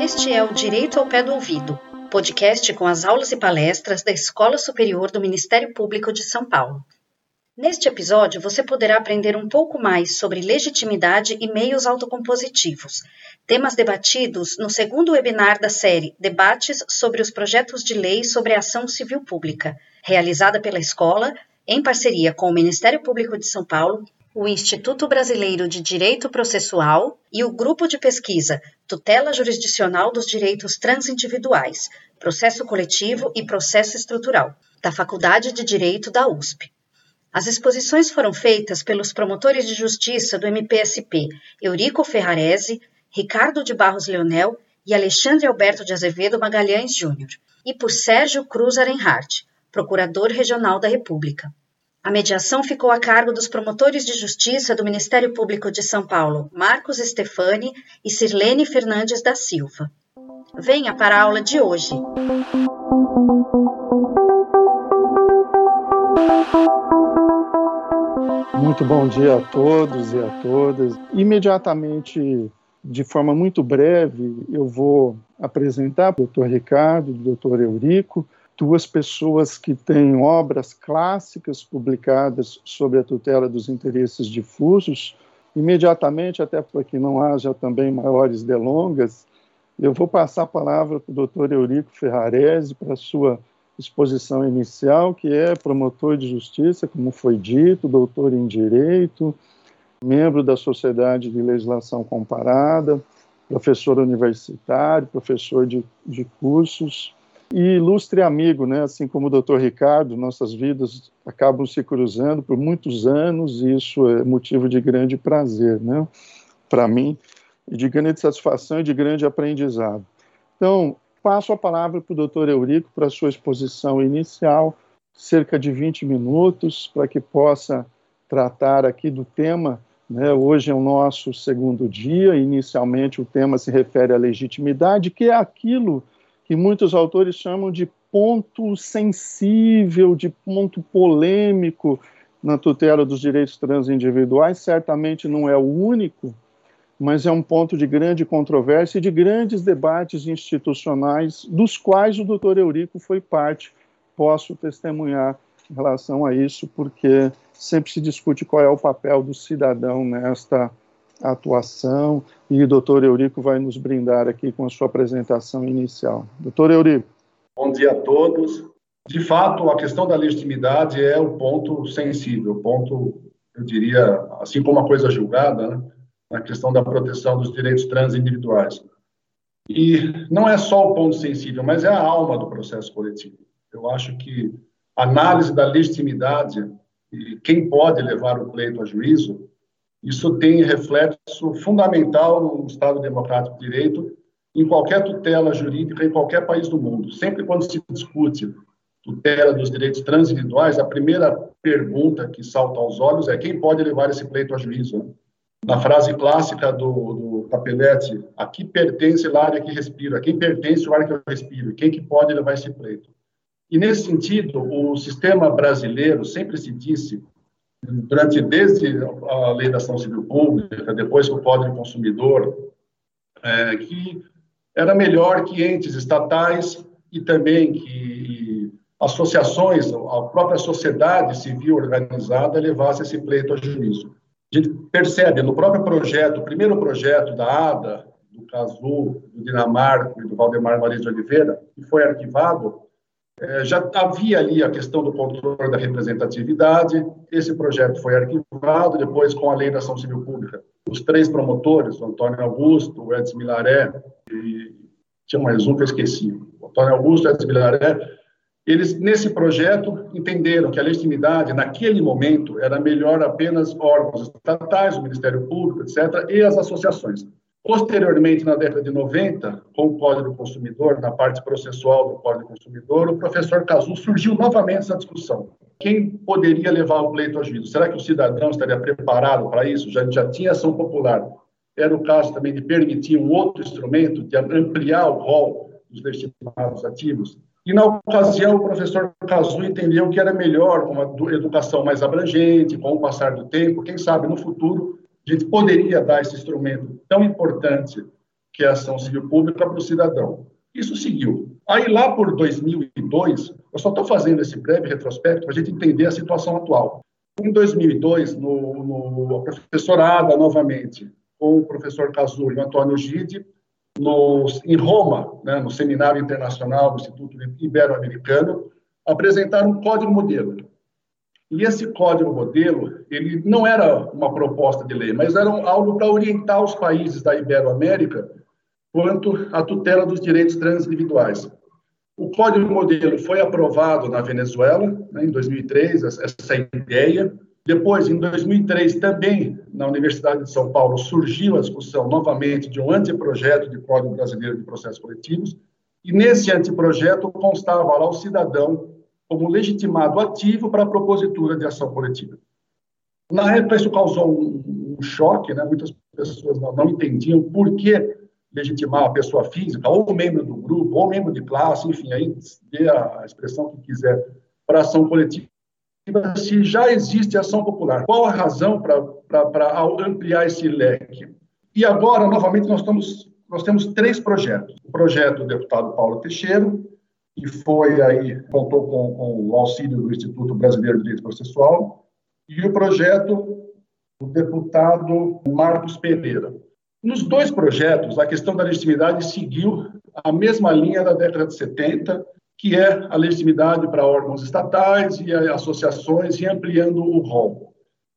Este é o Direito ao Pé do Ouvido, podcast com as aulas e palestras da Escola Superior do Ministério Público de São Paulo. Neste episódio, você poderá aprender um pouco mais sobre legitimidade e meios autocompositivos, temas debatidos no segundo webinar da série Debates sobre os projetos de lei sobre a ação civil pública, realizada pela escola em parceria com o Ministério Público de São Paulo, o Instituto Brasileiro de Direito Processual e o Grupo de Pesquisa Tutela Jurisdicional dos Direitos Transindividuais, Processo Coletivo e Processo Estrutural, da Faculdade de Direito da USP. As exposições foram feitas pelos promotores de justiça do MPSP Eurico Ferrarese, Ricardo de Barros Leonel e Alexandre Alberto de Azevedo Magalhães Júnior, e por Sérgio Cruz Arenhart, procurador regional da República. A mediação ficou a cargo dos promotores de justiça do Ministério Público de São Paulo, Marcos Stefani e Sirlene Fernandes da Silva. Venha para a aula de hoje. Muito bom dia a todos e a todas. Imediatamente, de forma muito breve, eu vou apresentar o doutor Ricardo o doutor Eurico, duas pessoas que têm obras clássicas publicadas sobre a tutela dos interesses difusos. Imediatamente, até para que não haja também maiores delongas, eu vou passar a palavra para o doutor Eurico Ferrarese para a sua exposição inicial, que é promotor de justiça, como foi dito, doutor em direito, membro da Sociedade de Legislação Comparada, professor universitário, professor de, de cursos e ilustre amigo, né? Assim como o doutor Ricardo, nossas vidas acabam se cruzando por muitos anos e isso é motivo de grande prazer, né? Para mim, e de grande satisfação e de grande aprendizado. Então, passo a palavra para o doutor Eurico para a sua exposição inicial, cerca de 20 minutos, para que possa tratar aqui do tema. Né? Hoje é o nosso segundo dia, inicialmente o tema se refere à legitimidade, que é aquilo que muitos autores chamam de ponto sensível, de ponto polêmico na tutela dos direitos transindividuais, certamente não é o único, mas é um ponto de grande controvérsia e de grandes debates institucionais, dos quais o doutor Eurico foi parte. Posso testemunhar em relação a isso, porque sempre se discute qual é o papel do cidadão nesta atuação, e o doutor Eurico vai nos brindar aqui com a sua apresentação inicial. Doutor Eurico. Bom dia a todos. De fato, a questão da legitimidade é o ponto sensível, o ponto, eu diria, assim como a coisa julgada, né? na questão da proteção dos direitos transindividuais. E não é só o ponto sensível, mas é a alma do processo coletivo. Eu acho que a análise da legitimidade e quem pode levar o pleito a juízo, isso tem reflexo fundamental no Estado Democrático de Direito, em qualquer tutela jurídica, em qualquer país do mundo. Sempre quando se discute tutela dos direitos transindividuais, a primeira pergunta que salta aos olhos é quem pode levar esse pleito a juízo. Na frase clássica do, do Capelletti, a que pertence o ar que respiro, a quem pertence o ar que eu respiro, quem que pode levar esse pleito. E nesse sentido, o sistema brasileiro sempre se disse, durante desde a lei da ação civil pública, depois o Código do Consumidor, é, que era melhor que entes estatais e também que associações, a própria sociedade civil organizada levasse esse pleito a juízo. A gente percebe no próprio projeto, o primeiro projeto da ADA, do Casu, do Dinamarco e do Valdemar Maria de Oliveira, que foi arquivado, já havia ali a questão do controle da representatividade. Esse projeto foi arquivado, depois, com a Lei da Ação Civil Pública. Os três promotores, o Antônio Augusto, o Edson Milaré e tinha mais um que eu esqueci. O Antônio Augusto, o Edson Milaré, eles, nesse projeto, entenderam que a legitimidade, naquele momento, era melhor apenas órgãos estatais, o Ministério Público, etc., e as associações. Posteriormente, na década de 90, com o Código do Consumidor, na parte processual do Código do Consumidor, o professor Cazu surgiu novamente essa discussão. Quem poderia levar o pleito a juízo? Será que o cidadão estaria preparado para isso? Já, já tinha ação popular. Era o caso também de permitir um outro instrumento, de ampliar o rol dos legitimados ativos E, na ocasião, o professor Cazu entendeu que era melhor uma educação mais abrangente, com o passar do tempo, quem sabe no futuro a gente poderia dar esse instrumento tão importante que é a ação civil pública para o cidadão. Isso seguiu. Aí, lá por 2002, eu só estou fazendo esse breve retrospecto para a gente entender a situação atual. Em 2002, no, no professorada, novamente, com o professor Cazu e Antônio Gide, no, em Roma, né, no Seminário Internacional do Instituto Ibero-Americano, apresentaram um código modelo. E esse código modelo, ele não era uma proposta de lei, mas era algo para orientar os países da Ibero-América quanto à tutela dos direitos transindividuais. O código modelo foi aprovado na Venezuela, né, em 2003, essa ideia, depois, em 2003, também na Universidade de São Paulo, surgiu a discussão novamente de um anteprojeto de Código Brasileiro de Processos Coletivos, e nesse anteprojeto constava lá o cidadão como legitimado ativo para a propositura de ação coletiva. Na época, isso causou um, um choque, né? muitas pessoas não, não entendiam por que legitimar a pessoa física, ou membro do grupo, ou membro de classe, enfim, aí dê a expressão que quiser, para ação coletiva se já existe ação popular. Qual a razão para ampliar esse leque? E agora, novamente, nós, estamos, nós temos três projetos. O projeto do deputado Paulo Teixeira, que foi aí, contou com, com o auxílio do Instituto Brasileiro de Direito Processual, e o projeto do deputado Marcos Pereira. Nos dois projetos, a questão da legitimidade seguiu a mesma linha da década de 70, que é a legitimidade para órgãos estatais e associações e ampliando o rol.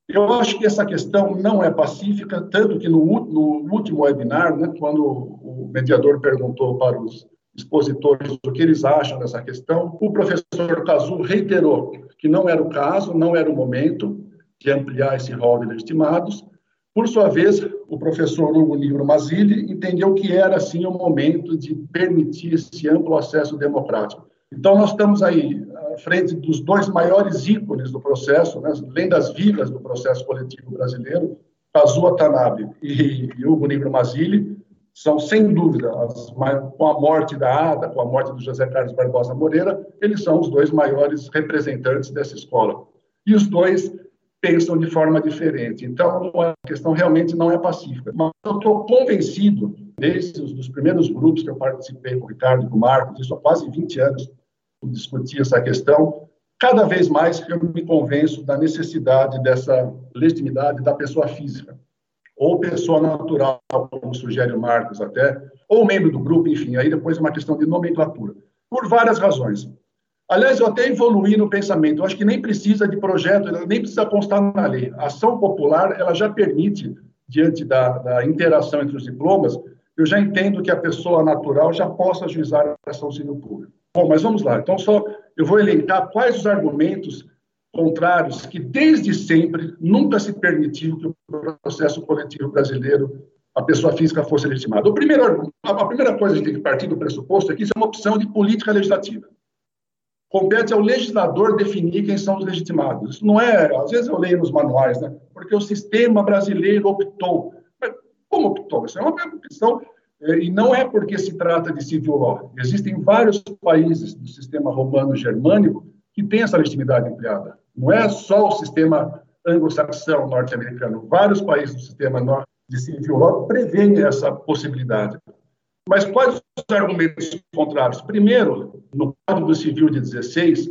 Eu acho que essa questão não é pacífica, tanto que no, no último webinar, né, quando o mediador perguntou para os expositores o que eles acham dessa questão, o professor Cazu reiterou que não era o caso, não era o momento de ampliar esse rol de legitimados. Por sua vez, o professor Hugo Nigro Mazili entendeu que era, sim, o momento de permitir esse amplo acesso democrático. Então, nós estamos aí à frente dos dois maiores ícones do processo, né, lendas vivas do processo coletivo brasileiro, Kazuo Watanabe e, Hugo Nigro Mazili, são, sem dúvida, as, com a morte da Ada, com a morte do José Carlos Barbosa Moreira, eles são os dois maiores representantes dessa escola. E os dois pensam de forma diferente. Então, a questão realmente não é pacífica. Mas eu estou convencido, desde os primeiros grupos que eu participei com o Ricardo e com o Marcos, isso há quase 20 anos, discutir essa questão, cada vez mais eu me convenço da necessidade dessa legitimidade da pessoa física, ou pessoa natural, como sugere o Marcos até, ou membro do grupo, enfim, aí depois é uma questão de nomenclatura, por várias razões. Aliás, eu até evoluí no pensamento, eu acho que nem precisa de projeto, nem precisa constar na lei. A ação popular, ela já permite, diante da, da interação entre os diplomas, eu já entendo que a pessoa natural já possa ajuizar a ação civil pública. Bom, mas vamos lá. Então, só eu vou elencar quais os argumentos contrários que, desde sempre, nunca se permitiu que o processo coletivo brasileiro, a pessoa física, fosse legitimada. O primeiro, a primeira coisa que tem que partir do pressuposto é que isso é uma opção de política legislativa. Compete ao legislador definir quem são os legitimados. Isso não é, às vezes eu leio nos manuais, né? Porque o sistema brasileiro optou. Mas como optou? Isso é uma questão é, e não é porque se trata de civil law. Existem vários países do sistema romano-germânico que têm essa legitimidade ampliada. Não é só o sistema anglo-saxão norte-americano. Vários países do sistema de civil law prevêem essa possibilidade. Mas quais os argumentos contrários? Primeiro, no Código Civil de 16,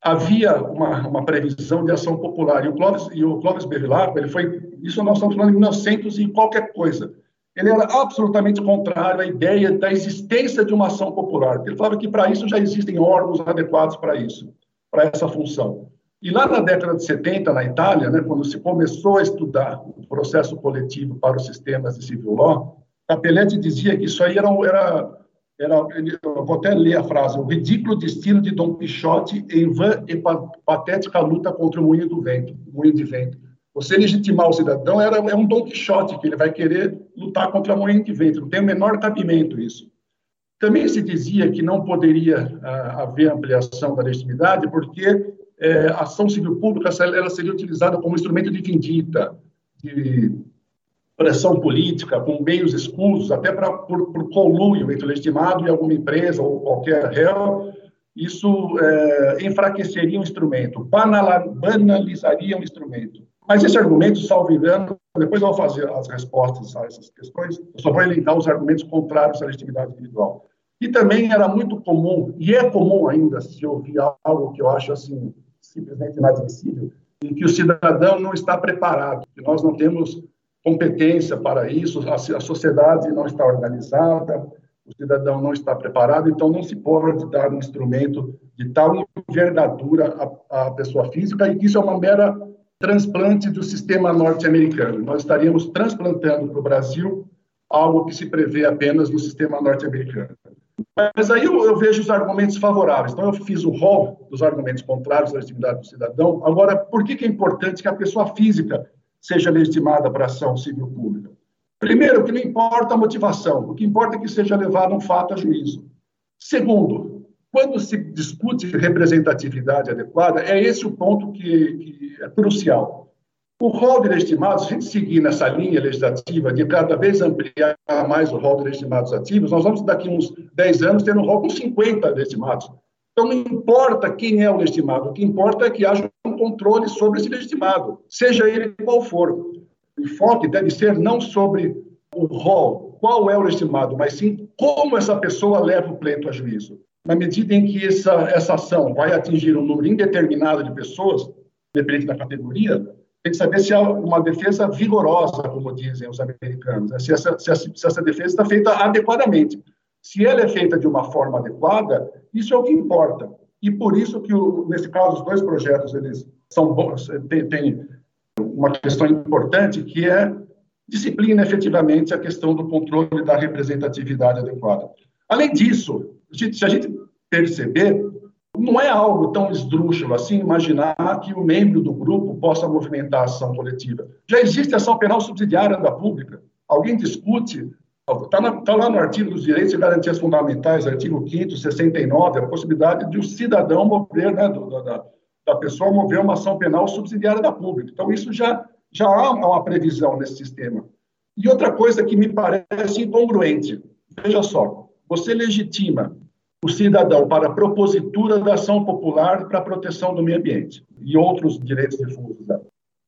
havia uma, uma previsão de ação popular. E o Clóvis, e Clóvis Bevilacqua, ele foi... Isso nós estamos falando em 1900 e qualquer coisa ele era absolutamente contrário à ideia da existência de uma ação popular. Ele falava que para isso já existem órgãos adequados para isso, para essa função. E lá na década de 70, na Itália, né, quando se começou a estudar o processo coletivo para os sistemas de civil law, Capelletti dizia que isso aí era, era, era eu vou até ler a frase, o ridículo destino de Dom Quixote em vã e patética luta contra o moinho do vento, moinho de vento. Você legitimar o cidadão era, é um Dom Quixote, que ele vai querer lutar contra a moeda de vento. Não tem o menor cabimento isso. Também se dizia que não poderia ah, haver ampliação da legitimidade, porque é, a ação civil pública ela seria utilizada como instrumento de vindita, de pressão política, com meios escusos, até pra, por, por entre o legitimado e alguma empresa ou qualquer réu, isso é, enfraqueceria o instrumento, banalizaria o instrumento. Mas esse argumento, salvo engano, depois eu vou fazer as respostas a essas questões, eu só vou elencar os argumentos contrários à legitimidade individual. E também era muito comum, e é comum ainda, se ouvir algo que eu acho assim simplesmente inadmissível, em que o cidadão não está preparado, que nós não temos competência para isso, a, a sociedade não está organizada, o cidadão não está preparado, então não se pode dar um instrumento de tal envergadura à, à pessoa física e que isso é uma mera transplante do sistema norte-americano. Nós estaríamos transplantando para o Brasil algo que se prevê apenas no sistema norte-americano. Mas aí eu, eu, vejo os argumentos favoráveis. Então, eu fiz o rol dos argumentos contrários à legitimidade do cidadão. Agora, por que, que é importante que a pessoa física seja legitimada para ação civil pública? Primeiro, que não importa a motivação, o que importa é que seja levado um fato a juízo. Segundo, quando se discute representatividade adequada, é esse o ponto que, que é crucial. O rol de legitimados, se a gente seguir nessa linha legislativa de cada vez ampliar mais o rol de legitimados ativos, nós vamos daqui uns 10 anos ter um rol com 50 legitimados. Então, não importa quem é o legitimado, o que importa é que haja um controle sobre esse legitimado, seja ele qual for. O enfoque deve ser não sobre o rol, qual é o legitimado, mas sim como essa pessoa leva o pleito a juízo. Na medida em que essa, essa ação vai atingir um número indeterminado de pessoas, dependente da categoria, tem que saber se há uma defesa vigorosa, como dizem os americanos, né? se, essa, se, essa, se essa defesa está feita adequadamente. Se ela é feita de uma forma adequada, isso é o que importa. E por isso que, o, nesse caso, os dois projetos eles são bons, tem, uma questão importante que é disciplina efetivamente a questão do controle da representatividade adequada. Além disso, se a gente perceber, não é algo tão esdrúxulo assim imaginar que o membro do grupo possa movimentar a ação coletiva. Já existe ação penal subsidiária da pública. Alguém discute, está tá lá no artigo dos direitos e garantias fundamentais, artigo 5 69, a possibilidade de o cidadão mover, né, do, da, da pessoa mover uma ação penal subsidiária da pública. Então, isso já, já há uma previsão nesse sistema. E outra coisa que me parece incongruente, veja só, você legitima o cidadão para a propositura da ação popular para a proteção do meio ambiente e outros direitos difusos.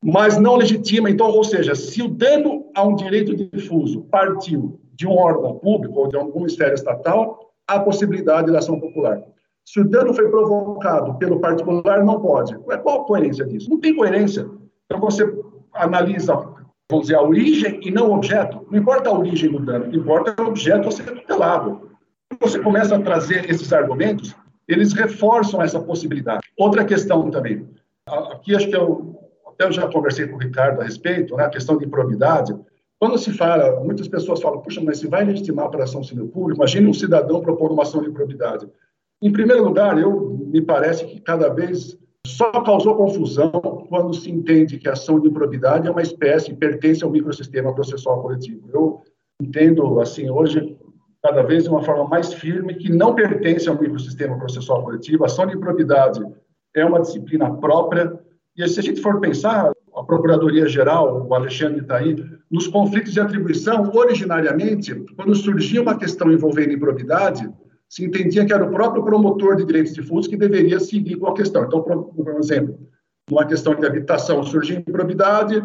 Mas não legitima, então, ou seja, se o dano a um direito difuso partiu de um órgão público ou de algum ministério estatal, há possibilidade da ação popular. Se o dano foi provocado pelo particular, não pode. Qual a coerência disso? Não tem coerência. Então, você analisa, vamos dizer, a origem e não o objeto. Não importa a origem do dano, importa o objeto a ser tutelado você começa a trazer esses argumentos, eles reforçam essa possibilidade. Outra questão também, aqui acho que eu até eu já conversei com o Ricardo a respeito, né, a questão de improbidade. Quando se fala, muitas pessoas falam, puxa, mas se vai legitimar a operação civil pública, imagine um cidadão propor uma ação de improbidade. Em primeiro lugar, eu me parece que cada vez só causou confusão quando se entende que a ação de improbidade é uma espécie, pertence ao microsistema processual coletivo. Eu entendo, assim, hoje, cada vez de uma forma mais firme, que não pertence ao microsistema processual coletivo. A ação de improbidade é uma disciplina própria. E se a gente for pensar, a Procuradoria-Geral, o Alexandre está aí, nos conflitos de atribuição, originariamente, quando surgia uma questão envolvendo improbidade, se entendia que era o próprio promotor de direitos difusos que deveria seguir com a questão. Então, por exemplo, numa questão de habitação surgia improbidade,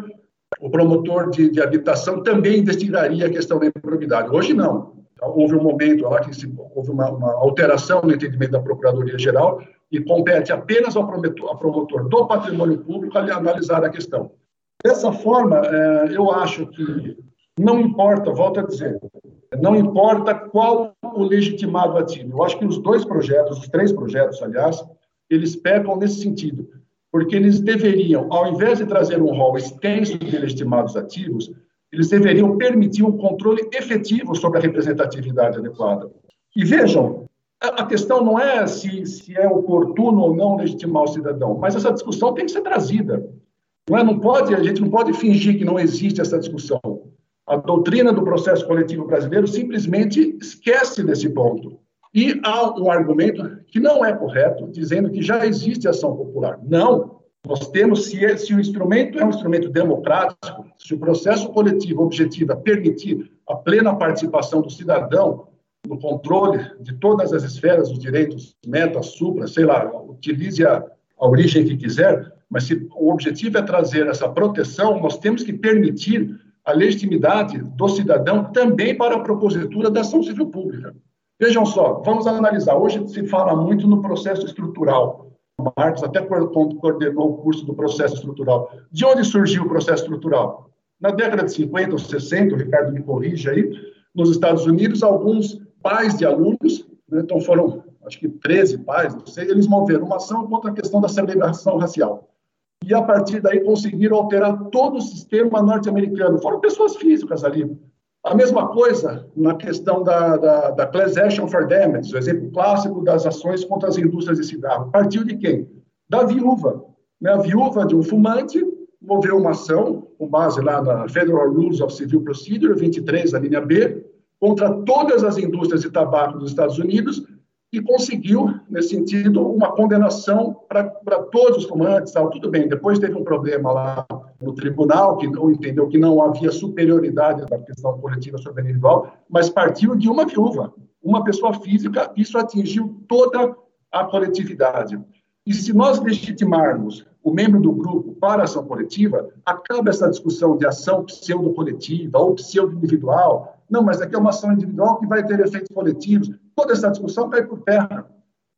o promotor de, de habitação também investigaria a questão da improbidade. Hoje, não houve um momento lá que se, houve uma, uma, alteração no entendimento da Procuradoria-Geral e compete apenas ao promotor, ao promotor, do patrimônio público analisar a questão. Dessa forma, é, eu acho que não importa, volto a dizer, não importa qual o legitimado ativo. Eu acho que os dois projetos, os três projetos, aliás, eles pecam nesse sentido, porque eles deveriam, ao invés de trazer um rol extenso de legitimados ativos, eles deveriam permitir um controle efetivo sobre a representatividade adequada. E vejam, a questão não é se, se é oportuno ou não legitimar o cidadão, mas essa discussão tem que ser trazida. Não, é? não pode, a gente não pode fingir que não existe essa discussão. A doutrina do processo coletivo brasileiro simplesmente esquece desse ponto. E há um argumento que não é correto, dizendo que já existe ação popular. Não, nós temos, se, é, se o instrumento é um instrumento democrático, se o processo coletivo objetivo permitir a plena participação do cidadão, no controle de todas as esferas dos direitos, meta, supra, sei lá, utilize a, a origem que quiser, mas se o objetivo é trazer essa proteção, nós temos que permitir a legitimidade do cidadão também para a propositura da ação civil pública. Vejam só, vamos analisar. Hoje se fala muito no processo estrutural. Marcos até coordenou o curso do processo estrutural. De onde surgiu o processo estrutural? Na década de 50 ou 60, o Ricardo me corrige aí, nos Estados Unidos, alguns pais de alunos, né, então foram, acho que 13 pais, não sei, eles moveram uma ação contra a questão da segregação racial. E a partir daí conseguiram alterar todo o sistema norte-americano. Foram pessoas físicas ali. A mesma coisa na questão da, da, da class action for damage, o exemplo clássico das ações contra as indústrias de cigarro. Partiu de quem? Da viúva. Né? A viúva de um fumante moveu uma ação, com base lá na Federal Rules of Civil Procedure, 23, a linha B, contra todas as indústrias de tabaco dos Estados Unidos e conseguiu, nesse sentido, uma condenação para todos os fumantes. Tal. Tudo bem, depois teve um problema lá no tribunal, que não entendeu que não havia superioridade da questão coletiva sobre a individual, mas partiu de uma viúva, uma pessoa física, isso atingiu toda a coletividade. E se nós legitimarmos o membro do grupo para ação coletiva, acaba essa discussão de ação pseudo-coletiva ou pseudo-individual. Não, mas aqui é uma ação individual que vai ter efeitos coletivos. Toda essa discussão cai por terra.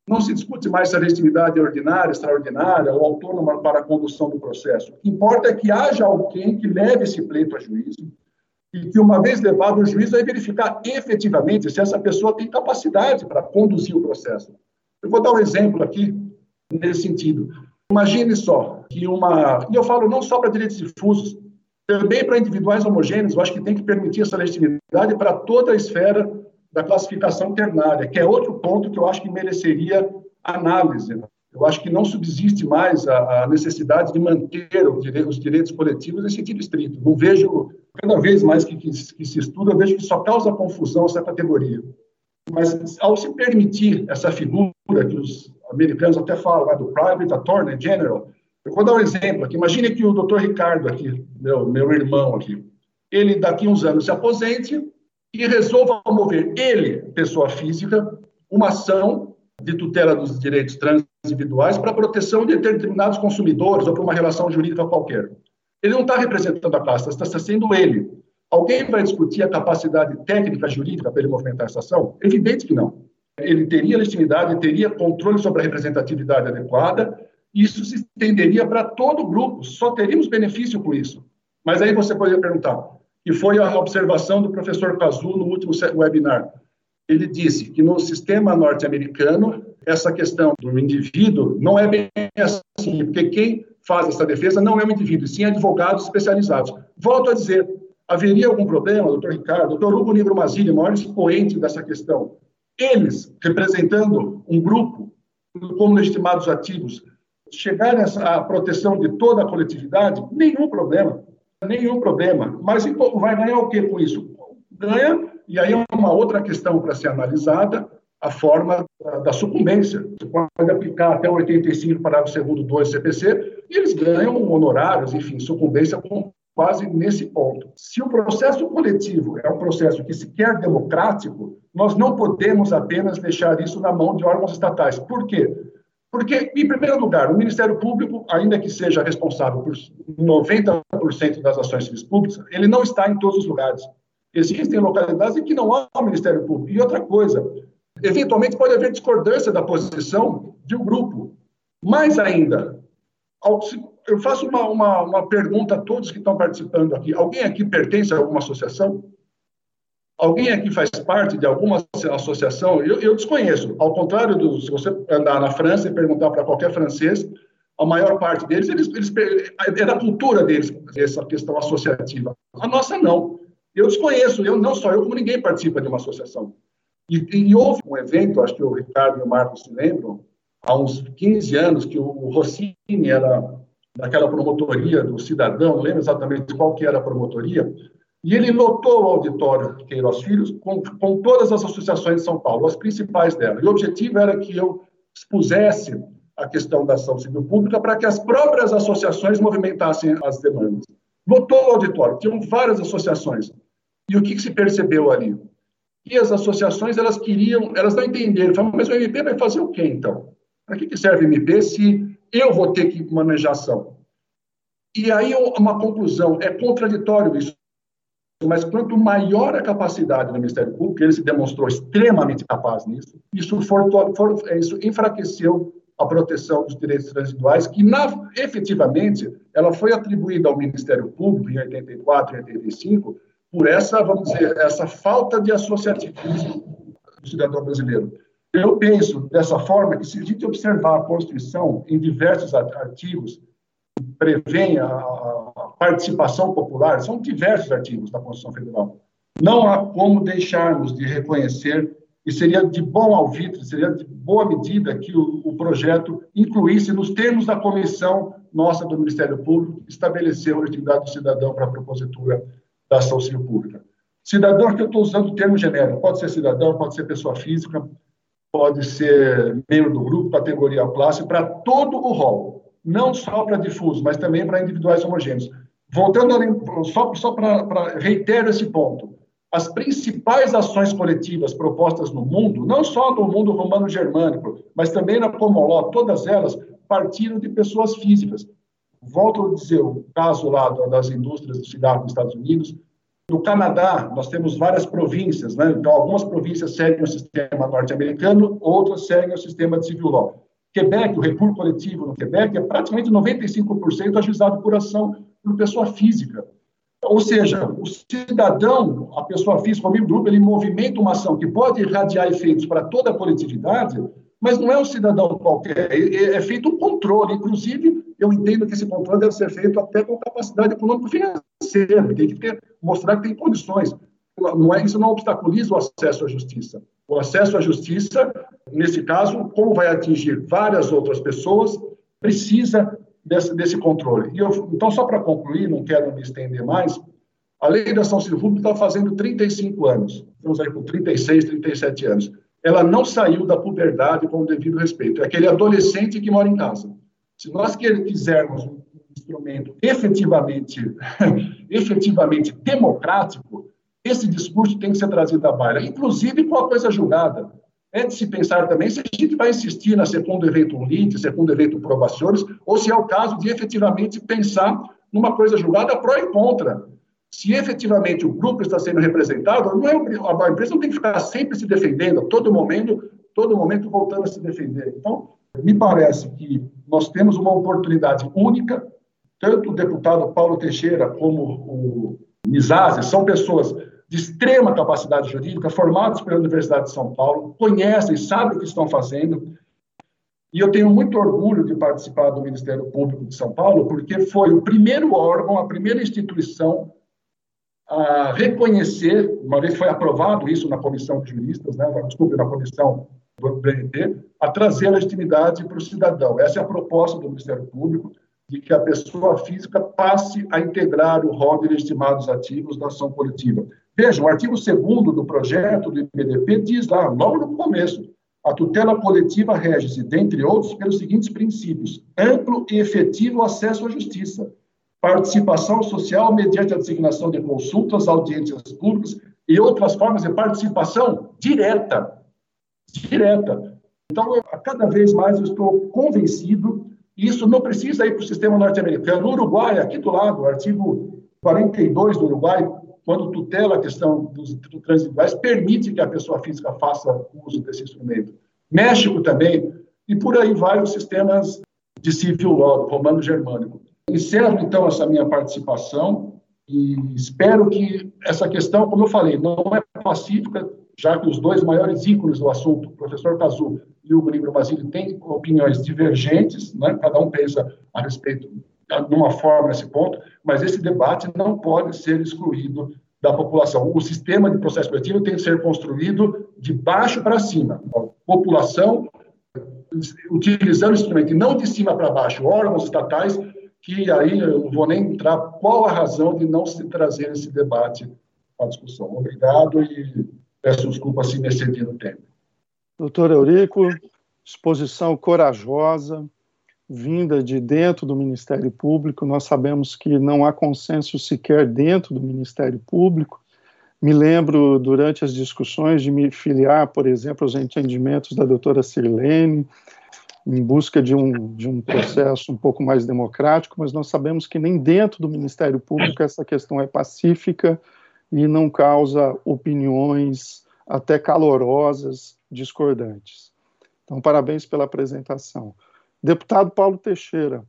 Não se discute mais se a legitimidade é ordinária, extraordinária ou autônoma para a condução do processo. O que importa é que haja alguém que leve esse pleito a juízo e que, uma vez levado ao juízo, vai verificar efetivamente se essa pessoa tem capacidade para conduzir o processo. Eu vou dar um exemplo aqui nesse sentido. Imagine só que uma. E eu falo não só para direitos difusos, também para individuais homogêneos, eu acho que tem que permitir essa legitimidade para toda a esfera da classificação ternária, que é outro ponto que eu acho que mereceria análise. Eu acho que não subsiste mais a, a necessidade de manter os direitos coletivos em sentido estrito. Não vejo, cada vez mais que, que, que se estuda, eu vejo que só causa confusão essa categoria. Mas, ao se permitir essa figura que os americanos até falam, né, do Private Attorney General, eu vou dar um exemplo aqui. Imagine que o doutor Ricardo aqui, meu, meu irmão aqui, ele daqui uns anos se aposente e resolva mover ele, pessoa física, uma ação de tutela dos direitos transindividuais para proteção de determinados consumidores ou para uma relação jurídica qualquer. Ele não está representando a classe, está sendo ele. Alguém vai discutir a capacidade técnica jurídica para ele movimentar essa ação? Evidente que não. Ele teria legitimidade, teria controle sobre a representatividade adequada, isso se estenderia para todo o grupo, só teríamos benefício com isso. Mas aí você poderia perguntar, e foi a observação do professor Cazu no último webinar. Ele disse que no sistema norte-americano, essa questão do indivíduo não é bem assim, porque quem faz essa defesa não é um indivíduo, sim advogados especializados. Volto a dizer, haveria algum problema, doutor Ricardo, doutor Hugo Nigro Mazili, maior expoente dessa questão, eles, representando um grupo, como legitimados ativos, chegarem à proteção de toda a coletividade, nenhum problema, nenhum problema. Mas vai ganhar o que com isso? Ganha, e aí é uma outra questão para ser analisada, a forma da sucumbência. Você pode aplicar até 85 parágrafo 2 2 CPC, e eles ganham honorários, enfim, sucumbência quase nesse ponto. Se o processo coletivo é um processo que se quer democrático, nós não podemos apenas deixar isso na mão de órgãos estatais. Por quê? Porque, em primeiro lugar, o Ministério Público, ainda que seja responsável por 90% das ações civis públicas, ele não está em todos os lugares. Existem localidades em que não há Ministério Público. E outra coisa, eventualmente pode haver discordância da posição de um grupo. Mais ainda, eu faço uma, uma, uma pergunta a todos que estão participando aqui. Alguém aqui pertence a alguma associação? Alguém aqui faz parte de alguma associação? Eu, eu desconheço. Ao contrário do, se você andar na França e perguntar para qualquer francês, a maior parte deles, eles, eles, é da cultura deles essa questão associativa. A nossa não. Eu desconheço. Eu não só eu como ninguém participa de uma associação. E, e houve um evento, acho que o Ricardo e o Marcos se lembram, há uns 15 anos que o Rossini era daquela promotoria do cidadão, não lembro exatamente qual que era a promotoria, e ele lotou o auditório Queiroz Filhos com, com todas as associações de São Paulo, as principais delas. E o objetivo era que eu expusesse a questão da ação civil pública para que as próprias associações movimentassem as demandas. Lotou o auditório, tinham várias associações. E o que, que se percebeu ali? E as associações, elas queriam, elas não entenderam, falaram, mas o MP vai fazer o quê, então? Para que, que serve o MP se eu vou ter que manejar ação? E aí uma conclusão, é contraditório isso, mas quanto maior a capacidade do Ministério Público, ele se demonstrou extremamente capaz nisso, isso, for, for, isso enfraqueceu a proteção dos direitos transiduais, que na, efetivamente ela foi atribuída ao Ministério Público em 84 e 85 por essa, vamos dizer, essa falta de associativismo do cidadão brasileiro. Eu penso dessa forma que se a gente observar a Constituição em diversos artigos prevêem a, a participação popular, são diversos artigos da Constituição Federal. Não há como deixarmos de reconhecer e seria de bom alvitre, seria de boa medida que o, o, projeto incluísse nos termos da comissão nossa do Ministério Público, que estabeleceu a legitimidade do cidadão para a propositura da ação civil pública. Cidadão, que eu estou usando o termo genérico, pode ser cidadão, pode ser pessoa física, pode ser membro do grupo, categoria classe, para todo o rol, não só para difusos, mas também para individuais homogêneos. Voltando, só, só para reiterar esse ponto, as principais ações coletivas propostas no mundo, não só no mundo romano-germânico, mas também na Comoló, todas elas partiram de pessoas físicas. Volto a dizer o caso lá das indústrias do cigarro nos Estados Unidos. No Canadá, nós temos várias províncias, né? então algumas províncias seguem o sistema norte-americano, outras seguem o sistema de civil law. Quebec, o recurso coletivo no Quebec é praticamente 95% ajuizado por ação por pessoa física. Ou seja, o cidadão, a pessoa física, o membro do grupo, ele movimenta uma ação que pode irradiar efeitos para toda a coletividade, mas não é um cidadão qualquer, é, é feito um controle. Inclusive, eu entendo que esse controle deve ser feito até com capacidade econômico-financeira, tem que mostrar que tem condições. Não é, isso não obstaculiza o acesso à justiça. O acesso à justiça, nesse caso, como vai atingir várias outras pessoas, precisa desse, desse controle. E eu, então, só para concluir, não quero me estender mais, a lei da ação civil pública está fazendo 35 anos, estamos aí com 36, 37 anos. Ela não saiu da puberdade com o devido respeito. É aquele adolescente que mora em casa. Se nós quisermos um instrumento efetivamente, efetivamente democrático, esse discurso tem que ser trazido à baila, inclusive com a coisa julgada. É de se pensar também se a gente vai insistir na segundo evento lite, segundo evento probações, ou se é o caso de efetivamente pensar numa coisa julgada pró e contra. Se efetivamente o grupo está sendo representado, não é, a empresa não tem que ficar sempre se defendendo, a todo momento, todo momento voltando a se defender. Então, me parece que nós temos uma oportunidade única, tanto o deputado Paulo Teixeira como o Mizase são pessoas de extrema capacidade jurídica, formados pela Universidade de São Paulo, conhecem, sabem o que estão fazendo. E eu tenho muito orgulho de participar do Ministério Público de São Paulo, porque foi o primeiro órgão, a primeira instituição a reconhecer, uma vez foi aprovado isso na comissão de juristas, né, desculpe, na comissão do BNT, a trazer a legitimidade para o cidadão. Essa é a proposta do Ministério Público de que a pessoa física passe a integrar o rol de legitimados ativos da ação coletiva. Veja, o artigo 2 do projeto do IPDP diz lá, logo no começo, a tutela coletiva rege-se, dentre outros, pelos seguintes princípios: amplo e efetivo acesso à justiça, participação social mediante a designação de consultas, audiências públicas e outras formas de participação direta. Direta. Então, eu, cada vez mais eu estou convencido isso não precisa ir para o sistema norte-americano. No Uruguai, aqui do lado, o artigo 42 do Uruguai, quando tutela a questão dos transiduais, permite que a pessoa física faça uso desse instrumento. México também, e por aí vai os sistemas de civil law, romano-germânico. Encerro, então, essa minha participação e espero que essa questão, como eu falei, não é pacífica, já que os dois maiores ícones do assunto, o professor Cazu e o Grigro Basílio, têm opiniões divergentes, né? cada um pensa a respeito de uma forma nesse ponto, mas esse debate não pode ser excluído da população. O sistema de processo coletivo tem que ser construído de baixo para cima. A população, utilizando o instrumento, e não de cima para baixo, órgãos estatais, que aí eu não vou nem entrar qual a razão de não se trazer esse debate à discussão. Obrigado e Peço desculpa se me excedi no tempo. Doutor Eurico, exposição corajosa, vinda de dentro do Ministério Público. Nós sabemos que não há consenso sequer dentro do Ministério Público Me lembro, durante as discussões, de me filiar, por exemplo, aos entendimentos da doutora Sirlene, em busca de um, de um processo um pouco mais democrático, mas nós sabemos que nem dentro do Ministério Público essa questão é pacífica e não causa opiniões até calorosas, discordantes. Então, parabéns pela apresentação. Deputado Paulo Teixeira,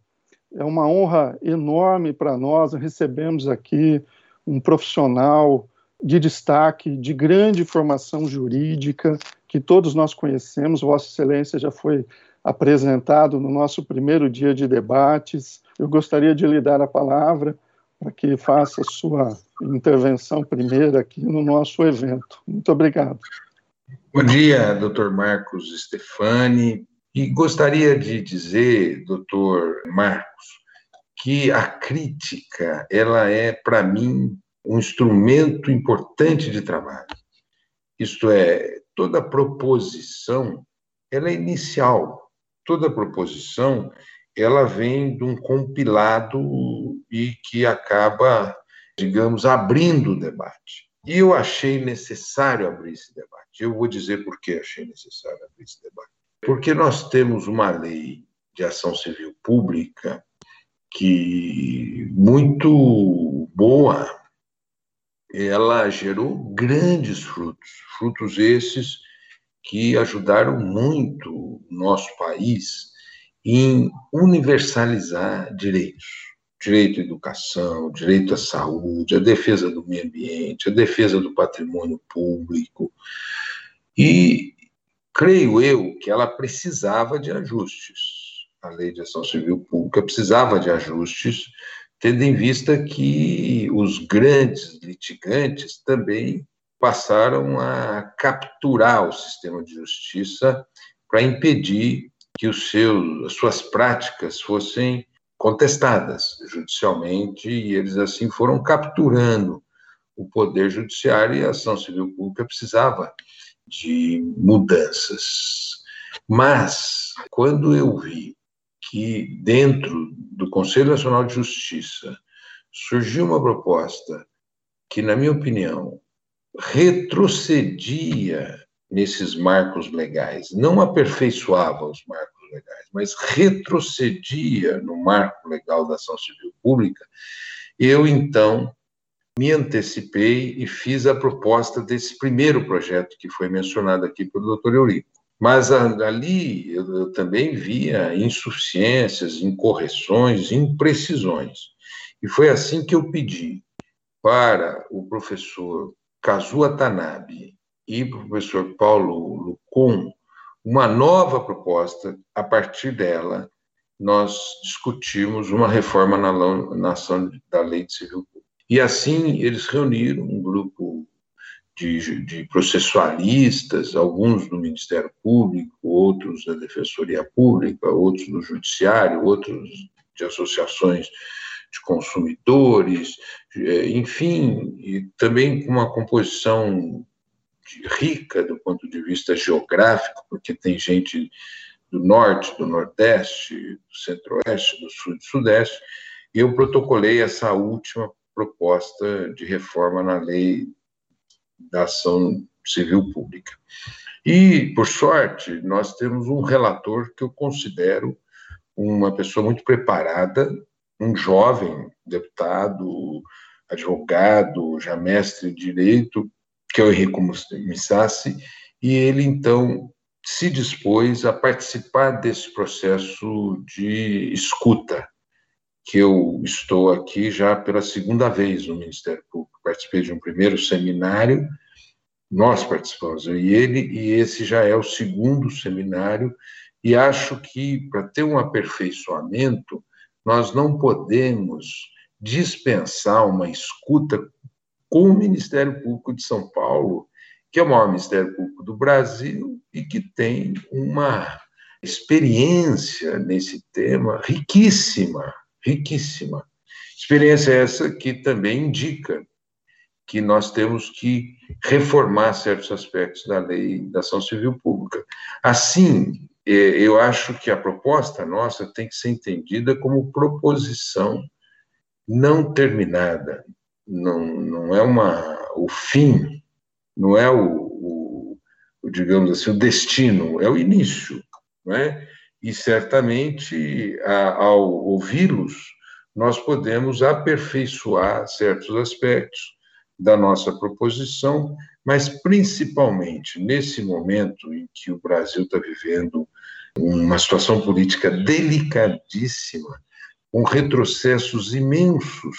é uma honra enorme para nós, recebemos aqui um profissional de destaque, de grande formação jurídica, que todos nós conhecemos, Vossa Excelência já foi apresentado no nosso primeiro dia de debates. Eu gostaria de lhe dar a palavra para que faça sua intervenção primeira aqui no nosso evento. Muito obrigado. Bom dia, doutor Marcos Stefani. E gostaria de dizer, doutor Marcos, que a crítica, ela é, para mim, um instrumento importante de trabalho. Isto é, toda proposição, ela é inicial, toda proposição ela vem de um compilado e que acaba, digamos, abrindo o debate. E eu achei necessário abrir esse debate. Eu vou dizer por que achei necessário abrir esse debate. Porque nós temos uma lei de ação civil pública que muito boa, ela gerou grandes frutos, frutos esses que ajudaram muito nosso país em universalizar direitos. Direito à educação, direito à saúde, a defesa do meio ambiente, a defesa do patrimônio público. E creio eu que ela precisava de ajustes. A lei de ação civil pública precisava de ajustes, tendo em vista que os grandes litigantes também passaram a capturar o sistema de justiça para impedir que os seus, as suas práticas fossem contestadas judicialmente e eles assim foram capturando o poder judiciário e a ação civil pública precisava de mudanças. Mas quando eu vi que dentro do Conselho Nacional de Justiça surgiu uma proposta que, na minha opinião, retrocedia nesses marcos legais, não aperfeiçoava os marcos legais, mas retrocedia no marco legal da ação civil pública, eu então me antecipei e fiz a proposta desse primeiro projeto que foi mencionado aqui pelo doutor Eurico. Mas ali eu, também via insuficiências, incorreções, imprecisões. E foi assim que eu pedi para o professor Kazuo Tanabe e o professor Paulo Lucon uma nova proposta. A partir dela, nós discutimos uma reforma na, na ação da Lei de Civil. E assim, eles reuniram um grupo de, de, processualistas, alguns do Ministério Público, outros da Defensoria Pública, outros do Judiciário, outros de associações de consumidores, é, enfim, e também com uma composição rica do ponto de vista geográfico, porque tem gente do norte, do nordeste, do centro-oeste, do sul e do sudeste, e eu protocolei essa última proposta de reforma na lei da ação civil pública. E, por sorte, nós temos um relator que eu considero uma pessoa muito preparada, um jovem deputado, advogado, já mestre de direito, que é o Henrico Missassi, e ele então se dispôs a participar desse processo de escuta, que eu estou aqui já pela segunda vez no Ministério Público. Participei de um primeiro seminário, nós participamos, eu e ele, e esse já é o segundo seminário, e acho que para ter um aperfeiçoamento, nós não podemos dispensar uma escuta com o Ministério Público de São Paulo, que é o maior Ministério Público do Brasil e que tem uma experiência nesse tema riquíssima, riquíssima. Experiência essa que também indica que nós temos que reformar certos aspectos da lei da ação civil pública. Assim, é, eu acho que a proposta nossa tem que ser entendida como proposição não terminada. Não, não é uma o fim, não é o, o, o, digamos assim, o destino, é o início, não é? E certamente, ao ouvi-los, nós podemos aperfeiçoar certos aspectos da nossa proposição, mas principalmente nesse momento em que o Brasil está vivendo uma situação política delicadíssima, com retrocessos imensos,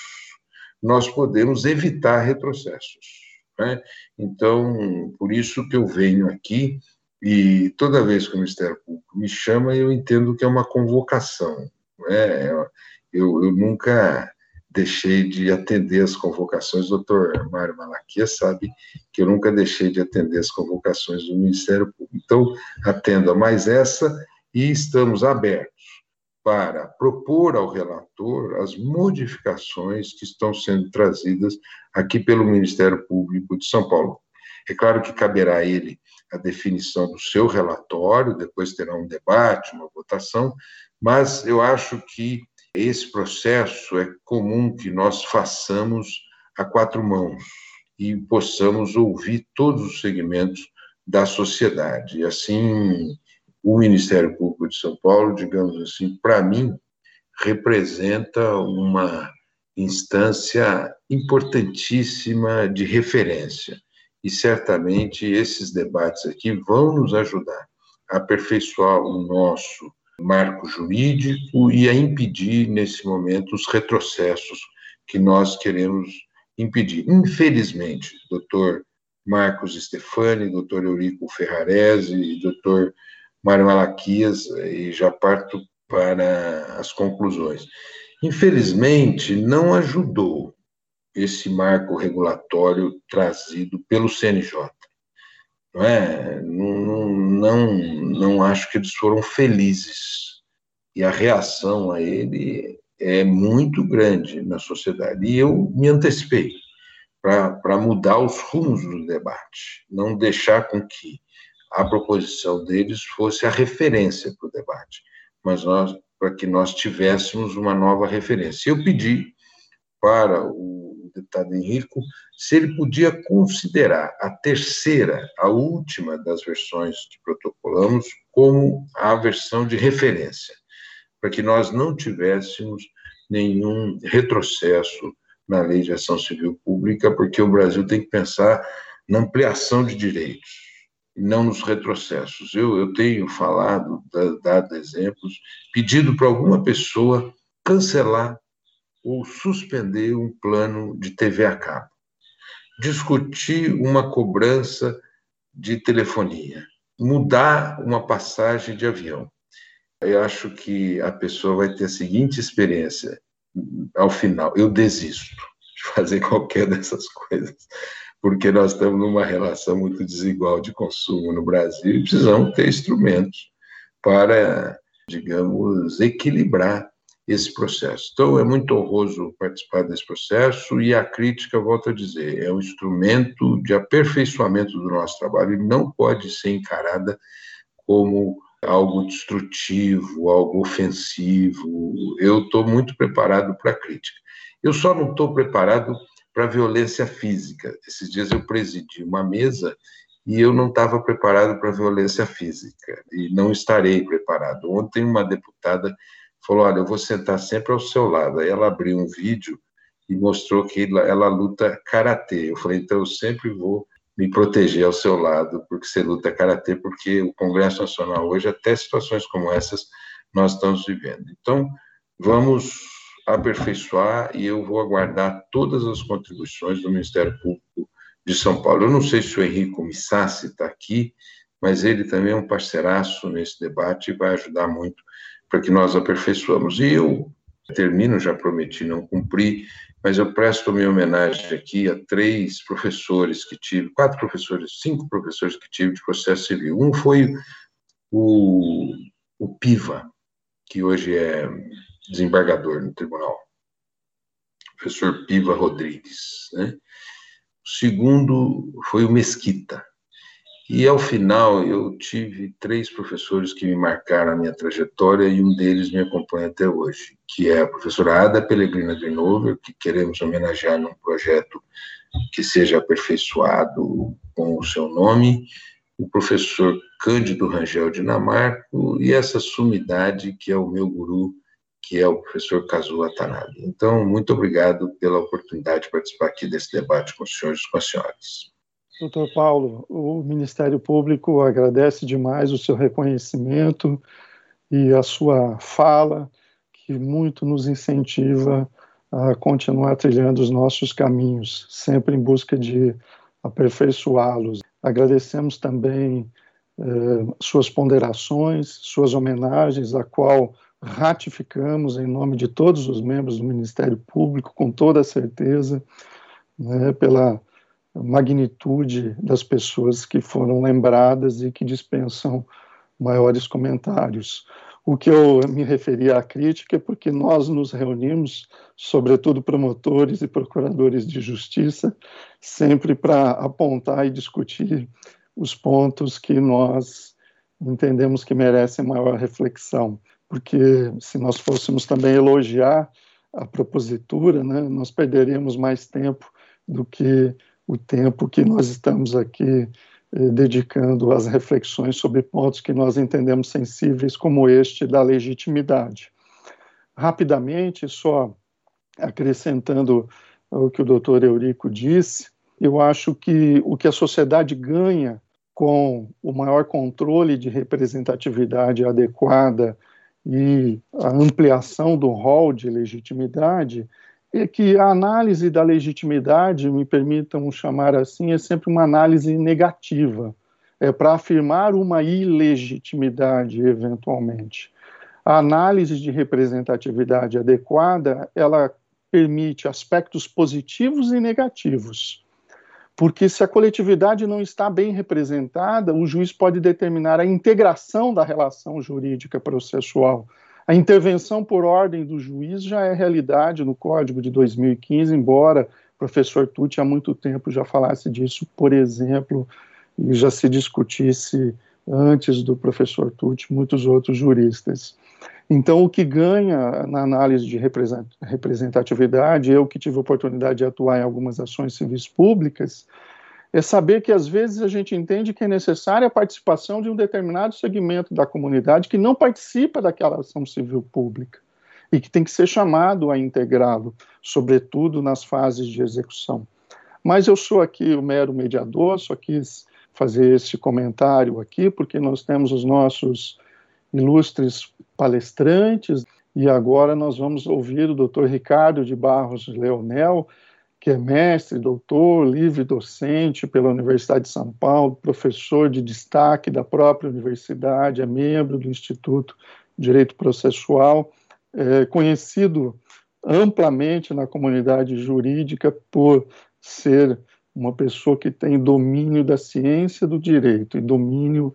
nós podemos evitar retrocessos. Né? Então, por isso que eu venho aqui e toda vez que o Ministério Público me chama, eu entendo que é uma convocação. Né? Eu, eu nunca deixei de atender as convocações. O doutor Mário Malaquia sabe que eu nunca deixei de atender as convocações do Ministério Público. Então, atenda mais essa e estamos abertos para propor ao relator as modificações que estão sendo trazidas aqui pelo Ministério Público de São Paulo. É claro que caberá a ele a definição do seu relatório, depois terá um debate, uma votação, mas eu acho que esse processo é comum que nós façamos a quatro mãos e possamos ouvir todos os segmentos da sociedade. E assim, o Ministério Público de São Paulo, digamos assim, para mim, representa uma instância importantíssima de referência. E certamente esses debates aqui vão nos ajudar a aperfeiçoar o nosso marco jurídico e a impedir, nesse momento, os retrocessos que nós queremos impedir. Infelizmente, doutor Marcos Stefani, doutor Eurico Ferrarese, doutor Mário Malaquias, e já parto para as conclusões. Infelizmente, não ajudou esse marco regulatório trazido pelo CNJ. Não, é? não, não, não acho que eles foram felizes. E a reação a ele é muito grande na sociedade. E eu me antecipei para mudar os rumos do debate, não deixar com que a proposição deles fosse a referência para o debate, mas para que nós tivéssemos uma nova referência. Eu pedi para o deputado Henrico se ele podia considerar a terceira, a última das versões que protocolamos, como a versão de referência, para que nós não tivéssemos nenhum retrocesso na lei de ação civil pública, porque o Brasil tem que pensar na ampliação de direitos, não nos retrocessos. Eu, eu tenho falado, dado exemplos, pedido para alguma pessoa cancelar ou suspender um plano de TV a cabo, discutir uma cobrança de telefonia, mudar uma passagem de avião. Eu acho que a pessoa vai ter a seguinte experiência ao final: eu desisto de fazer qualquer dessas coisas, porque nós estamos numa relação muito desigual de consumo no Brasil e precisamos ter instrumentos para, digamos, equilibrar esse processo. Então, é muito honroso participar desse processo e a crítica, volto a dizer, é um instrumento de aperfeiçoamento do nosso trabalho e não pode ser encarada como algo destrutivo, algo ofensivo. Eu estou muito preparado para a crítica. Eu só não estou preparado para a violência física. Esses dias eu presidi uma mesa e eu não estava preparado para a violência física e não estarei preparado. Ontem uma deputada falou: Olha, eu vou sentar sempre ao seu lado. Aí ela abriu um vídeo e mostrou que ela, ela luta karatê. Eu falei: Então eu sempre vou me proteger ao seu lado, porque você luta karatê, porque o Congresso Nacional hoje, até situações como essas, nós estamos vivendo. Então, vamos aperfeiçoar e eu vou aguardar todas as contribuições do Ministério Público de São Paulo. Eu não sei se o Henrico Missassi está aqui, mas ele também é um parceiraço nesse debate e vai ajudar muito para que nós aperfeiçoamos. E eu termino, já prometi não cumprir, mas eu presto minha homenagem aqui a três professores que tive, quatro professores, cinco professores que tive de processo civil. Um foi o, o Piva, que hoje é desembargador no tribunal, professor Piva Rodrigues. Né? O segundo foi o Mesquita, e ao final eu tive três professores que me marcaram a minha trajetória e um deles me acompanha até hoje, que é a professora Ada Pellegrina Grinover, que queremos homenagear num projeto que seja aperfeiçoado com o seu nome, o professor Cândido Rangel Dinamarco e essa sumidade que é o meu guru, que é o professor Kazuo Watanabe. Então, muito obrigado pela oportunidade de participar aqui desse debate com os senhores e com as senhoras. Doutor Paulo, o Ministério Público agradece demais o seu reconhecimento e a sua fala, que muito nos incentiva a continuar trilhando os nossos caminhos, sempre em busca de aperfeiçoá-los. Agradecemos também eh, suas ponderações, suas homenagens, a qual ratificamos em nome de todos os membros do Ministério Público, com toda certeza, né, pela magnitude das pessoas que foram lembradas e que dispensam maiores comentários. O que eu me referi à crítica é porque nós nos reunimos, sobretudo promotores e procuradores de justiça, sempre para apontar e discutir os pontos que nós entendemos que merecem maior reflexão. Porque se nós fôssemos também elogiar a propositura, né, nós perderíamos mais tempo do que o tempo que nós estamos aqui eh, dedicando às reflexões sobre pontos que nós entendemos sensíveis, como este da legitimidade. Rapidamente, só acrescentando o que o doutor Eurico disse, eu acho que o que a sociedade ganha com o maior controle de representatividade adequada e a ampliação do rol de legitimidade que a análise da legitimidade, me permitam chamar assim, é sempre uma análise negativa, é para afirmar uma ilegitimidade, eventualmente. A análise de representatividade adequada, ela permite aspectos positivos e negativos. Porque se a coletividade não está bem representada, o juiz pode determinar a integração da relação jurídica processual a intervenção por ordem do juiz já é realidade no Código de 2015, embora o professor Tucci há muito tempo já falasse disso, por exemplo, e já se discutisse antes do professor Tucci muitos outros juristas. Então, o que ganha na análise de representatividade, eu que tive a oportunidade de atuar em algumas ações civis públicas, é saber que às vezes a gente entende que é necessária a participação de um determinado segmento da comunidade que não participa daquela ação civil pública e que tem que ser chamado a integrá-lo, sobretudo nas fases de execução. Mas eu sou aqui o mero mediador, só quis fazer esse comentário aqui, porque nós temos os nossos ilustres palestrantes, e agora nós vamos ouvir o Dr. Ricardo de Barros Leonel, que é mestre, doutor, livre docente pela Universidade de São Paulo, professor de destaque da própria universidade, é membro do Instituto de Direito Processual, é conhecido amplamente na comunidade jurídica por ser uma pessoa que tem domínio da ciência do direito e domínio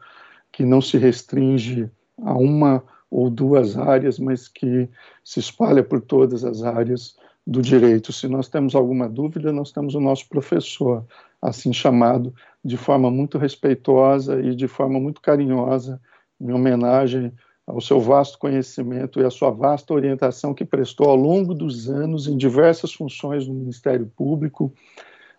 que não se restringe a uma ou duas áreas, mas que se espalha por todas as áreas do direito. Se nós temos alguma dúvida, nós temos o nosso professor, assim chamado, de forma muito respeitosa e de forma muito carinhosa, em homenagem ao seu vasto conhecimento e à sua vasta orientação que prestou ao longo dos anos em diversas funções no Ministério Público,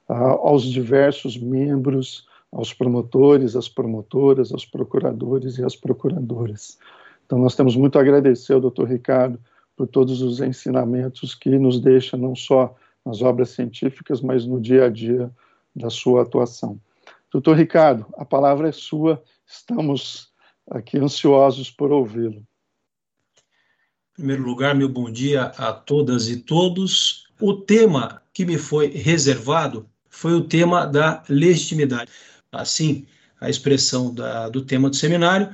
aos diversos membros, aos promotores, às promotoras, aos procuradores e às procuradoras. Então, nós temos muito a agradecer ao doutor Ricardo por todos os ensinamentos que nos deixa não só nas obras científicas, mas no dia a dia da sua atuação. Doutor Ricardo, a palavra é sua, estamos aqui ansiosos por ouvi-lo. Em primeiro lugar, meu bom dia a todas e todos. O tema que me foi reservado foi o tema da legitimidade. Assim, a expressão da, do tema do seminário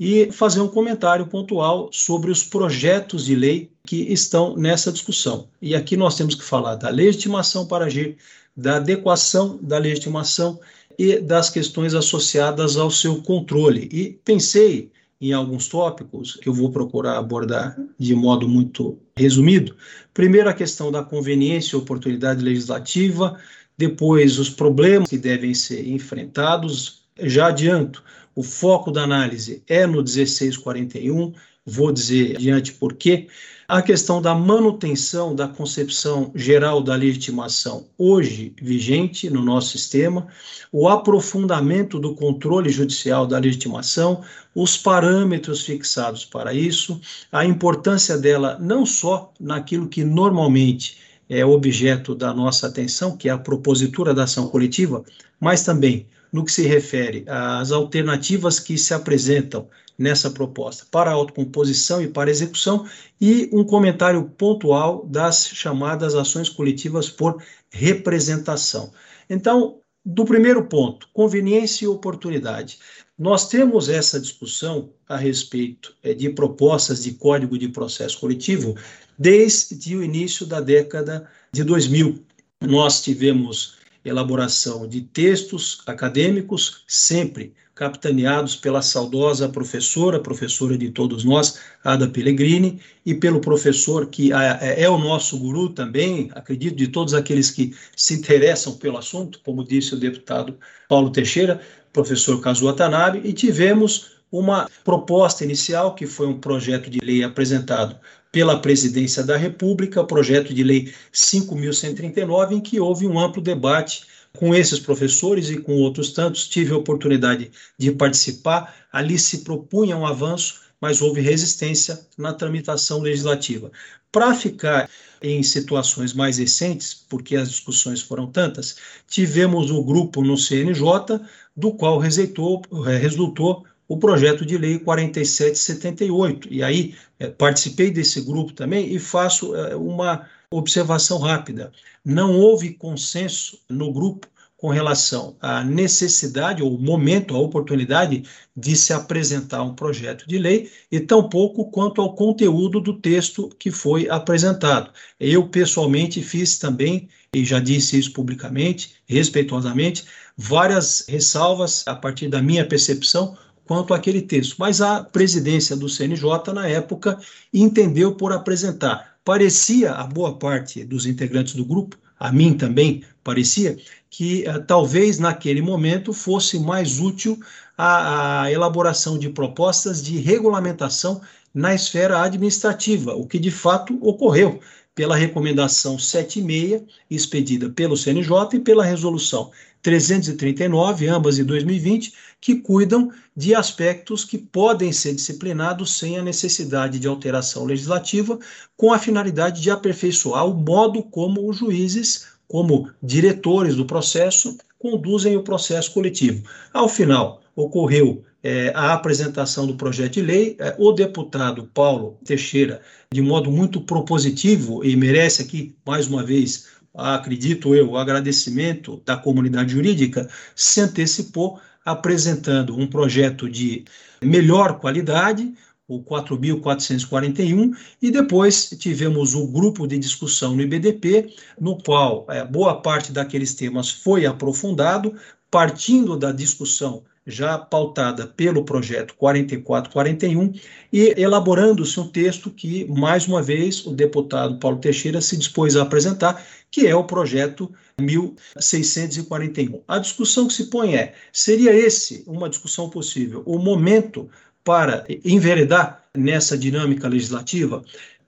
e fazer um comentário pontual sobre os projetos de lei que estão nessa discussão. E aqui nós temos que falar da legitimação para agir, da adequação da legitimação e das questões associadas ao seu controle. E pensei em alguns tópicos que eu vou procurar abordar de modo muito resumido. Primeiro, a questão da conveniência e oportunidade legislativa, depois, os problemas que devem ser enfrentados. Já adianto, o foco da análise é no 1641, vou dizer adiante por quê. A questão da manutenção da concepção geral da legitimação hoje vigente no nosso sistema, o aprofundamento do controle judicial da legitimação, os parâmetros fixados para isso, a importância dela não só naquilo que normalmente é objeto da nossa atenção, que é a propositura da ação coletiva, mas também no que se refere às alternativas que se apresentam nessa proposta para autocomposição e para execução, e um comentário pontual das chamadas ações coletivas por representação. Então, do primeiro ponto, conveniência e oportunidade. Nós temos essa discussão a respeito é, de propostas de código de processo coletivo desde o início da década de 2000. Nós tivemos elaboração de textos acadêmicos, sempre capitaneados pela saudosa professora, professora de todos nós, Ada Pellegrini, e pelo professor que é, é o nosso guru também, acredito, de todos aqueles que se interessam pelo assunto, como disse o deputado Paulo Teixeira, professor Kazuo Watanabe, e tivemos uma proposta inicial, que foi um projeto de lei apresentado pela Presidência da República, projeto de lei 5.139, em que houve um amplo debate com esses professores e com outros tantos. Tive a oportunidade de participar. Ali se propunha um avanço, mas houve resistência na tramitação legislativa. Para ficar em situações mais recentes, porque as discussões foram tantas, tivemos o um grupo no CNJ, do qual resultou, resultou o projeto de lei 4778. E aí é, participei desse grupo também e faço é, uma observação rápida. Não houve consenso no grupo com relação à necessidade ou momento, a oportunidade de se apresentar um projeto de lei e tampouco quanto ao conteúdo do texto que foi apresentado. Eu pessoalmente fiz também e já disse isso publicamente, respeituosamente, várias ressalvas a partir da minha percepção quanto àquele texto. Mas a presidência do CNJ, na época, entendeu por apresentar. Parecia, a boa parte dos integrantes do grupo, a mim também parecia, que uh, talvez naquele momento fosse mais útil a, a elaboração de propostas de regulamentação na esfera administrativa, o que de fato ocorreu pela recomendação 76, expedida pelo CNJ, e pela resolução 339, ambas de 2020, que cuidam de aspectos que podem ser disciplinados sem a necessidade de alteração legislativa, com a finalidade de aperfeiçoar o modo como os juízes, como diretores do processo, conduzem o processo coletivo. Ao final, ocorreu é, a apresentação do projeto de lei, é, o deputado Paulo Teixeira, de modo muito propositivo, e merece aqui, mais uma vez, acredito eu, o agradecimento da comunidade jurídica, se antecipou apresentando um projeto de melhor qualidade, o 4.441, e depois tivemos o grupo de discussão no IBDP, no qual é, boa parte daqueles temas foi aprofundado, partindo da discussão já pautada pelo projeto 4441 e elaborando-se um texto que, mais uma vez, o deputado Paulo Teixeira se dispôs a apresentar, que é o projeto 1641. A discussão que se põe é: seria esse uma discussão possível, o momento para enveredar nessa dinâmica legislativa?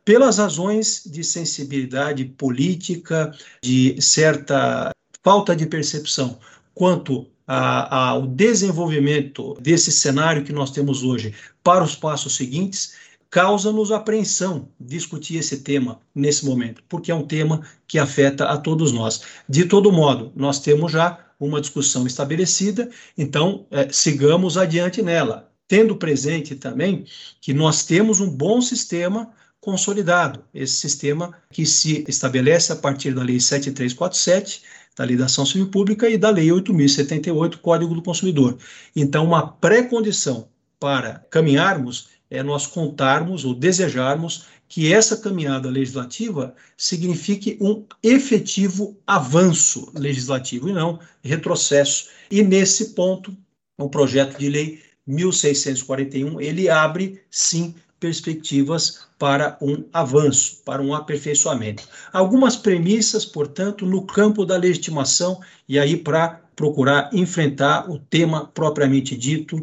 Pelas razões de sensibilidade política, de certa falta de percepção quanto ao desenvolvimento desse cenário que nós temos hoje para os passos seguintes, causa-nos apreensão discutir esse tema nesse momento, porque é um tema que afeta a todos nós. De todo modo, nós temos já uma discussão estabelecida, então é, sigamos adiante nela, tendo presente também que nós temos um bom sistema consolidado, esse sistema que se estabelece a partir da Lei 7347, da Lei da Ação Civil Pública e da Lei 8.078, Código do Consumidor. Então, uma pré-condição para caminharmos é nós contarmos ou desejarmos que essa caminhada legislativa signifique um efetivo avanço legislativo e não retrocesso. E nesse ponto, o projeto de lei 1641, ele abre sim perspectivas para um avanço, para um aperfeiçoamento. Algumas premissas, portanto, no campo da legitimação e aí para procurar enfrentar o tema propriamente dito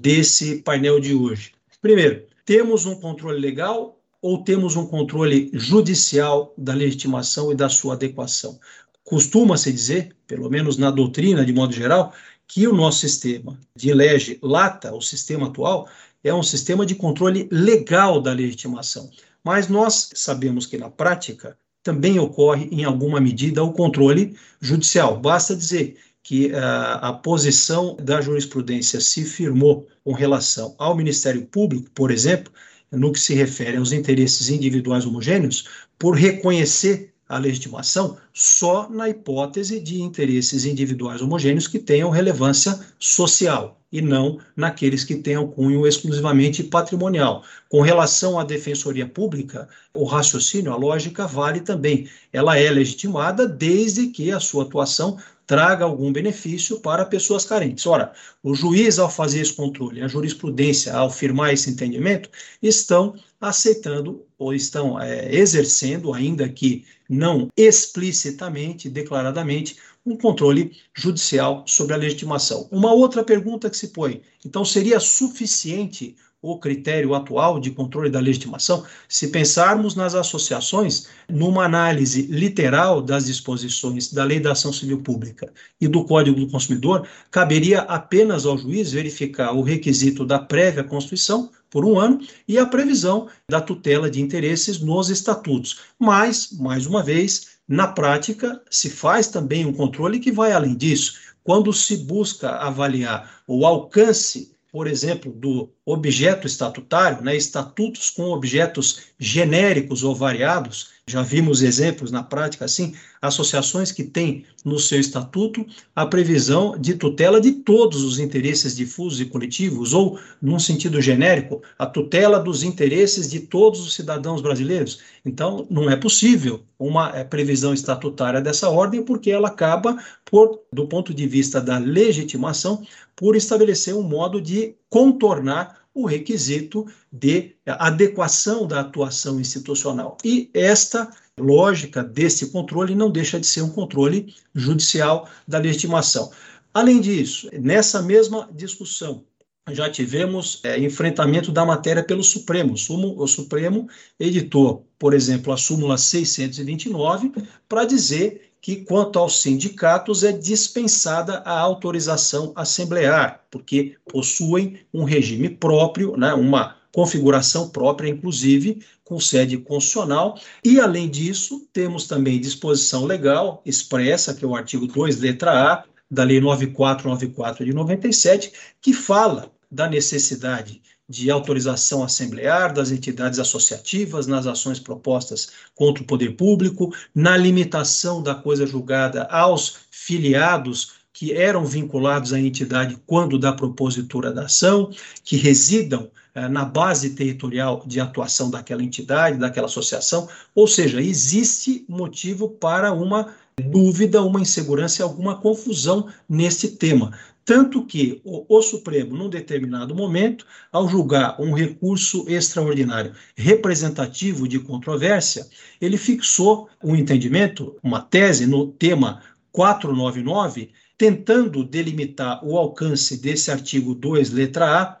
desse painel de hoje. Primeiro, temos um controle legal ou temos um controle judicial da legitimação e da sua adequação? Costuma-se dizer, pelo menos na doutrina de modo geral, que o nosso sistema de lege lata, o sistema atual, é um sistema de controle legal da legitimação. Mas nós sabemos que na prática também ocorre, em alguma medida, o controle judicial. Basta dizer que uh, a posição da jurisprudência se firmou com relação ao Ministério Público, por exemplo, no que se refere aos interesses individuais homogêneos, por reconhecer a legitimação só na hipótese de interesses individuais homogêneos que tenham relevância social e não naqueles que tenham cunho exclusivamente patrimonial. Com relação à defensoria pública, o raciocínio, a lógica vale também. Ela é legitimada desde que a sua atuação traga algum benefício para pessoas carentes. Ora, o juiz, ao fazer esse controle, a jurisprudência, ao firmar esse entendimento, estão aceitando ou estão é, exercendo, ainda que não explicitamente, declaradamente, um controle judicial sobre a legitimação. Uma outra pergunta que se põe: então, seria suficiente o critério atual de controle da legitimação, se pensarmos nas associações, numa análise literal das disposições da Lei da Ação Civil Pública e do Código do Consumidor, caberia apenas ao juiz verificar o requisito da prévia constituição por um ano e a previsão da tutela de interesses nos estatutos. Mas, mais uma vez, na prática, se faz também um controle que vai além disso. Quando se busca avaliar o alcance por exemplo, do objeto estatutário, né, estatutos com objetos genéricos ou variados, já vimos exemplos na prática assim, associações que têm no seu estatuto a previsão de tutela de todos os interesses difusos e coletivos, ou, num sentido genérico, a tutela dos interesses de todos os cidadãos brasileiros. Então, não é possível uma eh, previsão estatutária dessa ordem, porque ela acaba, por, do ponto de vista da legitimação, por estabelecer um modo de contornar o requisito de adequação da atuação institucional. E esta lógica desse controle não deixa de ser um controle judicial da legitimação. Além disso, nessa mesma discussão, já tivemos é, enfrentamento da matéria pelo Supremo. O Supremo editou, por exemplo, a súmula 629 para dizer que, quanto aos sindicatos, é dispensada a autorização assemblear, porque possuem um regime próprio, né, uma configuração própria, inclusive com sede constitucional. E, além disso, temos também disposição legal expressa, que é o artigo 2, letra A, da Lei 9494 de 97, que fala da necessidade de autorização assemblear das entidades associativas nas ações propostas contra o poder público, na limitação da coisa julgada aos filiados que eram vinculados à entidade quando da propositura da ação, que residam eh, na base territorial de atuação daquela entidade, daquela associação, ou seja, existe motivo para uma dúvida, uma insegurança e alguma confusão nesse tema. Tanto que o, o, Supremo, num determinado momento, ao julgar um recurso extraordinário representativo de controvérsia, ele fixou um entendimento, uma tese no tema 499, tentando delimitar o alcance desse artigo 2, letra A,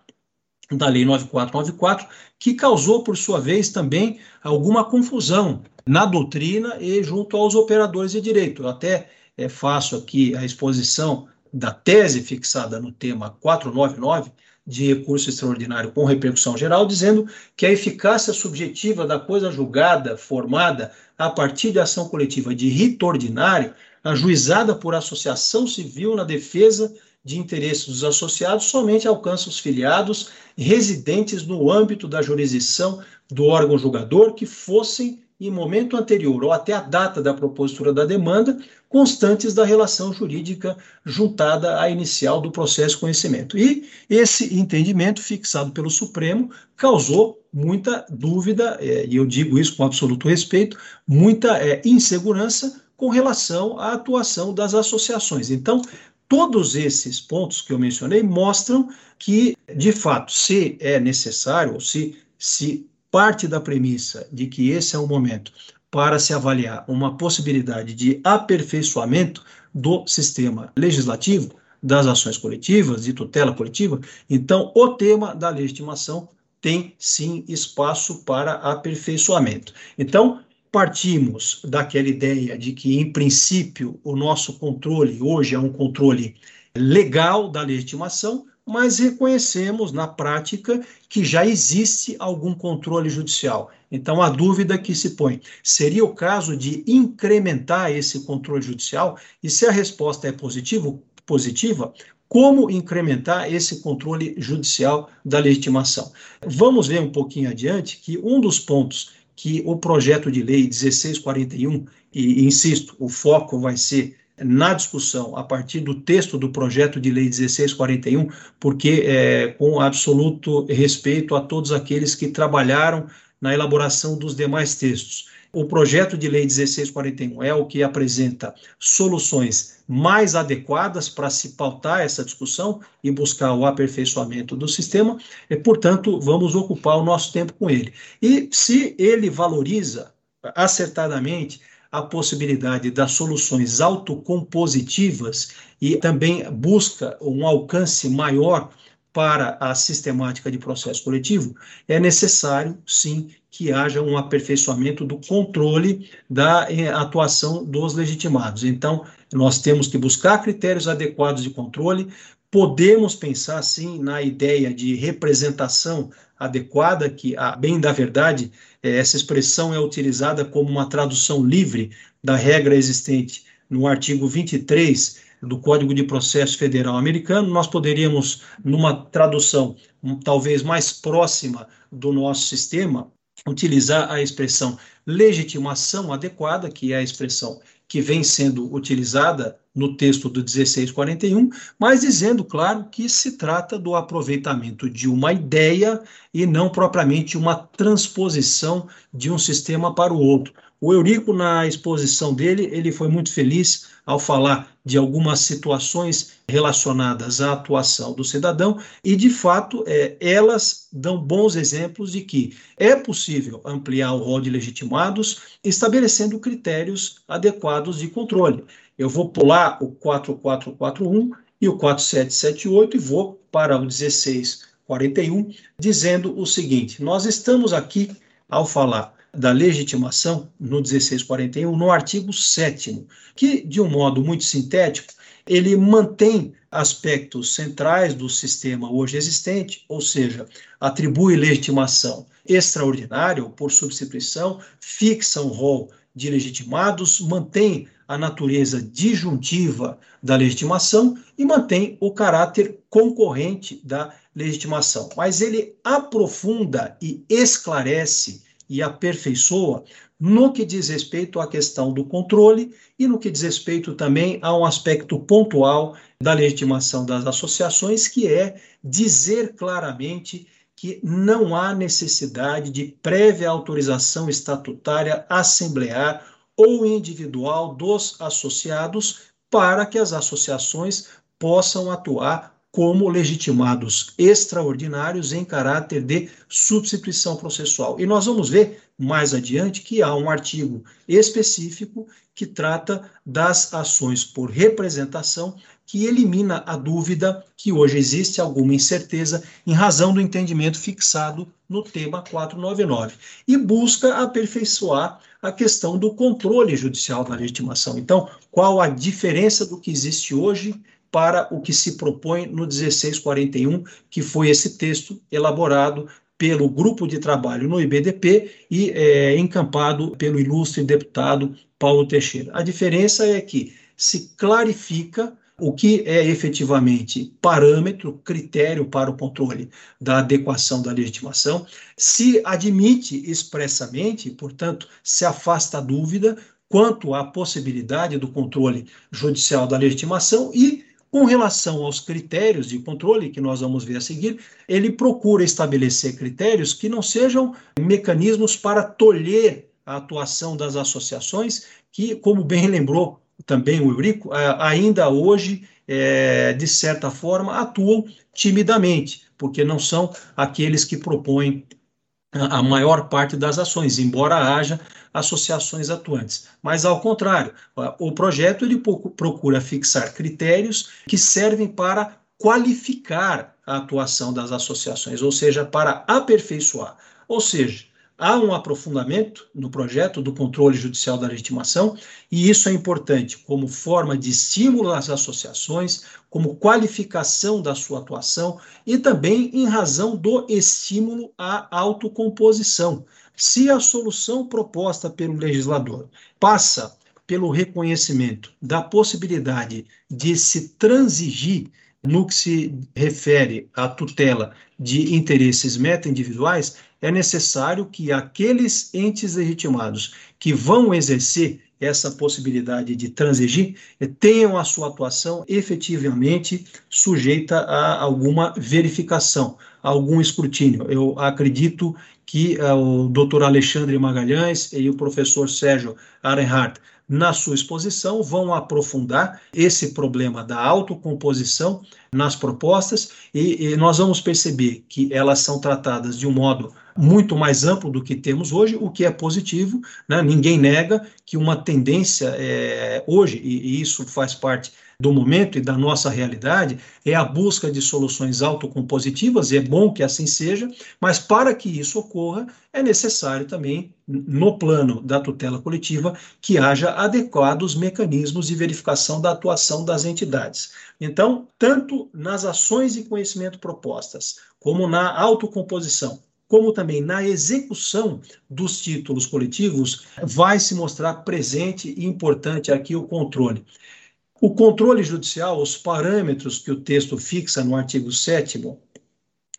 da Lei 9494, que causou, por sua vez, também alguma confusão na doutrina e junto aos operadores de direito. Eu até é, faço aqui a exposição da tese fixada no tema 499 de recurso extraordinário com repercussão geral, dizendo que a eficácia subjetiva da coisa julgada, formada a partir de ação coletiva de rito ordinário, ajuizada por associação civil na defesa de interesses dos associados, somente alcança os filiados residentes no âmbito da jurisdição do órgão julgador que fossem em momento anterior ou até a data da propositura da demanda, constantes da relação jurídica juntada à inicial do processo conhecimento. E esse entendimento fixado pelo Supremo causou muita dúvida, é, e eu digo isso com absoluto respeito, muita é, insegurança com relação à atuação das associações. Então, todos esses pontos que eu mencionei mostram que, de fato, se é necessário, ou se, se parte da premissa de que esse é o momento para se avaliar uma possibilidade de aperfeiçoamento do sistema legislativo, das ações coletivas, de tutela coletiva, então o tema da legitimação tem sim espaço para aperfeiçoamento. Então, partimos daquela ideia de que, em princípio, o nosso controle hoje é um controle legal da legitimação, mas reconhecemos na prática que já existe algum controle judicial. Então, a dúvida que se põe: seria o caso de incrementar esse controle judicial? E se a resposta é positivo, positiva, como incrementar esse controle judicial da legitimação? Vamos ver um pouquinho adiante que um dos pontos que o projeto de lei 1641, e insisto, o foco vai ser na discussão a partir do texto do projeto de lei 1641, porque é, com absoluto respeito a todos aqueles que trabalharam na elaboração dos demais textos. O projeto de lei 1641 é o que apresenta soluções mais adequadas para se pautar essa discussão e buscar o aperfeiçoamento do sistema, e, portanto, vamos ocupar o nosso tempo com ele. E se ele valoriza acertadamente a possibilidade das soluções autocompositivas e também busca um alcance maior para a sistemática de processo coletivo, é necessário, sim, que haja um aperfeiçoamento do controle da eh, atuação dos legitimados. Então, nós temos que buscar critérios adequados de controle, podemos pensar, sim, na ideia de representação adequada, que, a bem da verdade, eh, essa expressão é utilizada como uma tradução livre da regra existente no artigo 23 do Código de Processo Federal Americano, nós poderíamos, numa tradução talvez mais próxima do nosso sistema, utilizar a expressão legitimação adequada, que é a expressão que vem sendo utilizada no texto do 1641, mas dizendo, claro, que se trata do aproveitamento de uma ideia e não propriamente uma transposição de um sistema para o outro. O Eurico, na exposição dele, ele foi muito feliz ao falar de algumas situações relacionadas à atuação do cidadão e, de fato, é, elas dão bons exemplos de que é possível ampliar o rol de legitimados estabelecendo critérios adequados de controle. Eu vou pular o 4441 e o 4778 e vou para o 1641, dizendo o seguinte: nós estamos aqui, ao falar da legitimação, no 1641, no artigo 7, que, de um modo muito sintético, ele mantém aspectos centrais do sistema hoje existente, ou seja, atribui legitimação extraordinária ou por subscrição, fixa um rol de legitimados, mantém a natureza disjuntiva da legitimação e mantém o caráter concorrente da legitimação. Mas ele aprofunda e esclarece e aperfeiçoa no que diz respeito à questão do controle e no que diz respeito também a um aspecto pontual da legitimação das associações, que é dizer claramente que não há necessidade de prévia autorização estatutária assemblear ou individual dos associados para que as associações possam atuar como legitimados extraordinários em caráter de substituição processual. E nós vamos ver mais adiante que há um artigo específico que trata das ações por representação, que elimina a dúvida que hoje existe alguma incerteza em razão do entendimento fixado no tema 499 e busca aperfeiçoar a questão do controle judicial da legitimação. Então, qual a diferença do que existe hoje para o que se propõe no 1641, que foi esse texto elaborado pelo grupo de trabalho no IBDP e é, encampado pelo ilustre deputado Paulo Teixeira. A diferença é que se clarifica o que é efetivamente parâmetro, critério para o controle da adequação da legitimação, se admite expressamente, portanto, se afasta a dúvida quanto à possibilidade do controle judicial da legitimação e com relação aos critérios de controle, que nós vamos ver a seguir, ele procura estabelecer critérios que não sejam mecanismos para tolher a atuação das associações, que, como bem lembrou também o Eurico, ainda hoje, é, de certa forma, atuam timidamente, porque não são aqueles que propõem a maior parte das ações, embora haja associações atuantes. Mas, ao contrário, o projeto ele procura fixar critérios que servem para qualificar a atuação das associações, ou seja, para aperfeiçoar. Ou seja, há um aprofundamento no projeto do controle judicial da legitimação, e isso é importante como forma de estímulo às associações, como qualificação da sua atuação e também em razão do estímulo à autocomposição. Se a solução proposta pelo legislador passa pelo reconhecimento da possibilidade de se transigir no que se refere à tutela de interesses meta-individuais, é necessário que aqueles entes legitimados que vão exercer essa possibilidade de transigir tenham a sua atuação efetivamente sujeita a alguma verificação, algum escrutínio. Eu acredito que uh, o doutor Alexandre Magalhães e o professor Sérgio Arenhardt na sua exposição, vão aprofundar esse problema da autocomposição nas propostas e, e, nós vamos perceber que elas são tratadas de um modo muito mais amplo do que temos hoje, o que é positivo. Né? Ninguém nega que uma tendência é, hoje, e, e isso faz parte do momento e da nossa realidade é a busca de soluções autocompositivas, e é bom que assim seja, mas para que isso ocorra, é necessário também, no plano da tutela coletiva, que haja adequados mecanismos de verificação da atuação das entidades. Então, tanto nas ações de conhecimento propostas, como na autocomposição, como também na execução dos títulos coletivos, vai se mostrar presente e importante aqui o controle. O controle judicial, os parâmetros que o texto fixa no artigo 7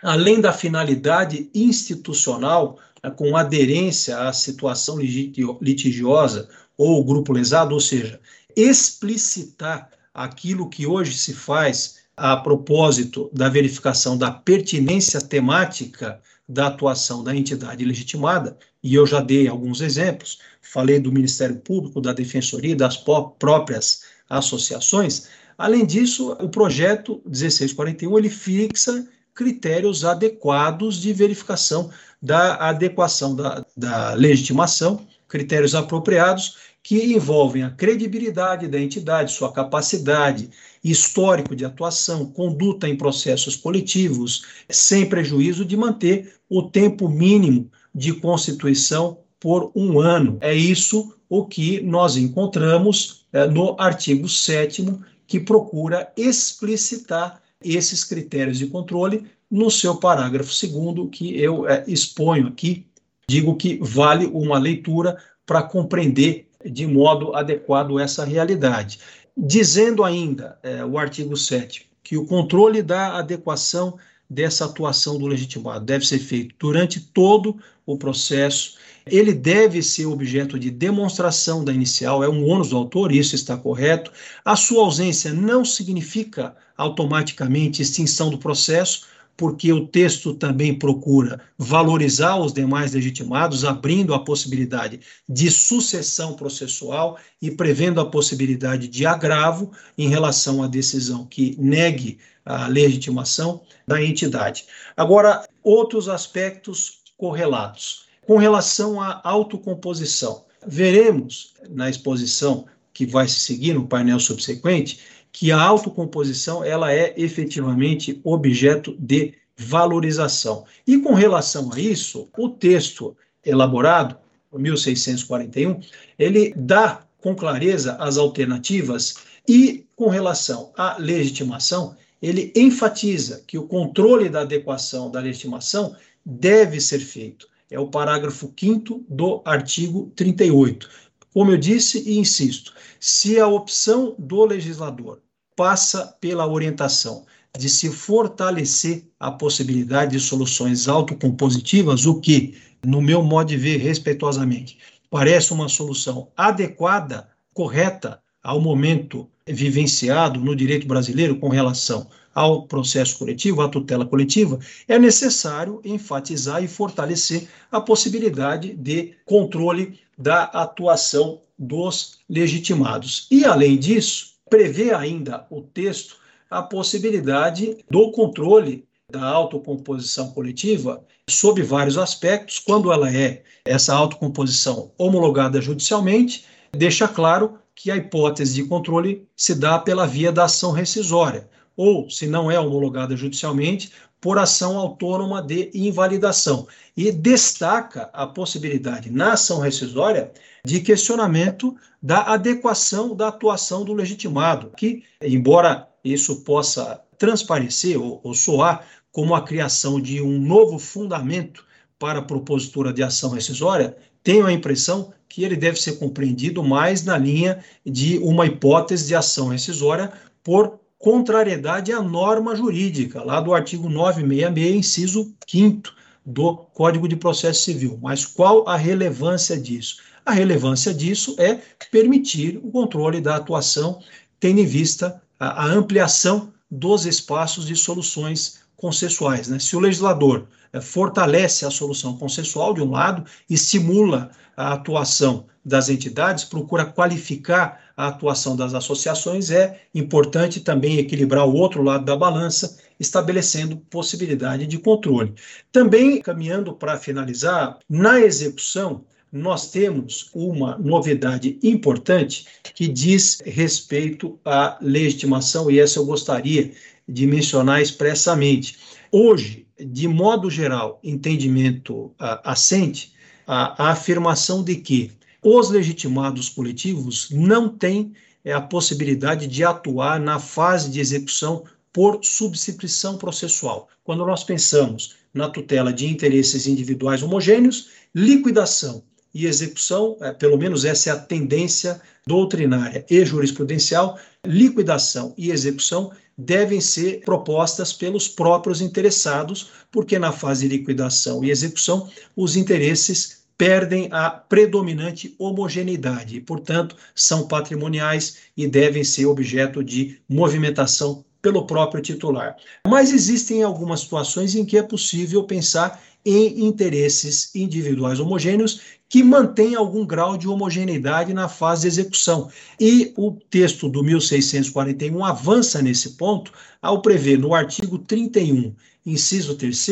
além da finalidade institucional, né, com aderência à situação litigiosa ou grupo lesado, ou seja, explicitar aquilo que hoje se faz a propósito da verificação da pertinência temática da atuação da entidade legitimada, e eu já dei alguns exemplos, falei do Ministério Público, da Defensoria, das próprias associações. Além disso, o projeto 1641 ele fixa critérios adequados de verificação da adequação da, da legitimação, critérios apropriados que envolvem a credibilidade da entidade, sua capacidade, histórico de atuação, conduta em processos coletivos, sem prejuízo de manter o tempo mínimo de constituição por um ano. É isso o que nós encontramos é, no artigo 7, que procura explicitar esses critérios de controle no seu parágrafo 2, que eu é, exponho aqui. Digo que vale uma leitura para compreender de modo adequado essa realidade. Dizendo ainda é, o artigo 7 que o controle da adequação dessa atuação do legitimado deve ser feito durante todo o processo ele deve ser objeto de demonstração da inicial, é um ônus do autor, isso está correto. A sua ausência não significa automaticamente extinção do processo, porque o texto também procura valorizar os demais legitimados, abrindo a possibilidade de sucessão processual e prevendo a possibilidade de agravo em relação à decisão que negue a legitimação da entidade. Agora, outros aspectos correlatos. Com relação à autocomposição, veremos na exposição que vai se seguir no painel subsequente que a autocomposição ela é efetivamente objeto de valorização. E com relação a isso, o texto elaborado, 1641, ele dá com clareza as alternativas e com relação à legitimação, ele enfatiza que o controle da adequação da legitimação deve ser feito é o parágrafo 5 do artigo 38. Como eu disse e insisto, se a opção do legislador passa pela orientação de se fortalecer a possibilidade de soluções autocompositivas, o que, no meu modo de ver, respeitosamente, parece uma solução adequada, correta ao momento vivenciado no direito brasileiro com relação ao processo coletivo, à tutela coletiva, é necessário enfatizar e fortalecer a possibilidade de controle da atuação dos legitimados. E, além disso, prevê ainda o texto a possibilidade do controle da autocomposição coletiva sob vários aspectos, quando ela é essa autocomposição homologada judicialmente, deixa claro que a hipótese de controle se dá pela via da ação rescisória, ou, se não é homologada judicialmente, por ação autônoma de invalidação. E destaca a possibilidade, na ação rescisória, de questionamento da adequação da atuação do legitimado, que, embora isso possa transparecer ou, ou soar como a criação de um novo fundamento para a propositura de ação rescisória, tenho a impressão que ele deve ser compreendido mais na linha de uma hipótese de ação rescisória por contrariedade à norma jurídica, lá do artigo 966, inciso 5 do Código de Processo Civil. Mas qual a relevância disso? A relevância disso é permitir o controle da atuação, tendo em vista a, a ampliação dos espaços de soluções consensuais. Né? Se o legislador é, fortalece a solução consensual, de um lado, estimula a atuação das entidades, procura qualificar a atuação das associações, é importante também equilibrar o outro lado da balança, estabelecendo possibilidade de controle. Também, caminhando para finalizar, na execução, nós temos uma novidade importante que diz respeito à legitimação, e essa eu gostaria de mencionar expressamente. Hoje, de modo geral, entendimento assente a, a afirmação de que os legitimados coletivos não têm é, a possibilidade de atuar na fase de execução por substituição processual. Quando nós pensamos na tutela de interesses individuais homogêneos, liquidação e execução, é, pelo menos essa é a tendência doutrinária e jurisprudencial, liquidação e execução devem ser propostas pelos próprios interessados, porque na fase de liquidação e execução os interesses perdem a predominante homogeneidade e, portanto, são patrimoniais e devem ser objeto de movimentação pelo próprio titular. Mas existem algumas situações em que é possível pensar em interesses individuais homogêneos que mantêm algum grau de homogeneidade na fase de execução. E o texto do 1641 avança nesse ponto ao prever no artigo 31, inciso 3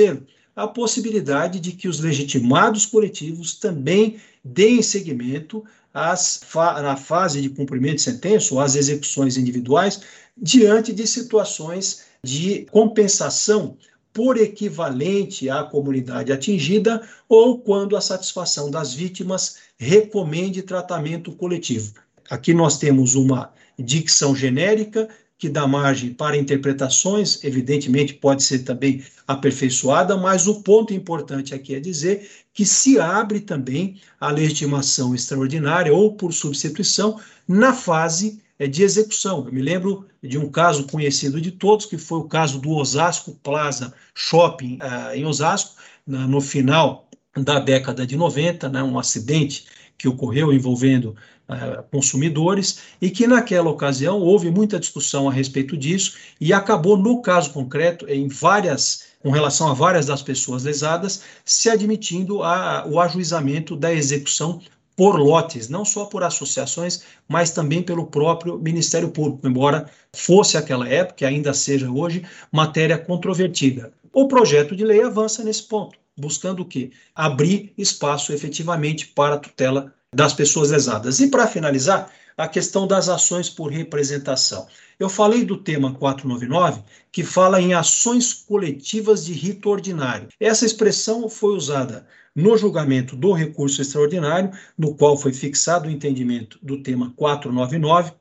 a possibilidade de que os legitimados coletivos também deem seguimento às, na fase de cumprimento de sentença ou às execuções individuais diante de situações de compensação por equivalente à comunidade atingida ou quando a satisfação das vítimas recomende tratamento coletivo. Aqui nós temos uma dicção genérica que dá margem para interpretações, evidentemente pode ser também aperfeiçoada, mas o ponto importante aqui é dizer que se abre também a legitimação extraordinária ou por substituição na fase de execução. Eu me lembro de um caso conhecido de todos, que foi o caso do Osasco Plaza Shopping uh, em Osasco, na, no final da década de 90, né, um acidente que ocorreu envolvendo uh, consumidores e que naquela ocasião houve muita discussão a respeito disso e acabou no caso concreto em várias com relação a várias das pessoas lesadas, se admitindo a, o ajuizamento da execução por lotes, não só por associações, mas também pelo próprio Ministério Público, embora fosse aquela época, e ainda seja hoje, matéria controvertida. O projeto de lei avança nesse ponto buscando o quê? Abrir espaço efetivamente para a tutela das pessoas lesadas. E para finalizar, a questão das ações por representação. Eu falei do tema 499, que fala em ações coletivas de rito ordinário. Essa expressão foi usada no julgamento do recurso extraordinário, no qual foi fixado o entendimento do tema 499,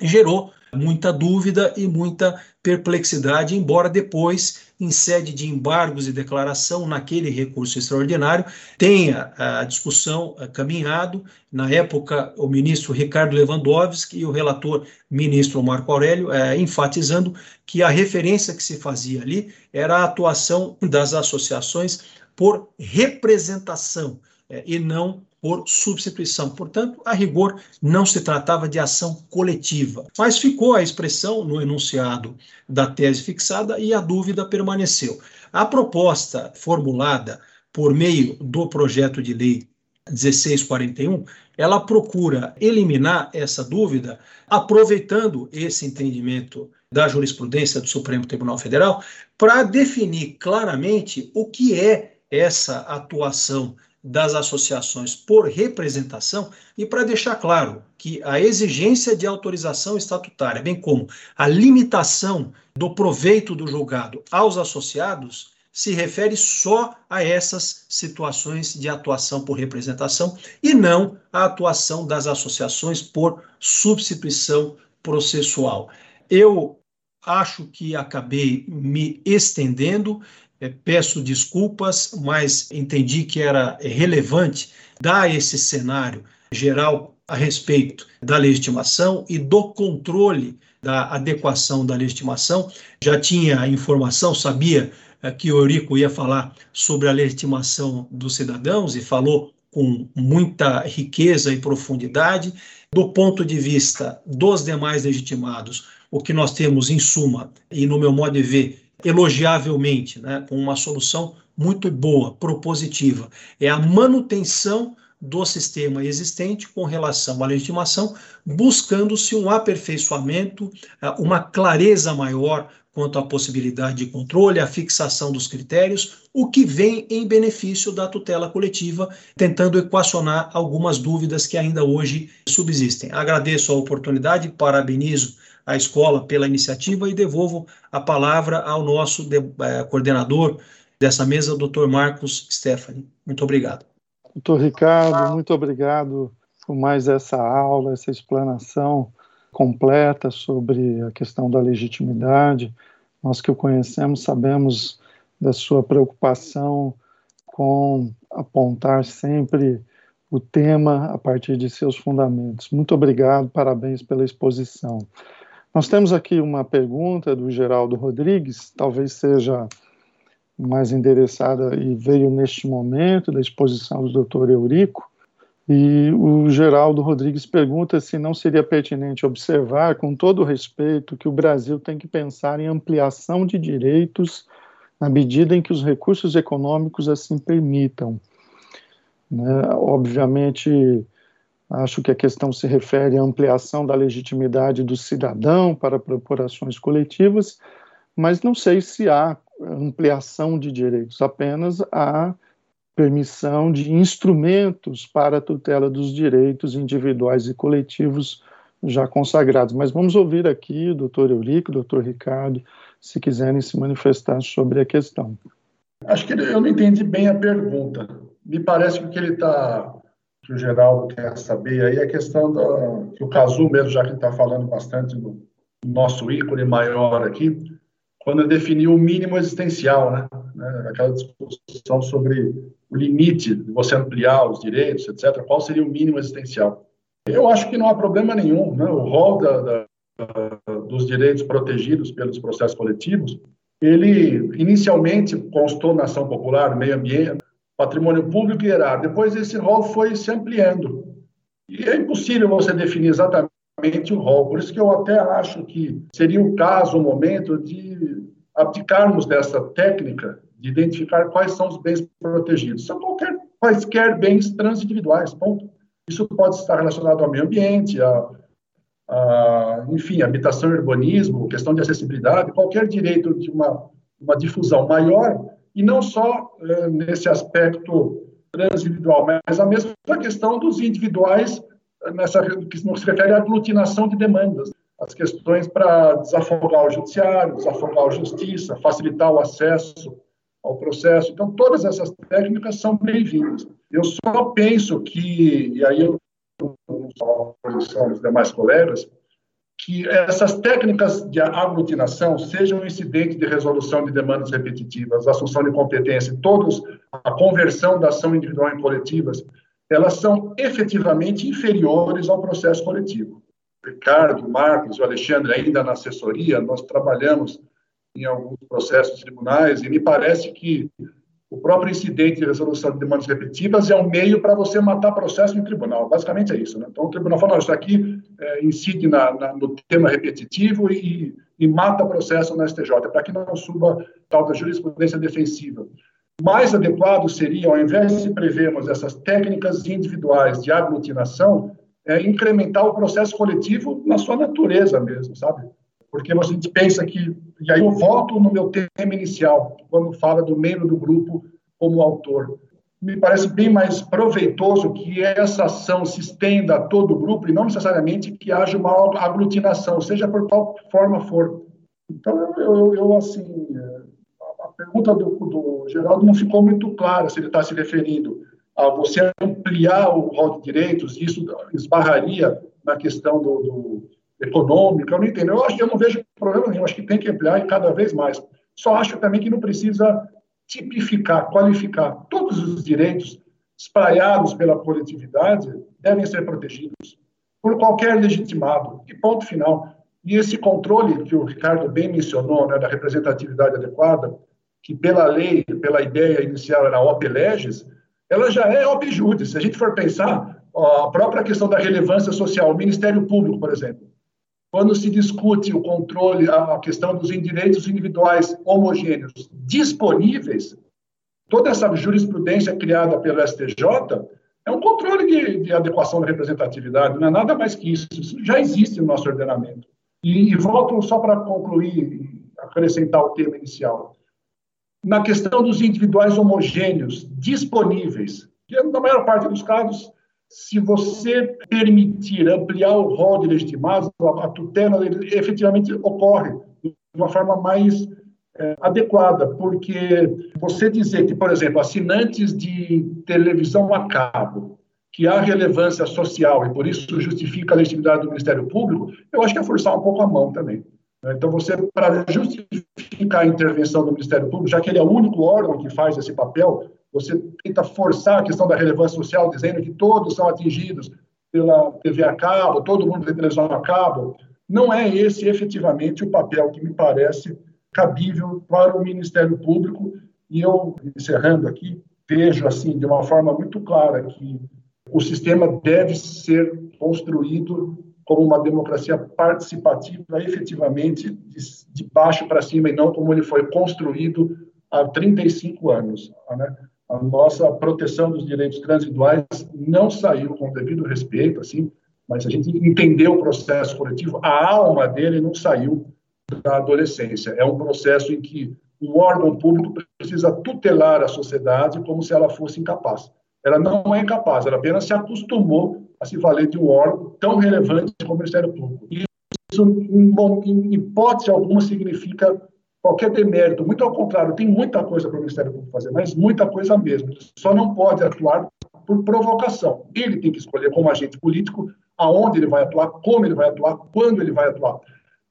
gerou muita dúvida e muita perplexidade, embora depois, em sede de embargos e declaração, naquele recurso extraordinário, tenha a discussão caminhado. Na época, o ministro Ricardo Lewandowski e o relator ministro Marco Aurélio, é, enfatizando que a referência que se fazia ali era a atuação das associações por representação é, e não por substituição. Portanto, a rigor, não se tratava de ação coletiva. Mas ficou a expressão no enunciado da tese fixada e a dúvida permaneceu. A proposta formulada por meio do projeto de lei 1641, ela procura eliminar essa dúvida, aproveitando esse entendimento da jurisprudência do Supremo Tribunal Federal, para definir claramente o que é essa atuação das associações por representação e para deixar claro que a exigência de autorização estatutária, bem como a limitação do proveito do julgado aos associados, se refere só a essas situações de atuação por representação e não à atuação das associações por substituição processual. Eu acho que acabei me estendendo, peço desculpas, mas entendi que era relevante dar esse cenário geral a respeito da legitimação e do controle da adequação da legitimação. Já tinha informação, sabia é, que o Eurico ia falar sobre a legitimação dos cidadãos e falou com muita riqueza e profundidade. Do ponto de vista dos demais legitimados, o que nós temos, em suma, e no meu modo de ver, elogiavelmente, né, com uma solução muito boa, propositiva. É a manutenção do sistema existente com relação à legitimação, buscando-se um aperfeiçoamento, eh, uma clareza maior quanto à possibilidade de controle, a fixação dos critérios, o que vem em benefício da tutela coletiva, tentando equacionar algumas dúvidas que ainda hoje subsistem. Agradeço a oportunidade, parabenizo a escola pela iniciativa e devolvo a palavra ao nosso de, eh, coordenador dessa mesa, doutor Marcos Stephanie. Muito obrigado. Doutor Ricardo, muito obrigado por mais essa aula, essa explanação completa sobre a questão da legitimidade. Nós que o conhecemos sabemos da sua preocupação com apontar sempre o tema a partir de seus fundamentos. Muito obrigado, parabéns pela exposição. Nós temos aqui uma pergunta do Geraldo Rodrigues, talvez seja mais endereçada e veio neste momento da exposição do Dr. Eurico. E o Geraldo Rodrigues pergunta se não seria pertinente observar, com todo respeito, que o Brasil tem que pensar em ampliação de direitos na medida em que os recursos econômicos assim permitam. Né? Obviamente, Acho que a questão se refere à ampliação da legitimidade do cidadão para corporações coletivas, mas não sei se há ampliação de direitos, apenas há permissão de instrumentos para a tutela dos direitos individuais e coletivos já consagrados. Mas vamos ouvir aqui o doutor Eurico, doutor Ricardo, se quiserem se manifestar sobre a questão. Acho que eu não entendi bem a pergunta. Me parece que o que ele está que o Geraldo quer saber aí é a questão da, que o Cazu mesmo, já que está falando bastante do nosso ícone maior aqui, quando definiu o mínimo existencial, né? né? Aquela discussão sobre o limite de você ampliar os direitos, etc. Qual seria o mínimo existencial? Eu acho que não há problema nenhum, né? O rol da, da, dos direitos protegidos pelos processos coletivos, ele inicialmente constou na ação popular, meio ambiente, patrimônio público e erário. Depois esse rol foi se ampliando. E é impossível você definir exatamente o rol. Por isso que eu até acho que seria o caso, o momento de abdicarmos dessa técnica de identificar quais são os bens protegidos. São qualquer, quaisquer bens transindividuais, ponto. Isso pode estar relacionado ao meio ambiente, a, a, enfim, habitação e urbanismo, questão de acessibilidade, qualquer direito de uma, uma difusão maior e não só eh, nesse aspecto transindividual, mas a mesma questão dos individuais, eh, nessa, que se refere à aglutinação de demandas, as questões para desafogar o judiciário, desafogar a justiça, facilitar o acesso ao processo. Então, todas essas técnicas são bem-vindas. Eu só penso que, e aí eu não a os demais colegas, que essas técnicas de aglutinação, sejam um incidente de resolução de demandas repetitivas, assunção de competência, todos a conversão da ação individual em coletivas, elas são efetivamente inferiores ao processo coletivo. Ricardo, Marcos, o Alexandre, ainda na assessoria, nós trabalhamos em alguns processos tribunais e me parece que o próprio incidente de resolução de demandas repetitivas é um meio para você matar processo em tribunal. Basicamente é isso. Né? Então, o tribunal fala, isso aqui é, incide na, na, no tema repetitivo e, e mata processo na STJ, para que não suba tal da jurisprudência defensiva. Mais adequado seria, ao invés de prevermos essas técnicas individuais de aglutinação, é, incrementar o processo coletivo na sua natureza mesmo, sabe? Porque a gente pensa que, e aí eu volto no meu tema inicial, quando fala do membro do grupo como autor. me parece bem mais proveitoso que essa ação se estenda a todo o grupo e não necessariamente que haja uma aglutinação, seja por qual forma for. Então, eu, eu, eu assim, a pergunta do, do Geraldo não ficou muito clara se ele está se referindo a você ampliar o rol de direitos, isso esbarraria na questão do, do econômico, eu não entendo. Eu acho que eu não vejo problema nenhum, acho que tem que ampliar e cada vez mais. Só acho também que não precisa tipificar, qualificar todos os direitos espraiados pela coletividade devem ser protegidos por qualquer legitimado. E ponto final. E esse controle que o Ricardo bem mencionou, né, da representatividade adequada, que pela lei, pela ideia inicial era op legis, ela já é op judice. Se a gente for pensar, a própria questão da relevância social, o Ministério Público, por exemplo, quando se discute o controle, a questão dos direitos individuais homogêneos disponíveis, toda essa jurisprudência criada pelo STJ é um controle de, de adequação da representatividade, não é nada mais que isso. Isso já existe no nosso ordenamento. E, e volto só para concluir, acrescentar o tema inicial. Na questão dos individuais homogêneos disponíveis, que na maior parte dos casos se você permitir ampliar o rol de legitimados, a, tutela efetivamente ocorre de uma forma mais é, adequada, porque você dizer que, por exemplo, assinantes de televisão a cabo, que há relevância social e por isso justifica a legitimidade do Ministério Público, eu acho que é forçar um pouco a mão também. Então, você, para justificar a intervenção do Ministério Público, já que ele é o único órgão que faz esse papel, você tenta forçar a questão da relevância social, dizendo que todos são atingidos pela TV a cabo, todo mundo tem televisão a cabo. Não é esse efetivamente o papel que me parece cabível para o Ministério Público. E eu, encerrando aqui, vejo assim de uma forma muito clara que o sistema deve ser construído como uma democracia participativa, efetivamente de, baixo para cima e não como ele foi construído há 35 anos. Né? A nossa proteção dos direitos transiduais não saiu com o devido respeito, assim, mas a gente entendeu o processo coletivo, a alma dele não saiu da adolescência. É um processo em que o órgão público precisa tutelar a sociedade como se ela fosse incapaz. Ela não é incapaz, ela apenas se acostumou a se valer de um órgão tão relevante como o Ministério Público. E isso, em hipótese alguma, significa qualquer demérito, muito ao contrário, tem muita coisa para o Ministério Público fazer, mas muita coisa mesmo. Só não pode atuar por provocação. Ele tem que escolher como agente político aonde ele vai atuar, como ele vai atuar, quando ele vai atuar.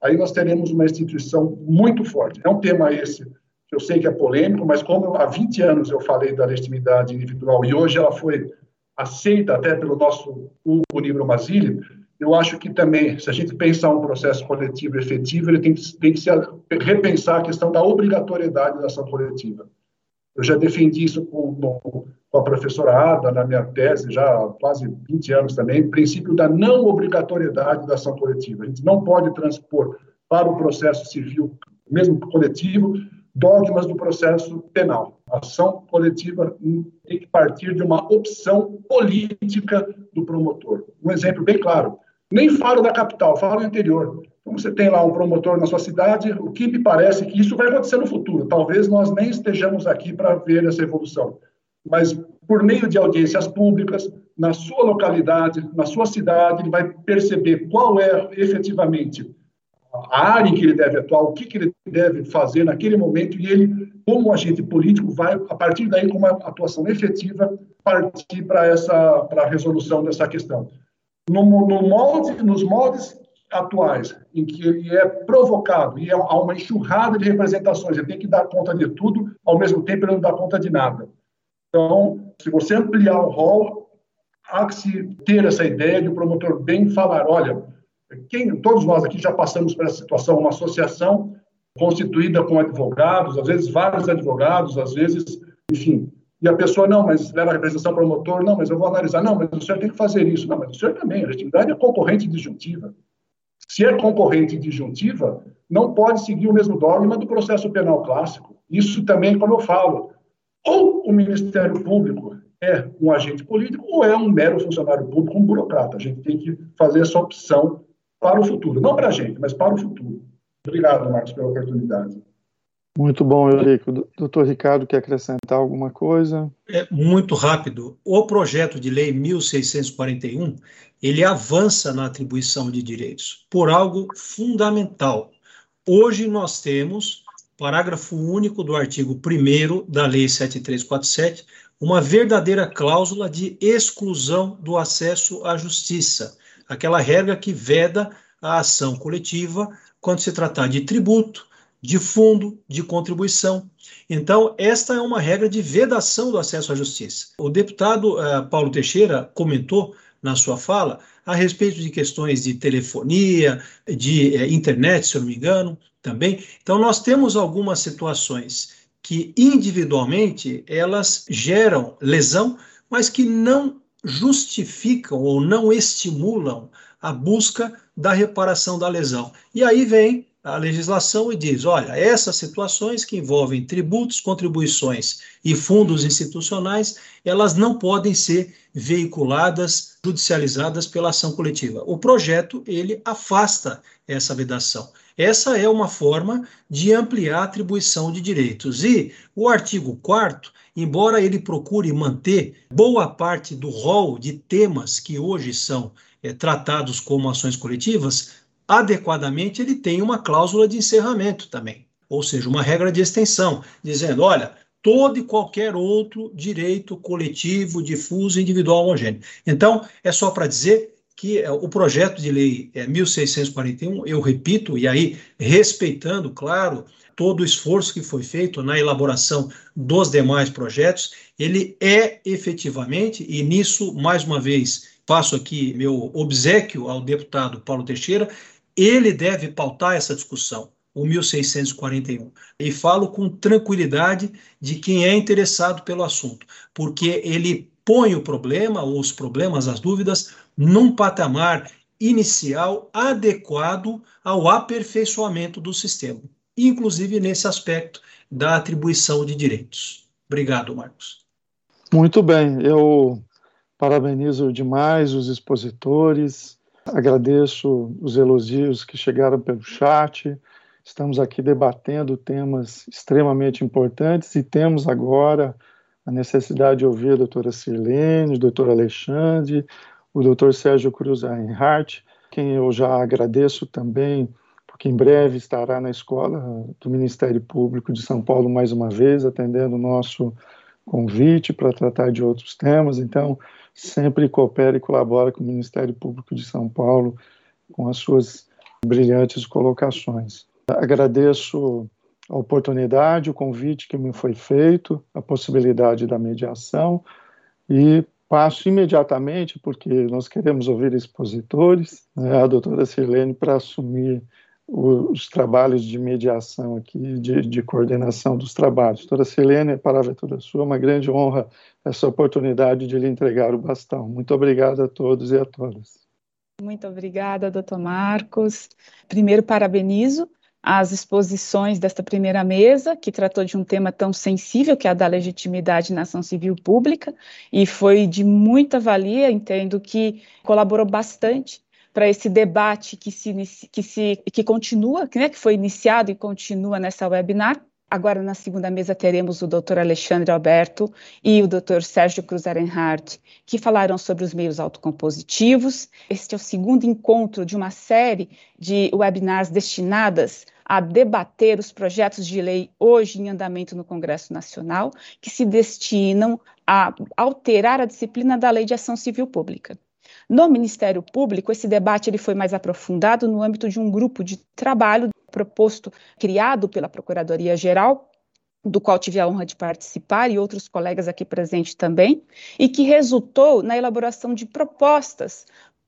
Aí nós teremos uma instituição muito forte. É um tema esse que eu sei que é polêmico, mas como há 20 anos eu falei da legitimidade individual e hoje ela foi aceita até pelo nosso Hugo Nibro eu acho que também, se a gente pensar um processo coletivo efetivo, ele tem que, tem que se repensar a questão da obrigatoriedade da ação coletiva. Eu já defendi isso com, com a professora Ada na minha tese, já há quase 20 anos também, o princípio da não obrigatoriedade da ação coletiva. A gente não pode transpor para o processo civil, mesmo coletivo, dogmas do processo penal. A ação coletiva tem que partir de uma opção política do promotor. Um exemplo bem claro. Nem falo da capital, falo do interior. Então, você tem lá um promotor na sua cidade, o que me parece que isso vai acontecer no futuro. Talvez nós nem estejamos aqui para ver essa evolução. Mas, por meio de audiências públicas, na sua localidade, na sua cidade, ele vai perceber qual é efetivamente a área em que ele deve atuar, o que, que ele deve fazer naquele momento, e ele, como agente político, vai, a partir daí, com uma atuação efetiva, partir para essa resolução dessa questão no, no molde, nos moldes atuais, em que ele é provocado e há uma enxurrada de representações, ele tem que dar conta de tudo, ao mesmo tempo ele não dá conta de nada. Então, se você ampliar o rol, há que se ter essa ideia de o um promotor bem falar, olha, quem, todos nós aqui já passamos por essa situação, uma associação constituída com advogados, às vezes vários advogados, às vezes, enfim, e a pessoa, não, mas leva a representação promotor, não, mas eu vou analisar, não, mas o senhor tem que fazer isso, não, mas o senhor também, a legitimidade é concorrente disjuntiva. Se é concorrente disjuntiva, não pode seguir o mesmo dogma do processo penal clássico. Isso também, como eu falo, ou o Ministério Público é um agente político ou é um mero funcionário público, um burocrata. A gente tem que fazer essa opção para o futuro. Não para a gente, mas para o futuro. Obrigado, Marcos, pela oportunidade. Muito bom, Eurico. Doutor Ricardo, quer acrescentar alguma coisa? É muito rápido. O projeto de lei 1641, ele avança na atribuição de direitos por algo fundamental. Hoje nós temos, parágrafo único do artigo 1 da Lei 7347, uma verdadeira cláusula de exclusão do acesso à justiça, aquela regra que veda a ação coletiva quando se tratar de tributo, de fundo, de contribuição. Então, esta é uma regra de vedação do acesso à justiça. O deputado uh, Paulo Teixeira comentou na sua fala a respeito de questões de telefonia, de uh, internet, se eu não me engano, também. Então, nós temos algumas situações que individualmente elas geram lesão, mas que não justificam ou não estimulam a busca da reparação da lesão. E aí vem a legislação e diz: olha, essas situações que envolvem tributos, contribuições e fundos institucionais, elas não podem ser veiculadas, judicializadas pela ação coletiva. O projeto ele afasta essa vedação. Essa é uma forma de ampliar a atribuição de direitos. E o artigo 4 embora ele procure manter boa parte do rol de temas que hoje são é, tratados como ações coletivas, adequadamente ele tem uma cláusula de encerramento também, ou seja, uma regra de extensão, dizendo, olha, todo e qualquer outro direito coletivo, difuso, individual, homogêneo. Então, é só para dizer que é, o projeto de lei é, 1641, eu repito, e aí respeitando, claro, todo o esforço que foi feito na elaboração dos demais projetos, ele é efetivamente, e nisso, mais uma vez, passo aqui meu obsequio ao deputado Paulo Teixeira, ele deve pautar essa discussão, o 1641. E falo com tranquilidade de quem é interessado pelo assunto, porque ele põe o problema, ou os problemas, as dúvidas, num patamar inicial adequado ao aperfeiçoamento do sistema, inclusive nesse aspecto da atribuição de direitos. Obrigado, Marcos. Muito bem, eu parabenizo demais os expositores, Agradeço os elogios que chegaram pelo chat. Estamos aqui debatendo temas extremamente importantes e temos agora a necessidade de ouvir a doutora Sirlene, o doutor Alexandre, o doutor Sérgio Cruz Reinhardt, quem eu já agradeço também, porque em breve estará na escola do Ministério Público de São Paulo mais uma vez, atendendo o nosso convite para tratar de outros temas. Então, sempre coopera e colabora com o Ministério Público de São Paulo com as suas brilhantes colocações. Agradeço a oportunidade, o convite que me foi feito, a possibilidade da mediação e passo imediatamente, porque nós queremos ouvir expositores, né, a doutora Sirlene para assumir os trabalhos de mediação aqui, de, de coordenação dos trabalhos. Doutora Silene, a palavra é toda sua, uma grande honra essa oportunidade de lhe entregar o bastão. Muito obrigado a todos e a todas. Muito obrigada, doutor Marcos. Primeiro, parabenizo as exposições desta primeira mesa, que tratou de um tema tão sensível, que é a da legitimidade na ação civil pública, e foi de muita valia, entendo que colaborou bastante para esse debate que se, que se que continua, né, que foi iniciado e continua nessa webinar. Agora, na segunda mesa, teremos o doutor Alexandre Alberto e o doutor Sérgio Cruz Arenhardt, que falarão sobre os meios autocompositivos. Este é o segundo encontro de uma série de webinars destinadas a debater os projetos de lei hoje em andamento no Congresso Nacional, que se destinam a alterar a disciplina da Lei de Ação Civil Pública. No Ministério Público, esse debate ele foi mais aprofundado no âmbito de um grupo de trabalho proposto, criado pela Procuradoria-Geral, do qual tive a honra de participar e outros colegas aqui presentes também, e que resultou na elaboração de propostas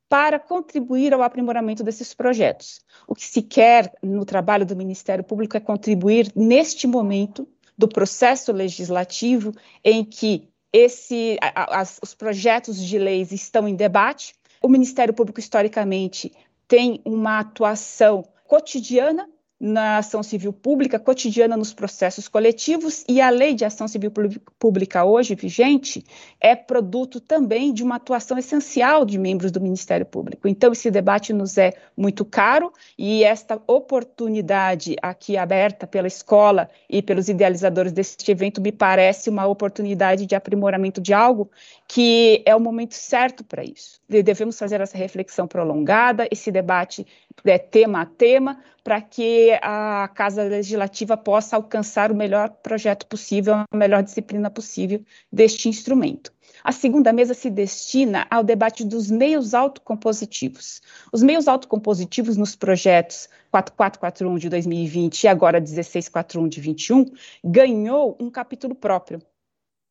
para contribuir ao aprimoramento desses projetos. O que se quer no trabalho do Ministério Público é contribuir neste momento do processo legislativo em que esse, a, as, os projetos de leis estão em debate. O Ministério Público, historicamente, tem uma atuação cotidiana na ação civil pública cotidiana nos processos coletivos e a lei de ação civil pública hoje vigente é produto também de uma atuação essencial de membros do Ministério Público. Então esse debate nos é muito caro e esta oportunidade aqui aberta pela escola e pelos idealizadores deste evento me parece uma oportunidade de aprimoramento de algo que é o momento certo para isso. Devemos fazer essa reflexão prolongada, esse debate é, tema a tema, para que a Casa Legislativa possa alcançar o melhor projeto possível, a melhor disciplina possível deste instrumento. A segunda mesa se destina ao debate dos meios autocompositivos. Os meios autocompositivos nos projetos 4441 de 2020 e agora 1641 de 21 ganhou um capítulo próprio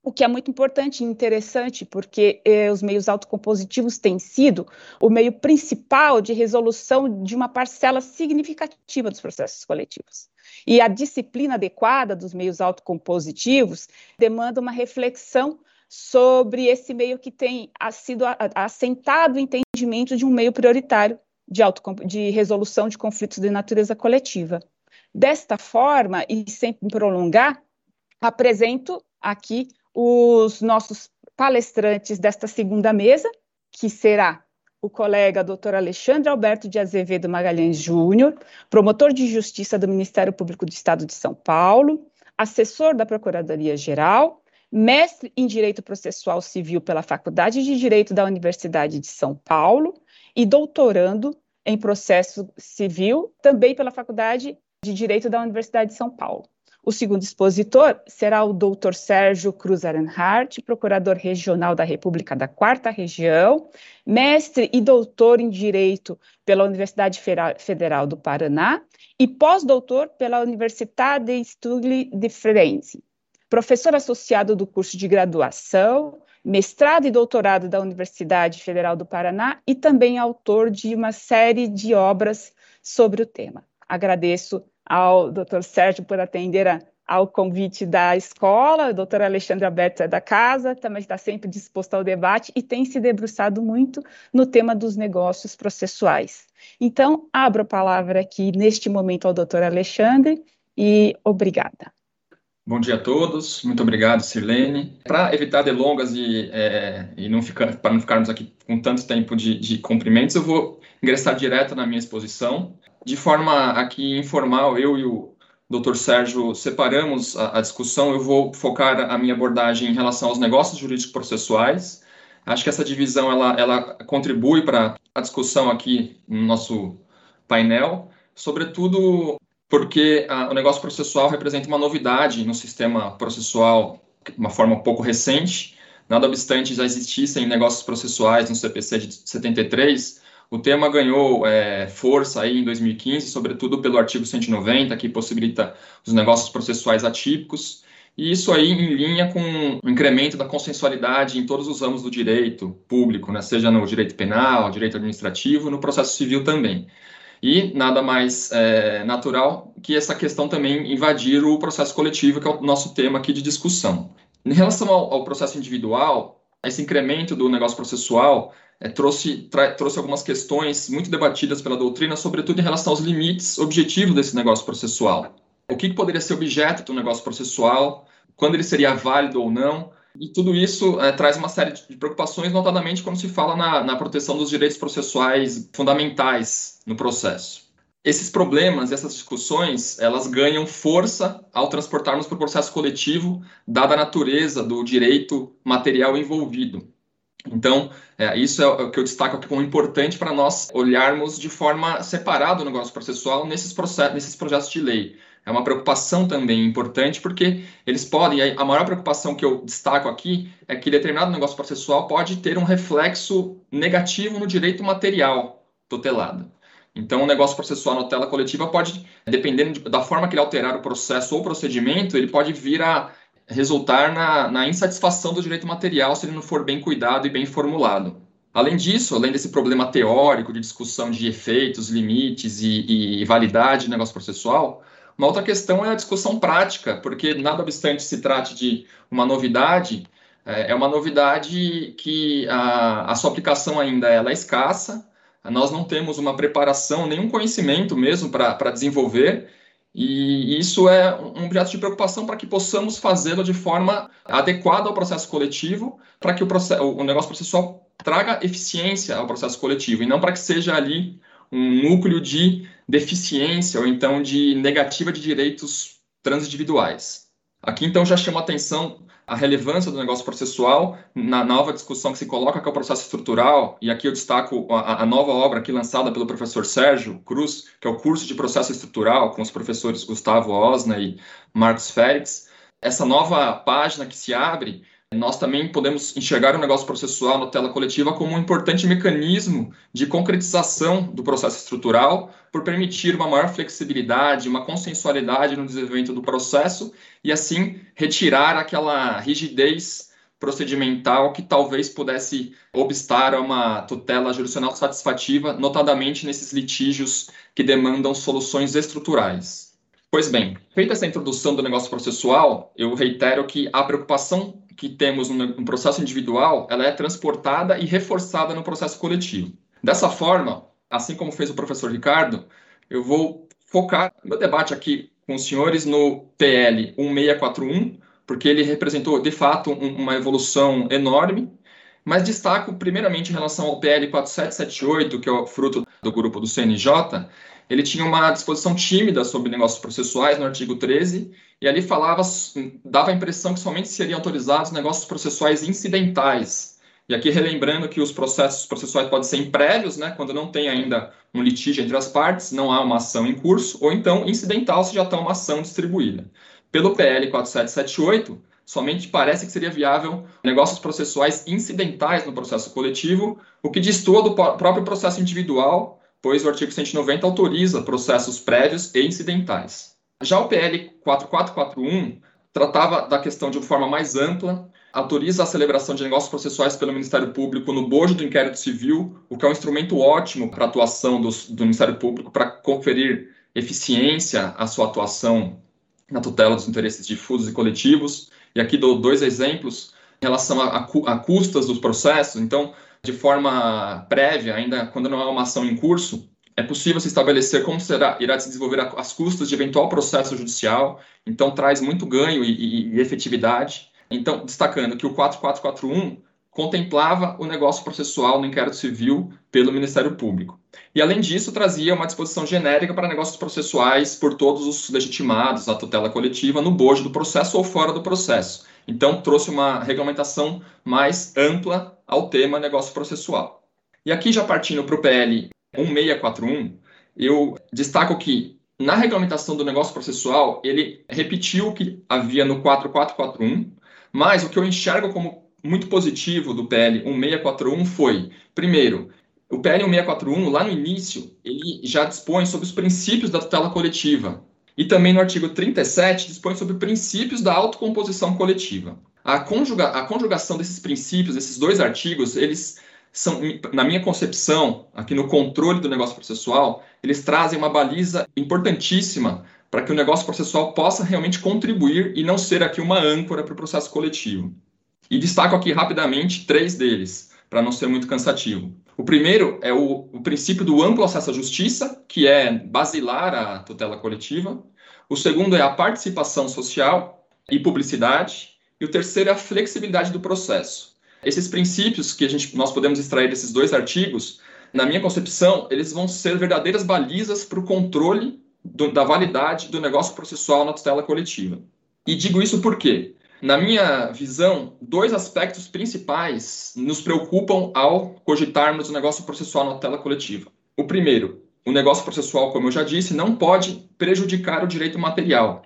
o que é muito importante e interessante, porque eh, os meios autocompositivos têm sido o meio principal de resolução de uma parcela significativa dos processos coletivos. E a disciplina adequada dos meios autocompositivos demanda uma reflexão sobre esse meio que tem sido assentado o entendimento de um meio prioritário de, de resolução de conflitos de natureza coletiva. Desta forma, e sem prolongar, apresento aqui os nossos palestrantes desta segunda mesa, que será o colega Dr. Alexandre Alberto de Azevedo Magalhães Júnior, promotor de justiça do Ministério Público do Estado de São Paulo, assessor da Procuradoria-Geral, mestre em Direito Processual Civil pela Faculdade de Direito da Universidade de São Paulo e doutorando em Processo Civil também pela Faculdade de Direito da Universidade de São Paulo. O segundo expositor será o Dr. Sérgio Cruz Arenhardt, procurador regional da República da Quarta Região, mestre e doutor em Direito pela Universidade Federal do Paraná e pós-doutor pela Universidade Stugli de Firenze. Professor associado do curso de graduação, mestrado e doutorado da Universidade Federal do Paraná e também autor de uma série de obras sobre o tema. Agradeço ao Dr. Sérgio por atender a, ao convite da escola, o doutor Alexandre Alberto é da casa, também está sempre disposto ao debate e tem se debruçado muito no tema dos negócios processuais. Então, abro a palavra aqui neste momento ao doutor Alexandre e obrigada. Bom dia a todos, muito obrigado, Sirlene. Para evitar delongas e, é, e não ficar, para não ficarmos aqui com tanto tempo de, de cumprimentos, eu vou ingressar direto na minha exposição de forma aqui informal, eu e o Dr. Sérgio separamos a, a, discussão. Eu vou focar a minha abordagem em relação aos negócios jurídicos processuais. Acho que essa divisão ela, ela contribui para a discussão aqui no nosso painel, sobretudo porque a, o negócio processual representa uma novidade no sistema processual, uma forma pouco recente. Nada obstante já existissem negócios processuais no CPC de 73, o tema ganhou é, força aí em 2015, sobretudo pelo artigo 190, que possibilita os negócios processuais atípicos, e isso aí em linha com o incremento da consensualidade em todos os ramos do direito público, né, seja no direito penal, direito administrativo, no processo civil também. E nada mais é, natural que essa questão também invadir o processo coletivo, que é o nosso tema aqui de discussão. Em relação ao, ao processo individual, esse incremento do negócio processual é, trouxe, trouxe algumas questões muito debatidas pela doutrina, sobretudo em relação aos limites objetivos desse negócio processual. O que, que poderia ser objeto do negócio processual, quando ele seria válido ou não, e tudo isso é, traz uma série de preocupações, notadamente quando se fala na, na proteção dos direitos processuais fundamentais no processo. Esses problemas, essas discussões, elas ganham força ao transportarmos para o processo coletivo, dada a natureza do direito material envolvido. Então, é, isso é o que eu destaco aqui como importante para nós olharmos de forma separada o negócio processual nesses, processos, nesses projetos de lei. É uma preocupação também importante, porque eles podem, a maior preocupação que eu destaco aqui é que determinado negócio processual pode ter um reflexo negativo no direito material tutelado. Então, o negócio processual na tutela coletiva pode, dependendo da forma que ele alterar o processo ou procedimento, ele pode vir a resultar na, na insatisfação do direito material se ele não for bem cuidado e bem formulado. Além disso, além desse problema teórico de discussão de efeitos, limites e, e, validade do negócio processual, uma outra questão é a discussão prática, porque nada obstante se trate de uma novidade, é, é uma novidade que a, a sua aplicação ainda é escassa, nós não temos uma preparação, nenhum conhecimento mesmo para desenvolver, e isso é um objeto de preocupação para que possamos fazê-lo de forma adequada ao processo coletivo, para que o, processo, o negócio processual traga eficiência ao processo coletivo, e não para que seja ali um núcleo de deficiência ou então de negativa de direitos transindividuais. Aqui, então, já chama atenção a relevância do negócio processual na nova discussão que se coloca, que é o processo estrutural, e aqui eu destaco a, a, nova obra aqui lançada pelo professor Sérgio Cruz, que é o curso de processo estrutural, com os professores Gustavo Osna e Marcos Félix. Essa nova página que se abre nós também podemos enxergar o negócio processual na tela coletiva como um importante mecanismo de concretização do processo estrutural, por permitir uma maior flexibilidade, uma consensualidade no desenvolvimento do processo e, assim, retirar aquela rigidez procedimental que talvez pudesse obstar a uma tutela jurisdicional satisfativa, notadamente nesses litígios que demandam soluções estruturais. Pois bem, feita essa introdução do negócio processual, eu reitero que a preocupação que temos no processo individual, ela é transportada e reforçada no processo coletivo. Dessa forma, assim como fez o professor Ricardo, eu vou focar meu debate aqui com os senhores no PL 1641, porque ele representou, de fato, um, uma evolução enorme, mas destaco primeiramente em relação ao PL 4778, que é o fruto do grupo do CNJ, ele tinha uma disposição tímida sobre negócios processuais no artigo 13, e ali falava, dava a impressão que somente seriam autorizados negócios processuais incidentais. E aqui relembrando que os processos processuais podem ser prévios, né, quando não tem ainda um litígio entre as partes, não há uma ação em curso, ou então incidental se já está uma ação distribuída. Pelo PL 4778, somente parece que seria viável negócios processuais incidentais no processo coletivo, o que destoa do próprio processo individual, pois o artigo 190 autoriza processos prévios e incidentais. Já o PL 4441 tratava da questão de uma forma mais ampla, autoriza a celebração de negócios processuais pelo Ministério Público no bojo do inquérito civil, o que é um instrumento ótimo para a atuação do, Ministério Público para conferir eficiência à sua atuação na tutela dos interesses difusos e coletivos. E aqui dou dois exemplos em relação a, a, a custas dos processos. Então, de forma prévia, ainda quando não há uma ação em curso, é possível se estabelecer como será, irá se desenvolver as custas de eventual processo judicial, então traz muito ganho e, e, e efetividade. Então, destacando que o 4441 contemplava o negócio processual no inquérito civil pelo Ministério Público. E, além disso, trazia uma disposição genérica para negócios processuais por todos os legitimados à tutela coletiva no bojo do processo ou fora do processo. Então, trouxe uma regulamentação mais ampla ao tema negócio processual. E aqui, já partindo para o PL 1641, eu destaco que na regulamentação do negócio processual, ele repetiu o que havia no 4441, mas o que eu enxergo como muito positivo do PL 1641 foi, primeiro, o PL 1641, lá no início, ele já dispõe sobre os princípios da tutela coletiva, e também no artigo 37 dispõe sobre princípios da autocomposição coletiva. A, conjuga, a conjugação desses princípios, esses dois artigos, eles são, na minha concepção, aqui no controle do negócio processual, eles trazem uma baliza importantíssima para que o negócio processual possa realmente contribuir e não ser aqui uma âncora para o processo coletivo. E destaco aqui rapidamente três deles, para não ser muito cansativo. O primeiro é o, o, princípio do amplo acesso à justiça, que é basilar a tutela coletiva. O segundo é a participação social e publicidade. E o terceiro é a flexibilidade do processo. Esses princípios que a gente, nós podemos extrair desses dois artigos, na minha concepção, eles vão ser verdadeiras balizas para o controle do, da validade do negócio processual na tutela coletiva. E digo isso por quê? Na minha visão, dois aspectos principais nos preocupam ao cogitarmos o negócio processual na tela coletiva. O primeiro, o negócio processual, como eu já disse, não pode prejudicar o direito material.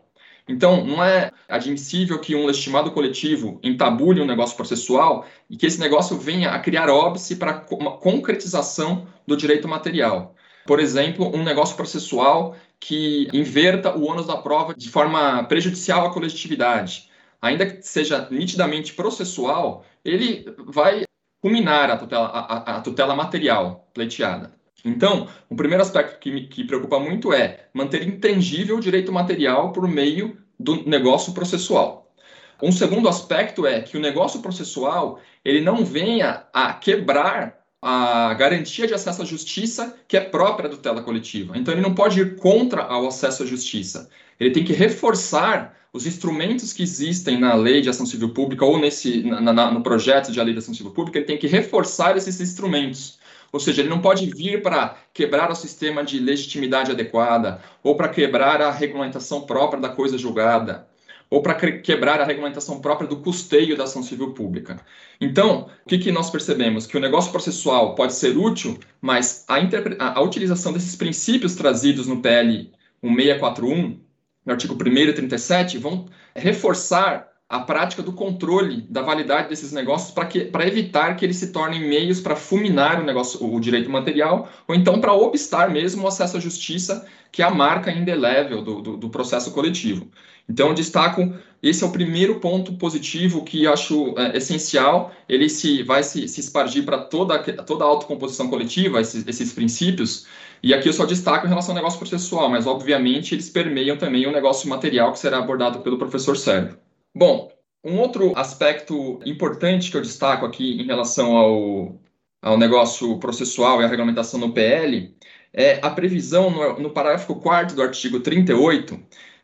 Então, não é admissível que um legitimado coletivo entabule um negócio processual e que esse negócio venha a criar óbice para uma concretização do direito material. Por exemplo, um negócio processual que inverta o ônus da prova de forma prejudicial à coletividade ainda que seja nitidamente processual, ele vai culminar a tutela, a, a tutela material pleiteada. Então, o primeiro aspecto que me que preocupa muito é manter intangível o direito material por meio do negócio processual. Um segundo aspecto é que o negócio processual ele não venha a quebrar a garantia de acesso à justiça que é própria do tutela coletiva. Então, ele não pode ir contra o acesso à justiça. Ele tem que reforçar os instrumentos que existem na lei de ação civil pública ou nesse, na, na, no projeto de lei de ação civil pública, ele tem que reforçar esses instrumentos. Ou seja, ele não pode vir para quebrar o sistema de legitimidade adequada ou para quebrar a regulamentação própria da coisa julgada ou para quebrar a regulamentação própria do custeio da ação civil pública. Então, o que, que nós percebemos? Que o negócio processual pode ser útil, mas a, a, utilização desses princípios trazidos no PL 1641, no artigo 1 e 37, vão reforçar a prática do controle da validade desses negócios para evitar que eles se tornem meios para fulminar o negócio, o direito material, ou então para obstar mesmo o acesso à justiça, que é a marca indelével do, do, do processo coletivo. Então, destaco, esse é o primeiro ponto positivo que acho é, essencial, ele se vai se, se espargir para toda, toda a autocomposição coletiva, esses, esses princípios, e aqui eu só destaco em relação ao negócio processual, mas obviamente eles permeiam também o negócio material que será abordado pelo professor Sérgio. Bom, um outro aspecto importante que eu destaco aqui em relação ao, ao negócio processual e à regulamentação no PL é a previsão no, no parágrafo 4 do artigo 38.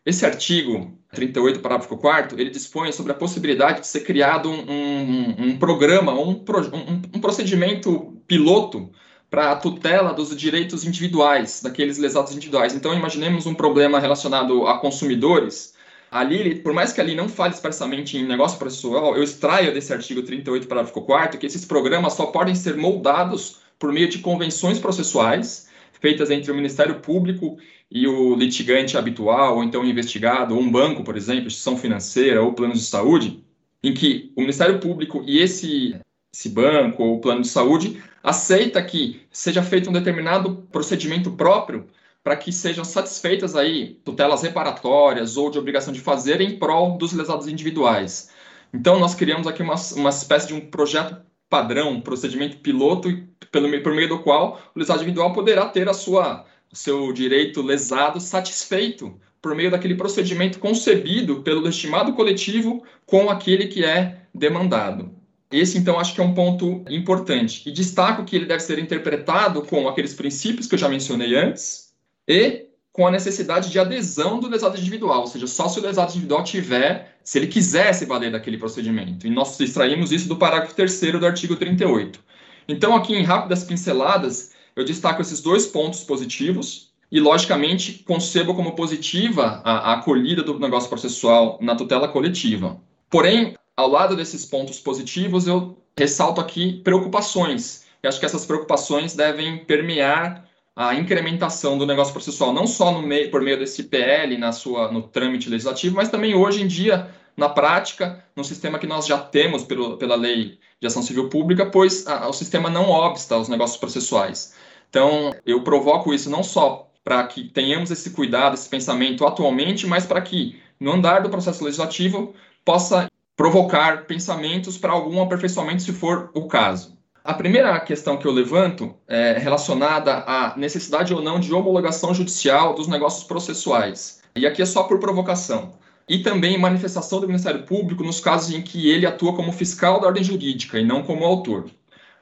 Esse artigo 38, parágrafo 4 ele dispõe sobre a possibilidade de ser criado um, um, um programa, um, um, um procedimento piloto para a tutela dos direitos individuais, daqueles lesados individuais. Então, imaginemos um problema relacionado a consumidores, ali, por mais que ali não fale expressamente em negócio processual, eu extraio desse artigo 38, parágrafo 4 que esses programas só podem ser moldados por meio de convenções processuais feitas entre o Ministério Público e o litigante habitual, ou então o investigado, ou um banco, por exemplo, instituição financeira ou planos de saúde, em que o Ministério Público e esse, esse banco ou plano de saúde aceita que seja feito um determinado procedimento próprio para que sejam satisfeitas aí tutelas reparatórias ou de obrigação de fazer em prol dos lesados individuais. Então, nós criamos aqui uma, uma espécie de um projeto padrão, um procedimento piloto, pelo, por meio do qual o lesado individual poderá ter a sua, o seu direito lesado satisfeito por meio daquele procedimento concebido pelo legitimado coletivo com aquele que é demandado. Esse, então, acho que é um ponto importante. E destaco que ele deve ser interpretado com aqueles princípios que eu já mencionei antes, e com a necessidade de adesão do lesado individual, ou seja, só se o lesado individual tiver, se ele quiser se valer daquele procedimento. E nós extraímos isso do parágrafo 3 do artigo 38. Então, aqui em rápidas pinceladas, eu destaco esses dois pontos positivos e, logicamente, concebo como positiva a, a acolhida do negócio processual na tutela coletiva. Porém, ao lado desses pontos positivos, eu ressalto aqui preocupações. E acho que essas preocupações devem permear a incrementação do negócio processual, não só meio, por meio desse PL, na sua, no trâmite legislativo, mas também hoje em dia, na prática, no sistema que nós já temos pelo, pela lei de ação civil pública, pois a, o sistema não obsta aos negócios processuais. Então, eu provoco isso não só para que tenhamos esse cuidado, esse pensamento atualmente, mas para que, no andar do processo legislativo, possa provocar pensamentos para algum aperfeiçoamento, se for o caso. A primeira questão que eu levanto é relacionada à necessidade ou não de homologação judicial dos negócios processuais. E aqui é só por provocação. E também manifestação do Ministério Público nos casos em que ele atua como fiscal da ordem jurídica e não como autor.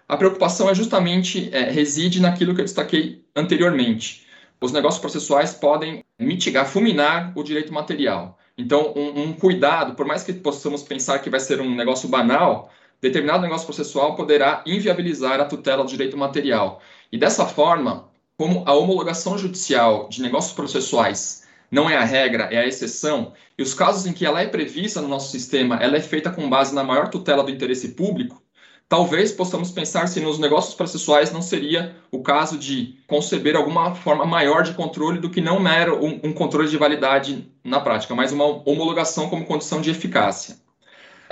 A preocupação é justamente é, reside naquilo que eu destaquei anteriormente. Os negócios processuais podem mitigar, fulminar o direito material. Então, um, um cuidado, por mais que possamos pensar que vai ser um negócio banal, determinado negócio processual poderá inviabilizar a tutela do direito material. E dessa forma, como a homologação judicial de negócios processuais não é a regra, é a exceção, e os casos em que ela é prevista no nosso sistema, ela é feita com base na maior tutela do interesse público, talvez possamos pensar se nos negócios processuais não seria o caso de conceber alguma forma maior de controle do que não mero um, um controle de validade na prática, mas uma homologação como condição de eficácia.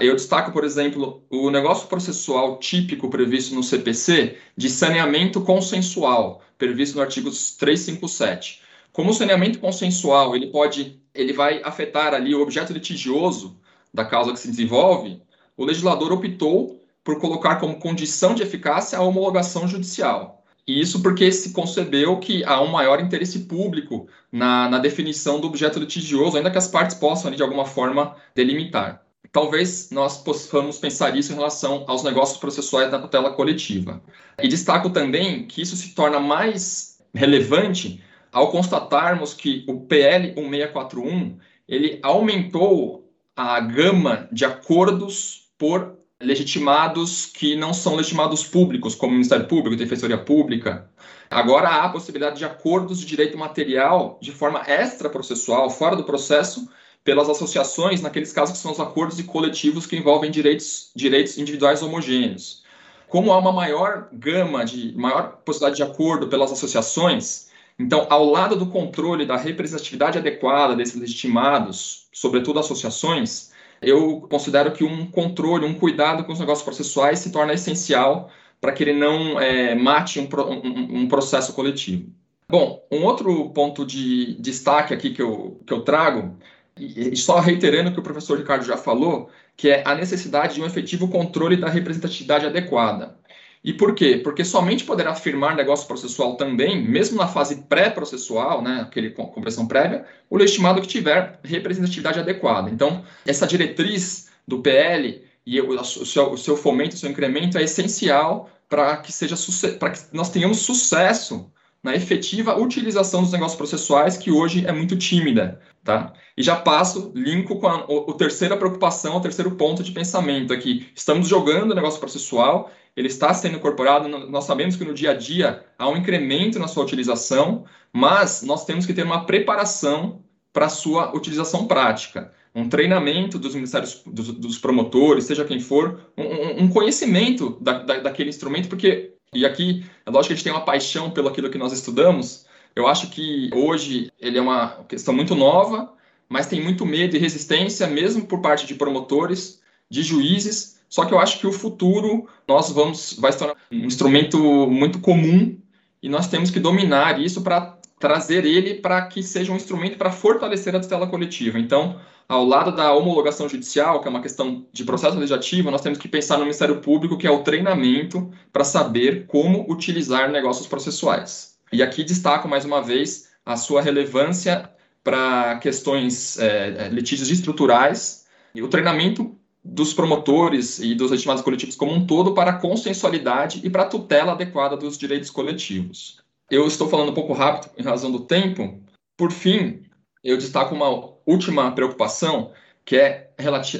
Eu destaco, por exemplo, o negócio processual típico previsto no CPC de saneamento consensual, previsto no artigo 357. Como o saneamento consensual, ele pode, ele vai afetar ali o objeto litigioso da causa que se desenvolve, o legislador optou por colocar como condição de eficácia a homologação judicial. E isso porque se concebeu que há um maior interesse público na, na definição do objeto litigioso, ainda que as partes possam, de alguma forma, delimitar. Talvez nós possamos pensar isso em relação aos negócios processuais da tutela coletiva. E destaco também que isso se torna mais relevante ao constatarmos que o PL 1641 ele aumentou a gama de acordos por legitimados que não são legitimados públicos, como Ministério Público, Defensoria Pública. Agora há a possibilidade de acordos de direito material de forma extraprocessual, fora do processo, pelas associações, naqueles casos que são os acordos e coletivos que envolvem direitos, direitos individuais homogêneos. Como há uma maior gama, de maior possibilidade de acordo pelas associações, então, ao lado do controle da representatividade adequada desses legitimados, sobretudo associações, eu considero que um controle, um cuidado com os negócios processuais se torna essencial para que ele não é, mate um, um, um, processo coletivo. Bom, um outro ponto de destaque aqui que eu, que eu trago, e só reiterando o que o professor Ricardo já falou, que é a necessidade de um efetivo controle da representatividade adequada. E por quê? Porque somente poderá firmar negócio processual também, mesmo na fase pré-processual, né, aquele compressão prévia, o legitimado que tiver representatividade adequada. Então, essa diretriz do PL e o, seu, o seu fomento, o seu incremento é essencial para que seja para que nós tenhamos sucesso na efetiva utilização dos negócios processuais, que hoje é muito tímida. Tá? E já passo, linko com a, o, a terceira preocupação, o terceiro ponto de pensamento aqui. Estamos jogando o negócio processual ele está sendo incorporado. Nós sabemos que no dia a dia há um incremento na sua utilização, mas nós temos que ter uma preparação para a sua utilização prática. Um treinamento dos ministérios, dos, dos promotores, seja quem for, um, um conhecimento da, da, daquele instrumento, porque, e aqui é lógico que a gente tem uma paixão pelo aquilo que nós estudamos, eu acho que hoje ele é uma questão muito nova, mas tem muito medo e resistência, mesmo por parte de promotores, de juízes, só que eu acho que o futuro nós vamos vai se tornar um instrumento muito comum e nós temos que dominar isso para trazer ele para que seja um instrumento para fortalecer a tutela coletiva. Então, ao lado da homologação judicial, que é uma questão de processo legislativo, nós temos que pensar no Ministério Público, que é o treinamento para saber como utilizar negócios processuais. E aqui destaco mais uma vez a sua relevância para questões é, litígios estruturais e o treinamento dos promotores e dos legitimados coletivos como um todo para a consensualidade e para a tutela adequada dos direitos coletivos. Eu estou falando um pouco rápido em razão do tempo. Por fim, eu destaco uma última preocupação que é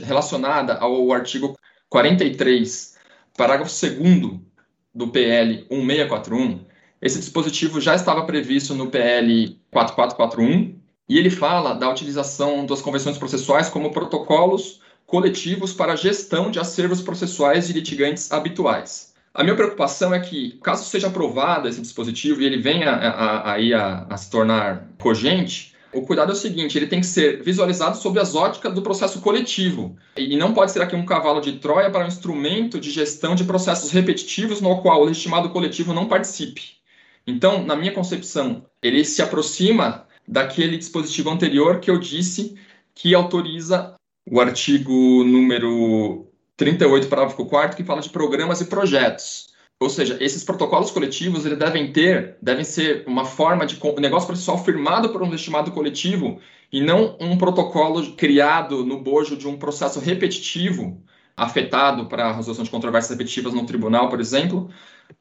relacionada ao artigo 43, parágrafo 2 do PL 1641. Esse dispositivo já estava previsto no PL 4441 e ele fala da utilização das convenções processuais como protocolos coletivos para a gestão de acervos processuais de litigantes habituais. A minha preocupação é que, caso seja aprovado esse dispositivo e ele venha a, a, a, se tornar cogente, o cuidado é o seguinte: ele tem que ser visualizado sob as óticas do processo coletivo. E não pode ser aqui um cavalo de Troia para um instrumento de gestão de processos repetitivos no qual o legitimado coletivo não participe. Então, na minha concepção, ele se aproxima daquele dispositivo anterior que eu disse que autoriza o artigo número 38, parágrafo 4 que fala de programas e projetos. Ou seja, esses protocolos coletivos eles devem ter, devem ser uma forma de negócio processual firmado por um legitimado coletivo e não um protocolo criado no bojo de um processo repetitivo afetado para a resolução de controvérsias repetitivas no tribunal, por exemplo,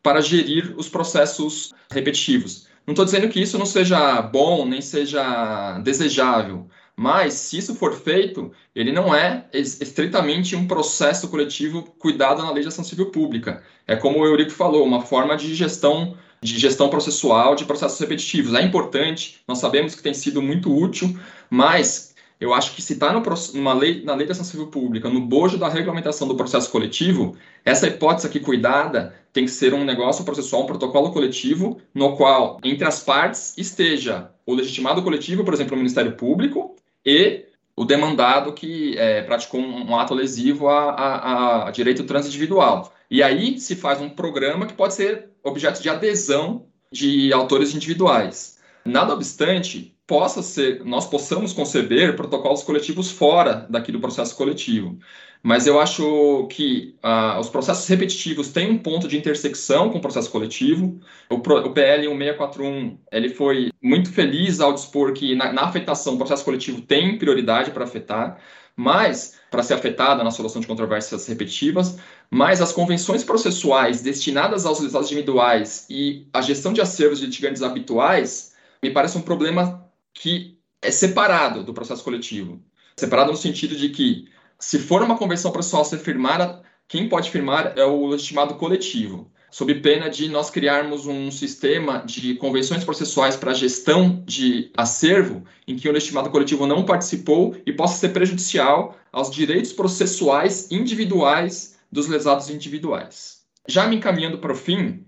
para gerir os processos repetitivos. Não estou dizendo que isso não seja bom, nem seja desejável, mas, se isso for feito, ele não é estritamente um processo coletivo cuidado na legislação civil pública. É como o Eurico falou, uma forma de gestão de gestão processual de processos repetitivos. É importante, nós sabemos que tem sido muito útil, mas eu acho que se está numa lei, na lei da ação civil pública, no bojo da regulamentação do processo coletivo, essa hipótese aqui cuidada tem que ser um negócio processual, um protocolo coletivo, no qual, entre as partes, esteja o legitimado coletivo, por exemplo, o Ministério Público, e o demandado que é, praticou um, ato lesivo a, a, a direito transindividual. E aí se faz um programa que pode ser objeto de adesão de autores individuais. Nada obstante, possa ser, nós possamos conceber protocolos coletivos fora daqui do processo coletivo. Mas eu acho que ah, os processos repetitivos têm um ponto de intersecção com o processo coletivo. O, o PL 1641 ele foi muito feliz ao dispor que na, na afetação o processo coletivo tem prioridade para afetar, mas para ser afetada na solução de controvérsias repetitivas, mas as convenções processuais destinadas aos lesados individuais e a gestão de acervos de litigantes habituais me parece um problema que é separado do processo coletivo. Separado no sentido de que se for uma convenção processual ser firmada, quem pode firmar é o legitimado coletivo, sob pena de nós criarmos um sistema de convenções processuais para gestão de acervo em que o legitimado coletivo não participou e possa ser prejudicial aos direitos processuais individuais dos lesados individuais. Já me encaminhando para o fim,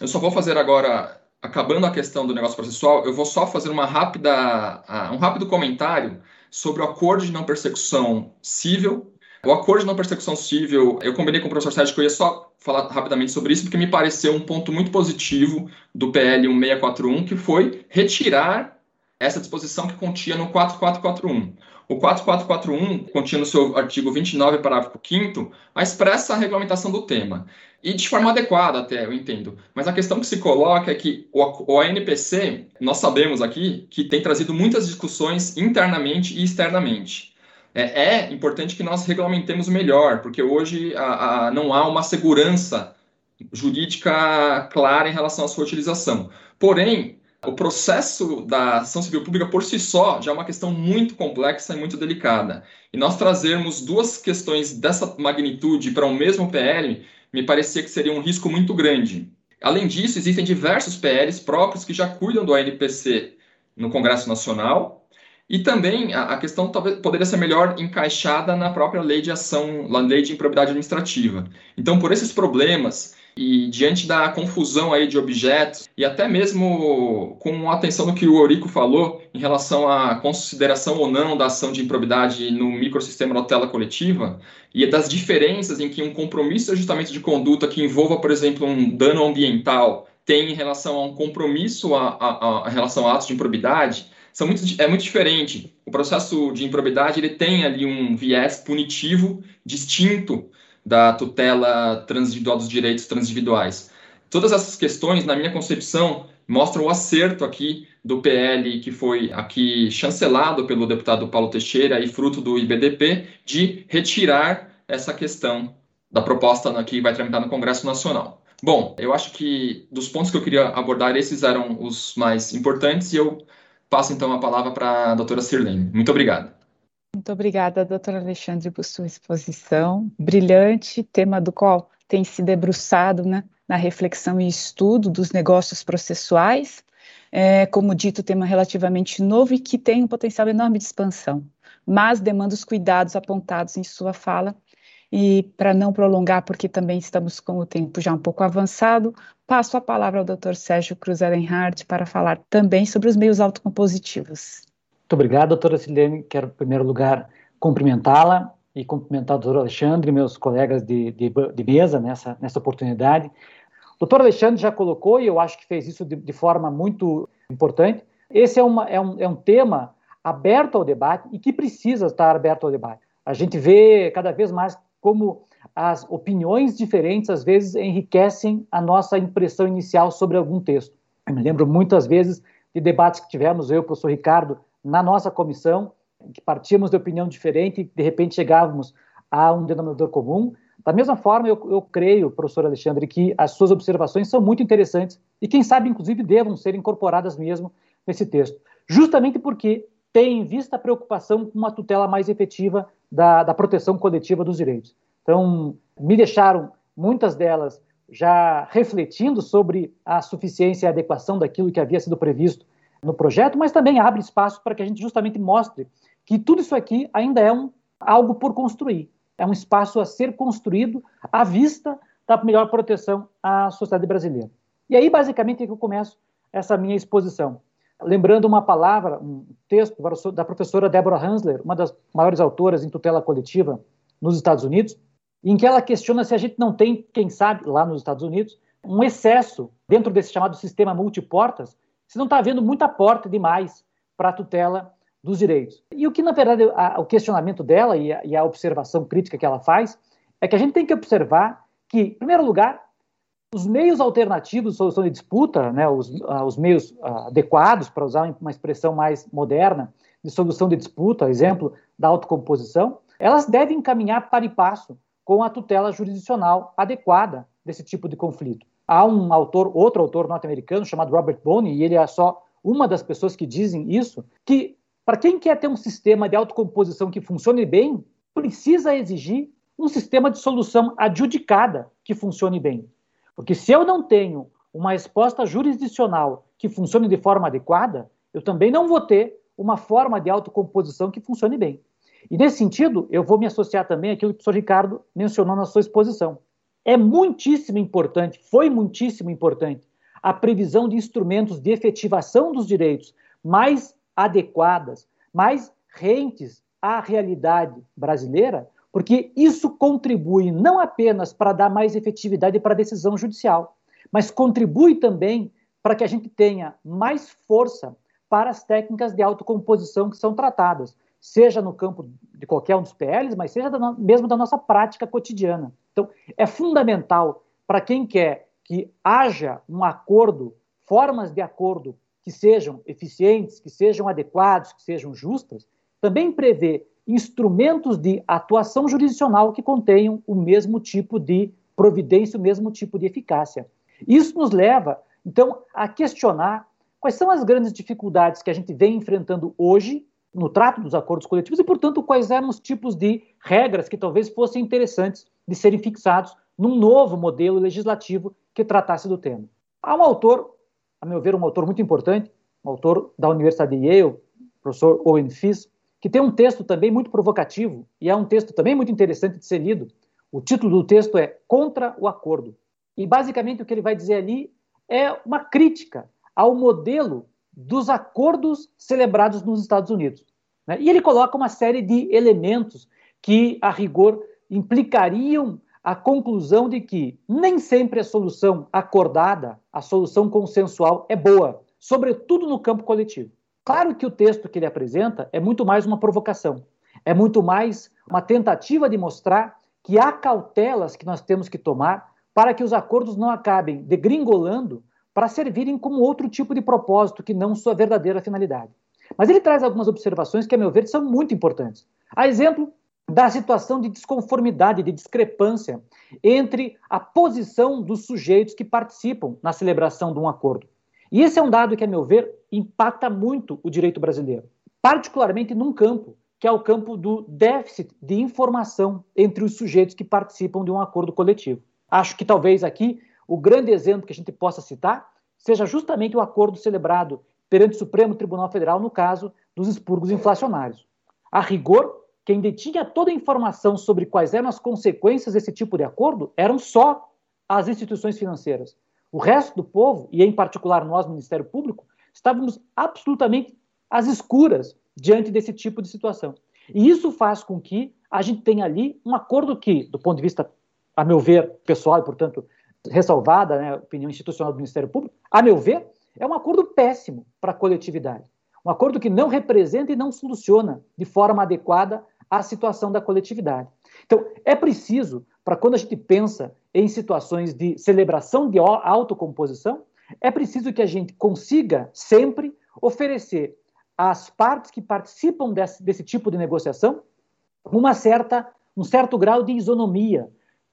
eu só vou fazer agora, acabando a questão do negócio processual, eu vou só fazer uma rápida, um rápido comentário sobre o acordo de não persecução civil. O acordo de não persecução civil, eu combinei com o professor Sérgio que eu ia só falar rapidamente sobre isso, porque me pareceu um ponto muito positivo do PL 1641, que foi retirar essa disposição que continha no 4441. O 4441 continha no seu artigo 29, parágrafo 5 a expressa regulamentação do tema. E de forma adequada até, eu entendo. Mas a questão que se coloca é que o, o ANPC, nós sabemos aqui, que tem trazido muitas discussões internamente e externamente. É, é importante que nós regulamentemos melhor, porque hoje a, a, não há uma segurança jurídica clara em relação à sua utilização. Porém, o processo da ação civil pública por si só já é uma questão muito complexa e muito delicada. E nós trazermos duas questões dessa magnitude para o um mesmo PL me parecia que seria um risco muito grande. Além disso, existem diversos PLs próprios que já cuidam do ANPC no Congresso Nacional, e também a, questão talvez poderia ser melhor encaixada na própria lei de ação, na lei de improbidade administrativa. Então, por esses problemas e diante da confusão aí de objetos, e até mesmo com atenção no que o Eurico falou em relação à consideração ou não da ação de improbidade no microsistema da tela coletiva, e das diferenças em que um compromisso de ajustamento de conduta que envolva, por exemplo, um dano ambiental tem em relação a um compromisso a, a, a relação a atos de improbidade, são muito, é muito diferente. O processo de improbidade ele tem ali um viés punitivo distinto da tutela transindividual dos direitos transindividuais. Todas essas questões, na minha concepção, mostram o acerto aqui do PL que foi aqui chancelado pelo deputado Paulo Teixeira e fruto do IBDP de retirar essa questão da proposta que vai tramitar no Congresso Nacional. Bom, eu acho que dos pontos que eu queria abordar, esses eram os mais importantes e eu passo então a palavra para a doutora Sirlene. Muito obrigado. Muito obrigada, doutora Alexandre, por sua exposição brilhante, tema do qual tem se debruçado né, na reflexão e estudo dos negócios processuais. É, como dito, tema relativamente novo e que tem um potencial enorme de expansão, mas demanda os cuidados apontados em sua fala. E para não prolongar, porque também estamos com o tempo já um pouco avançado, passo a palavra ao Dr. Sérgio Cruz Ehrenhardt para falar também sobre os meios autocompositivos. Muito obrigado, doutora Silene. Quero, em primeiro lugar, cumprimentá-la e cumprimentar o doutor Alexandre e meus colegas de, de, de, mesa nessa, nessa oportunidade. O doutor Alexandre já colocou, e eu acho que fez isso de, de forma muito importante, esse é, uma, é, um, é um tema aberto ao debate e que precisa estar aberto ao debate. A gente vê cada vez mais como as opiniões diferentes, às vezes, enriquecem a nossa impressão inicial sobre algum texto. Eu me lembro muitas vezes de debates que tivemos, eu e o professor Ricardo, na nossa comissão, que partíamos de opinião diferente e de repente chegávamos a um denominador comum. Da mesma forma, eu, eu creio, professor Alexandre, que as suas observações são muito interessantes e, quem sabe, inclusive, devam ser incorporadas mesmo nesse texto, justamente porque tem em vista a preocupação com uma tutela mais efetiva da, da proteção coletiva dos direitos. Então, me deixaram muitas delas já refletindo sobre a suficiência e adequação daquilo que havia sido previsto no projeto, mas também abre espaço para que a gente justamente mostre que tudo isso aqui ainda é um, algo por construir. É um espaço a ser construído à vista da melhor proteção à sociedade brasileira. E aí, basicamente, é que eu começo essa minha exposição. Lembrando uma palavra, um texto da professora Deborah Hansler, uma das maiores autoras em tutela coletiva nos Estados Unidos, em que ela questiona se a gente não tem, quem sabe, lá nos Estados Unidos, um excesso dentro desse chamado sistema multiportas se não está havendo muita porta demais para a tutela dos direitos. E o que, na verdade, a, o questionamento dela e a, e a observação crítica que ela faz é que a gente tem que observar que, em primeiro lugar, os meios alternativos de solução de disputa, né, os, uh, os meios uh, adequados, para usar uma expressão mais moderna, de solução de disputa, exemplo da autocomposição, elas devem caminhar para e passo com a tutela jurisdicional adequada desse tipo de conflito. Há um autor, outro autor norte-americano chamado Robert Bonney, e ele é só uma das pessoas que dizem isso, que para quem quer ter um sistema de autocomposição que funcione bem, precisa exigir um sistema de solução adjudicada que funcione bem. Porque se eu não tenho uma resposta jurisdicional que funcione de forma adequada, eu também não vou ter uma forma de autocomposição que funcione bem. E nesse sentido, eu vou me associar também àquilo que o professor Ricardo mencionou na sua exposição. É muitíssimo importante, foi muitíssimo importante, a previsão de instrumentos de efetivação dos direitos mais adequadas, mais rentes à realidade brasileira, porque isso contribui não apenas para dar mais efetividade para a decisão judicial, mas contribui também para que a gente tenha mais força para as técnicas de autocomposição que são tratadas, seja no campo de qualquer um dos PLs, mas seja da mesmo da nossa prática cotidiana. Então, é fundamental para quem quer que haja um acordo, formas de acordo que sejam eficientes, que sejam adequados, que sejam justas, também prever instrumentos de atuação jurisdicional que contenham o mesmo tipo de providência, o mesmo tipo de eficácia. Isso nos leva, então, a questionar quais são as grandes dificuldades que a gente vem enfrentando hoje no trato dos acordos coletivos e, portanto, quais eram os tipos de regras que talvez fossem interessantes de serem fixados num novo modelo legislativo que tratasse do tema. Há um autor, a meu ver, um autor muito importante, um autor da Universidade de Yale, professor Owen Fiss, que tem um texto também muito provocativo e é um texto também muito interessante de ser lido. O título do texto é Contra o Acordo. E basicamente o que ele vai dizer ali é uma crítica ao modelo dos acordos celebrados nos Estados Unidos. Né? E ele coloca uma série de elementos que, a rigor, implicariam a conclusão de que nem sempre a solução acordada, a solução consensual, é boa, sobretudo no campo coletivo. Claro que o texto que ele apresenta é muito mais uma provocação, é muito mais uma tentativa de mostrar que há cautelas que nós temos que tomar para que os acordos não acabem degringolando para servirem como outro tipo de propósito que não sua verdadeira finalidade. Mas ele traz algumas observações que, a meu ver, são muito importantes. A exemplo da situação de desconformidade, de discrepância entre a posição dos sujeitos que participam na celebração de um acordo. E esse é um dado que, a meu ver, impacta muito o direito brasileiro, particularmente num campo que é o campo do déficit de informação entre os sujeitos que participam de um acordo coletivo. Acho que talvez aqui o grande exemplo que a gente possa citar seja justamente o acordo celebrado perante o Supremo Tribunal Federal no caso dos expurgos inflacionários. A rigor, quem detinha toda a informação sobre quais eram as consequências desse tipo de acordo eram só as instituições financeiras. O resto do povo, e em particular nós, Ministério Público, estávamos absolutamente às escuras diante desse tipo de situação. E isso faz com que a gente tenha ali um acordo que, do ponto de vista, a meu ver, pessoal e, portanto, ressalvada né, a opinião institucional do Ministério Público, a meu ver, é um acordo péssimo para a coletividade. Um acordo que não representa e não soluciona de forma adequada a situação da coletividade. Então, é preciso, para quando a gente pensa em situações de celebração de autocomposição, é preciso que a gente consiga sempre oferecer às partes que participam desse, desse tipo de negociação uma certa, um certo grau de isonomia,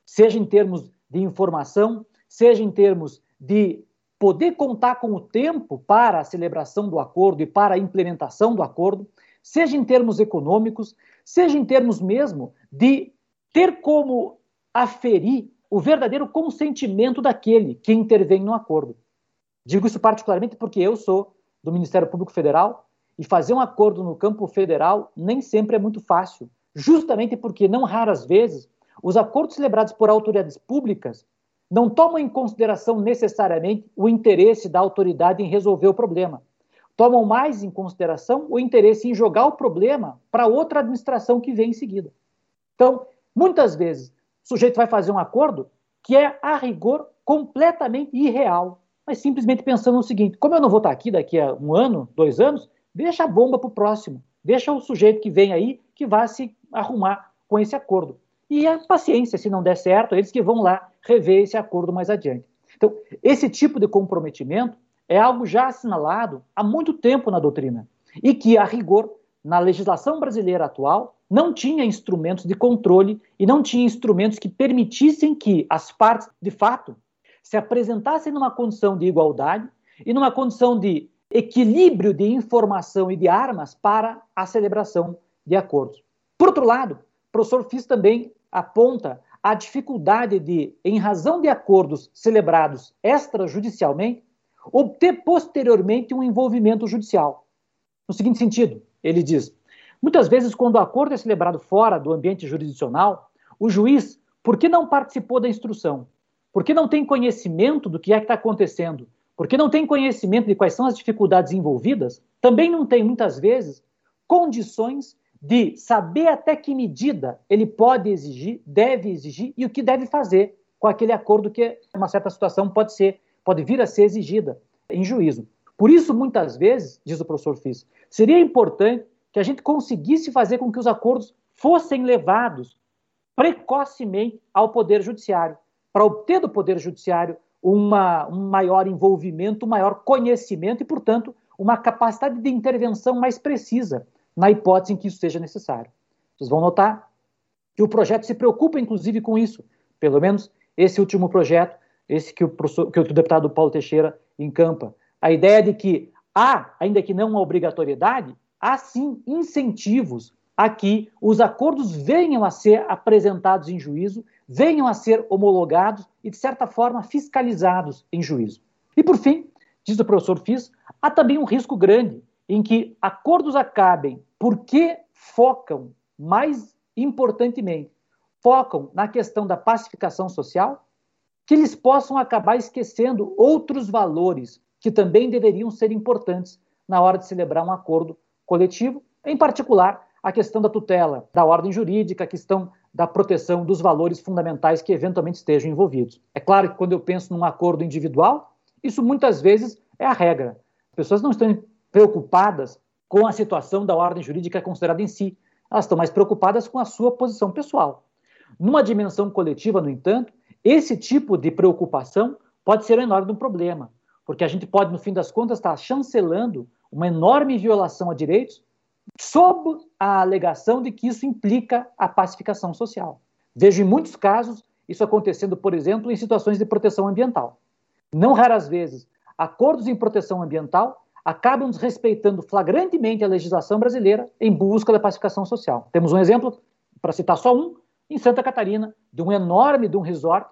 seja em termos de informação, seja em termos de poder contar com o tempo para a celebração do acordo e para a implementação do acordo, seja em termos econômicos, seja em termos mesmo de ter como aferir o verdadeiro consentimento daquele que intervém no acordo. Digo isso particularmente porque eu sou do Ministério Público Federal e fazer um acordo no campo federal nem sempre é muito fácil, justamente porque, não raras vezes, os acordos celebrados por autoridades públicas não tomam em consideração necessariamente o interesse da autoridade em resolver o problema. Tomam mais em consideração o interesse em jogar o problema para outra administração que vem em seguida. Então, muitas vezes, o sujeito vai fazer um acordo que é, a rigor, completamente irreal. Mas simplesmente pensando no seguinte: como eu não vou estar aqui daqui a um ano, dois anos, deixa a bomba para o próximo, deixa o sujeito que vem aí que vá se arrumar com esse acordo. E a paciência, se não der certo, eles que vão lá rever esse acordo mais adiante. Então, esse tipo de comprometimento é algo já assinalado há muito tempo na doutrina e que, a rigor, na legislação brasileira atual, não tinha instrumentos de controle e não tinha instrumentos que permitissem que as partes, de fato, se apresentassem numa condição de igualdade e numa condição de equilíbrio de informação e de armas para a celebração de acordos. Por outro lado, o professor Fis também aponta a dificuldade de, em razão de acordos celebrados extrajudicialmente, obter posteriormente um envolvimento judicial. No seguinte sentido, ele diz: muitas vezes, quando o acordo é celebrado fora do ambiente jurisdicional, o juiz, por que não participou da instrução? Porque não tem conhecimento do que é que está acontecendo, porque não tem conhecimento de quais são as dificuldades envolvidas, também não tem, muitas vezes, condições de saber até que medida ele pode exigir, deve exigir e o que deve fazer com aquele acordo que uma certa situação pode ser, pode vir a ser exigida em juízo. Por isso, muitas vezes, diz o professor Fis, seria importante que a gente conseguisse fazer com que os acordos fossem levados precocemente ao Poder Judiciário para obter do Poder Judiciário uma, um maior envolvimento, um maior conhecimento e, portanto, uma capacidade de intervenção mais precisa na hipótese em que isso seja necessário. Vocês vão notar que o projeto se preocupa, inclusive, com isso. Pelo menos esse último projeto, esse que o, que o deputado Paulo Teixeira encampa. A ideia de que há, ainda que não uma obrigatoriedade, há sim incentivos a que os acordos venham a ser apresentados em juízo venham a ser homologados e, de certa forma, fiscalizados em juízo. E, por fim, diz o professor Fis, há também um risco grande em que acordos acabem porque focam, mais importantemente, focam na questão da pacificação social, que eles possam acabar esquecendo outros valores que também deveriam ser importantes na hora de celebrar um acordo coletivo, em particular a questão da tutela da ordem jurídica, a questão da proteção dos valores fundamentais que eventualmente estejam envolvidos. É claro que quando eu penso num acordo individual, isso muitas vezes é a regra. As pessoas não estão preocupadas com a situação da ordem jurídica considerada em si, elas estão mais preocupadas com a sua posição pessoal. Numa dimensão coletiva, no entanto, esse tipo de preocupação pode ser um enorme problema, porque a gente pode, no fim das contas, estar chancelando uma enorme violação a direitos sob a alegação de que isso implica a pacificação social. Vejo em muitos casos isso acontecendo, por exemplo, em situações de proteção ambiental. Não raras vezes, acordos em proteção ambiental acabam desrespeitando flagrantemente a legislação brasileira em busca da pacificação social. Temos um exemplo, para citar só um, em Santa Catarina, de um enorme de um resort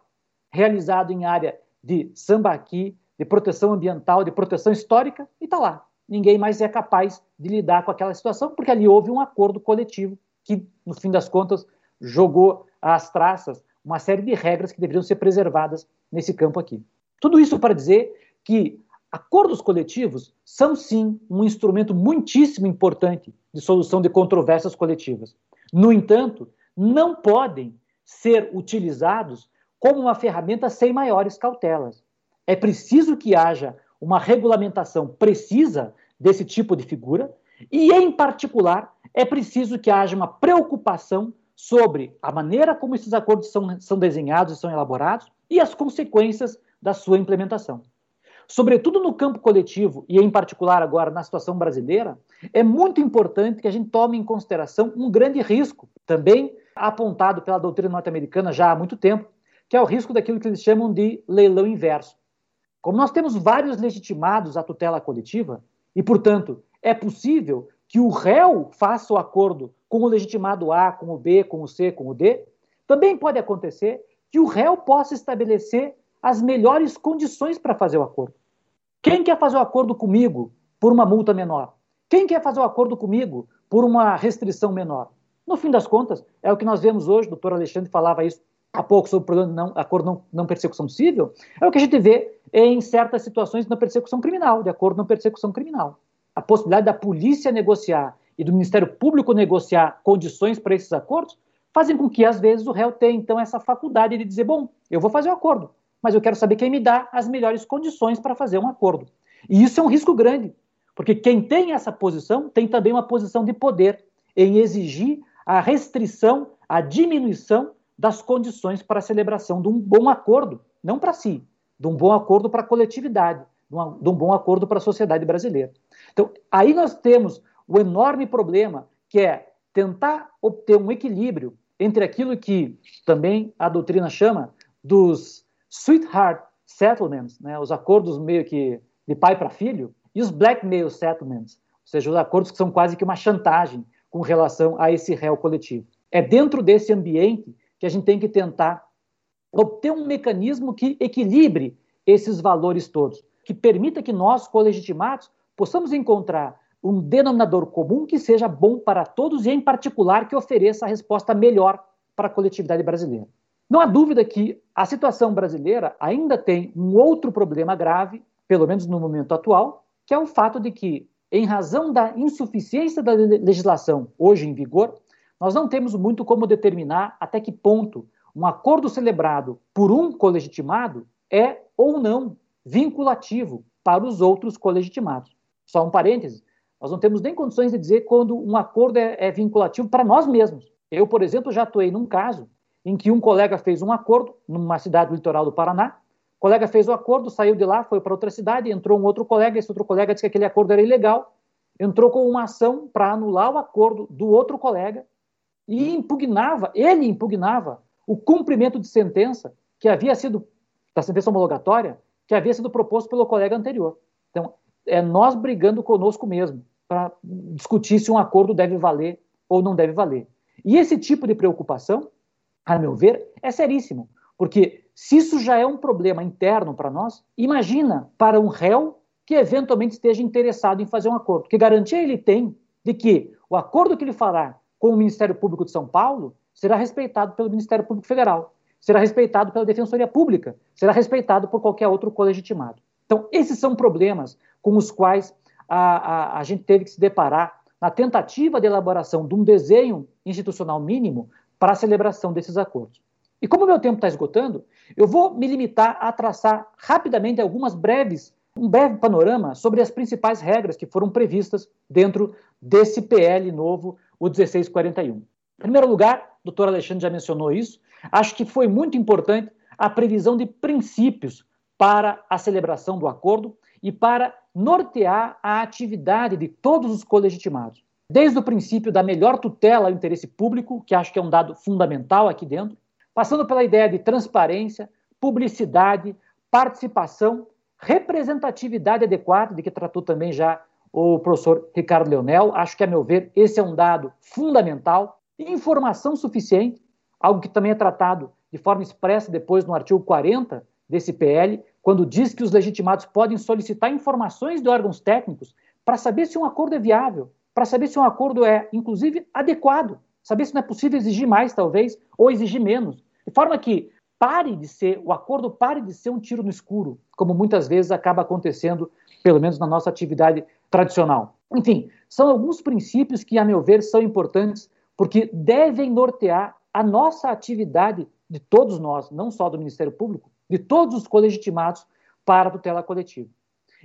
realizado em área de sambaqui, de proteção ambiental, de proteção histórica, e está lá ninguém mais é capaz de lidar com aquela situação, porque ali houve um acordo coletivo que, no fim das contas, jogou às traças uma série de regras que deveriam ser preservadas nesse campo aqui. Tudo isso para dizer que acordos coletivos são, sim, um instrumento muitíssimo importante de solução de controvérsias coletivas. No entanto, não podem ser utilizados como uma ferramenta sem maiores cautelas. É preciso que haja uma regulamentação precisa desse tipo de figura e, em particular, é preciso que haja uma preocupação sobre a maneira como esses acordos são, são desenhados e são elaborados e as consequências da sua implementação. Sobretudo no campo coletivo, e em particular agora na situação brasileira, é muito importante que a gente tome em consideração um grande risco, também apontado pela doutrina norte-americana já há muito tempo, que é o risco daquilo que eles chamam de leilão inverso. Como nós temos vários legitimados à tutela coletiva, e, portanto, é possível que o réu faça o acordo com o legitimado A, com o B, com o C, com o D, também pode acontecer que o réu possa estabelecer as melhores condições para fazer o acordo. Quem quer fazer o acordo comigo por uma multa menor? Quem quer fazer o acordo comigo por uma restrição menor? No fim das contas, é o que nós vemos hoje, o doutor Alexandre falava isso há pouco sobre o problema não, acordo não, não persecução civil, é o que a gente vê em certas situações na persecução criminal, de acordo com persecução criminal. A possibilidade da polícia negociar e do Ministério Público negociar condições para esses acordos fazem com que, às vezes, o réu tenha, então, essa faculdade de dizer: bom, eu vou fazer o um acordo, mas eu quero saber quem me dá as melhores condições para fazer um acordo. E isso é um risco grande, porque quem tem essa posição tem também uma posição de poder em exigir a restrição, a diminuição das condições para a celebração de um bom acordo, não para si, de um bom acordo para a coletividade, de, um bom acordo para a sociedade brasileira. Então, aí nós temos o enorme problema que é tentar obter um equilíbrio entre aquilo que também a doutrina chama dos sweetheart settlements, né, os acordos meio que de pai para filho, e os blackmail settlements, ou seja, os acordos que são quase que uma chantagem com relação a esse réu coletivo. É dentro desse ambiente que a gente tem que tentar obter um mecanismo que equilibre esses valores todos, que permita que nós, colegitimados, possamos encontrar um denominador comum que seja bom para todos e, em particular, que ofereça a resposta melhor para a coletividade brasileira. Não há dúvida que a situação brasileira ainda tem um outro problema grave, pelo menos no momento atual, que é o fato de que, em razão da insuficiência da legislação hoje em vigor, nós não temos muito como determinar até que ponto um acordo celebrado por um colegitimado é ou não vinculativo para os outros colegitimados. Só um parêntese: nós não temos nem condições de dizer quando um acordo é, é vinculativo para nós mesmos. Eu, por exemplo, já atuei num caso em que um colega fez um acordo numa cidade do litoral do Paraná. O colega fez o acordo, saiu de lá, foi para outra cidade, entrou um outro colega, esse outro colega disse que aquele acordo era ilegal, entrou com uma ação para anular o acordo do outro colega e impugnava, ele impugnava o cumprimento de sentença que havia sido, da sentença homologatória, que havia sido proposto pelo colega anterior. Então, é nós brigando conosco mesmo para discutir se um acordo deve valer ou não deve valer. E esse tipo de preocupação a meu ver, é seríssimo. Porque se isso já é um problema interno para nós, imagina para um réu que eventualmente esteja interessado em fazer um acordo. Que garantia ele tem de que o acordo que ele fará com o Ministério Público de São Paulo será respeitado pelo Ministério Público Federal, será respeitado pela Defensoria Pública, será respeitado por qualquer outro colegitimado. Então, esses são problemas com os quais a, a, a gente teve que se deparar na tentativa de elaboração de um desenho institucional mínimo para a celebração desses acordos. E como o meu tempo está esgotando, eu vou me limitar a traçar rapidamente algumas breves, um breve panorama sobre as principais regras que foram previstas dentro desse PL novo, o 1641. Em primeiro lugar, o doutor Alexandre já mencionou isso, acho que foi muito importante a previsão de princípios para a celebração do acordo e para nortear a atividade de todos os colegitimados desde o princípio da melhor tutela ao interesse público, que acho que é um dado fundamental aqui dentro, passando pela ideia de transparência, publicidade, participação, representatividade adequada, de que tratou também já o professor Ricardo Leonel. Acho que, a meu ver, esse é um dado fundamental. Informação suficiente, algo que também é tratado de forma expressa depois no artigo 40 desse PL, quando diz que os legitimados podem solicitar informações de órgãos técnicos para saber se um acordo é viável, para saber se um acordo é, inclusive, adequado, saber se não é possível exigir mais, talvez, ou exigir menos, de forma que pare de ser, o acordo pare de ser um tiro no escuro, como muitas vezes acaba acontecendo, pelo menos na nossa atividade tradicional. Enfim, são alguns princípios que, a meu ver, são importantes porque devem nortear a nossa atividade de todos nós, não só do Ministério Público, de todos os colegitimados para a tutela coletiva.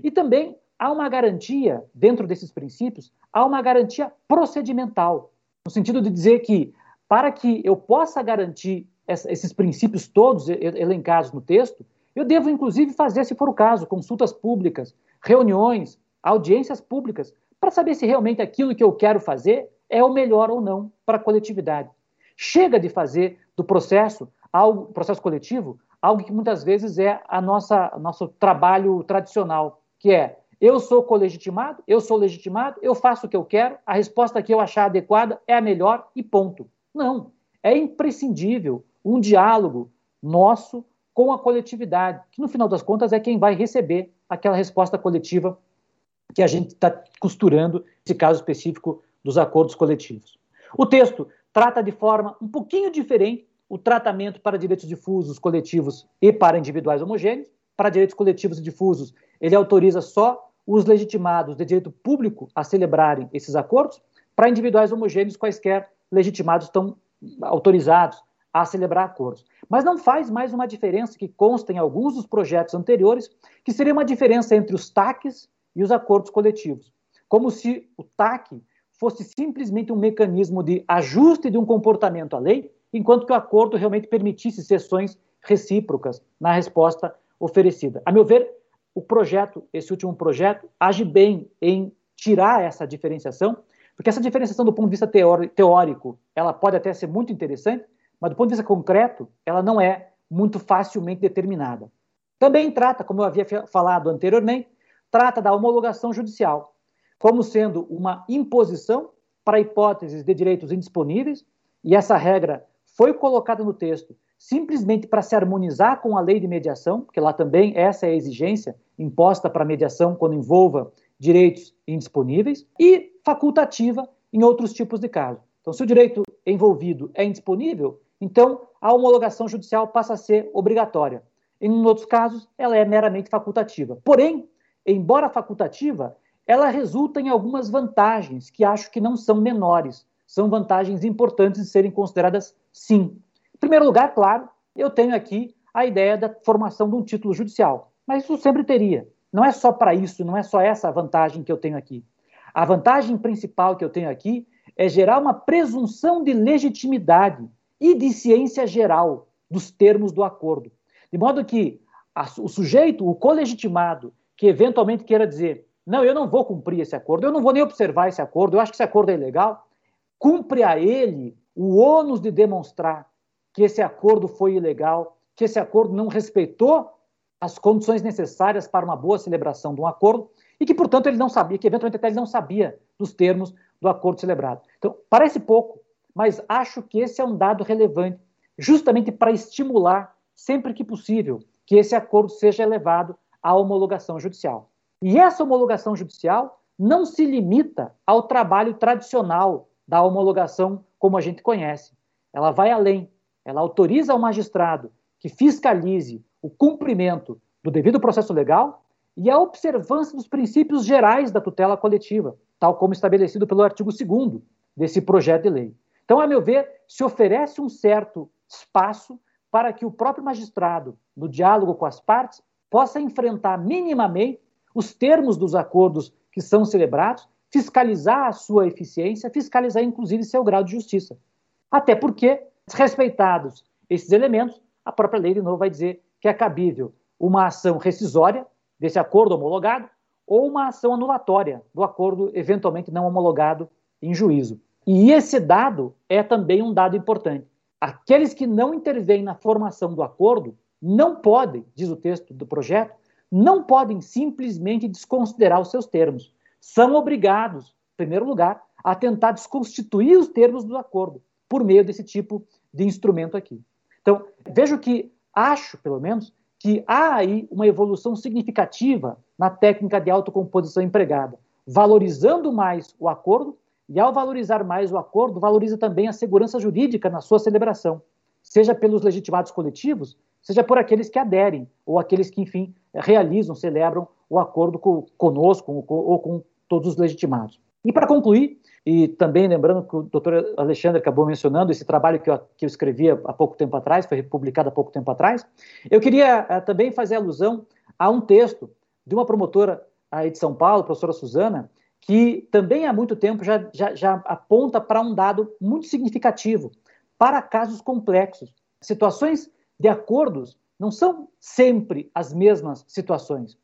E também há uma garantia, dentro desses princípios, há uma garantia procedimental, no sentido de dizer que, para que eu possa garantir esses princípios todos elencados no texto, eu devo, inclusive, fazer, se for o caso, consultas públicas, reuniões, audiências públicas, para saber se realmente aquilo que eu quero fazer é o melhor ou não para a coletividade. Chega de fazer do processo, algo, processo coletivo, algo que muitas vezes é a nossa nosso trabalho tradicional, que é eu sou colegitimado, eu sou legitimado, eu faço o que eu quero, a resposta que eu achar adequada é a melhor e ponto. Não. É imprescindível um diálogo nosso com a coletividade, que no final das contas é quem vai receber aquela resposta coletiva que a gente está costurando, nesse caso específico dos acordos coletivos. O texto trata de forma um pouquinho diferente o tratamento para direitos difusos coletivos e para individuais homogêneos. Para direitos coletivos e difusos, ele autoriza só os legitimados de direito público a celebrarem esses acordos, para individuais homogêneos, quaisquer legitimados estão autorizados a celebrar acordos. Mas não faz mais uma diferença que consta em alguns dos projetos anteriores, que seria uma diferença entre os TACs e os acordos coletivos. Como se o TAC fosse simplesmente um mecanismo de ajuste de um comportamento à lei, enquanto que o acordo realmente permitisse sessões recíprocas na resposta oferecida. A meu ver, o projeto, esse último projeto, age bem em tirar essa diferenciação, porque essa diferenciação do ponto de vista teórico, ela pode até ser muito interessante, mas do ponto de vista concreto, ela não é muito facilmente determinada. Também trata, como eu havia falado anteriormente, trata da homologação judicial, como sendo uma imposição para hipóteses de direitos indisponíveis, e essa regra foi colocada no texto simplesmente para se harmonizar com a lei de mediação, porque lá também essa é a exigência imposta para mediação quando envolva direitos indisponíveis, e facultativa em outros tipos de casos. Então, se o direito envolvido é indisponível, então, a homologação judicial passa a ser obrigatória. Em outros casos, ela é meramente facultativa. Porém, embora facultativa, ela resulta em algumas vantagens que acho que não são menores. São vantagens importantes de serem consideradas sim. Em primeiro lugar, claro, eu tenho aqui a ideia da formação de um título judicial. Mas isso sempre teria. Não é só para isso, não é só essa vantagem que eu tenho aqui. A vantagem principal que eu tenho aqui é gerar uma presunção de legitimidade e de ciência geral dos termos do acordo. De modo que o sujeito, o colegitimado, que eventualmente queira dizer: não, eu não vou cumprir esse acordo, eu não vou nem observar esse acordo, eu acho que esse acordo é ilegal, cumpre a ele o ônus de demonstrar que esse acordo foi ilegal, que esse acordo não respeitou as condições necessárias para uma boa celebração de um acordo e que, portanto, ele não sabia, que eventualmente até ele não sabia dos termos do acordo celebrado. Então, parece pouco, mas acho que esse é um dado relevante, justamente para estimular, sempre que possível, que esse acordo seja elevado à homologação judicial. E essa homologação judicial não se limita ao trabalho tradicional da homologação como a gente conhece. Ela vai além. Ela autoriza ao magistrado que fiscalize o cumprimento do devido processo legal e a observância dos princípios gerais da tutela coletiva, tal como estabelecido pelo artigo 2 desse projeto de lei. Então, a meu ver, se oferece um certo espaço para que o próprio magistrado, no diálogo com as partes, possa enfrentar minimamente os termos dos acordos que são celebrados, fiscalizar a sua eficiência, fiscalizar inclusive seu grau de justiça. Até porque, respeitados esses elementos, a própria lei, de novo, vai dizer que é cabível uma ação rescisória desse acordo homologado ou uma ação anulatória do acordo eventualmente não homologado em juízo. E esse dado é também um dado importante. Aqueles que não intervêm na formação do acordo não podem, diz o texto do projeto, não podem simplesmente desconsiderar os seus termos. São obrigados, em primeiro lugar, a tentar desconstituir os termos do acordo por meio desse tipo de instrumento aqui. Então, vejo que, acho, pelo menos, que há aí uma evolução significativa na técnica de autocomposição empregada, valorizando mais o acordo e ao valorizar mais o acordo, valoriza também a segurança jurídica na sua celebração, seja pelos legitimados coletivos, seja por aqueles que aderem, ou aqueles que, enfim, realizam, celebram o acordo com, conosco ou com todos os legitimados. E para concluir, e também lembrando que o doutor Alexandre acabou mencionando esse trabalho que eu, que eu escrevi há pouco tempo atrás, foi publicado há pouco tempo atrás, eu queria uh, também fazer alusão a um texto de uma promotora aí de São Paulo, professora Suzana, que também há muito tempo já, já, já aponta para um dado muito significativo para casos complexos. Situações de acordos não são sempre as mesmas situações.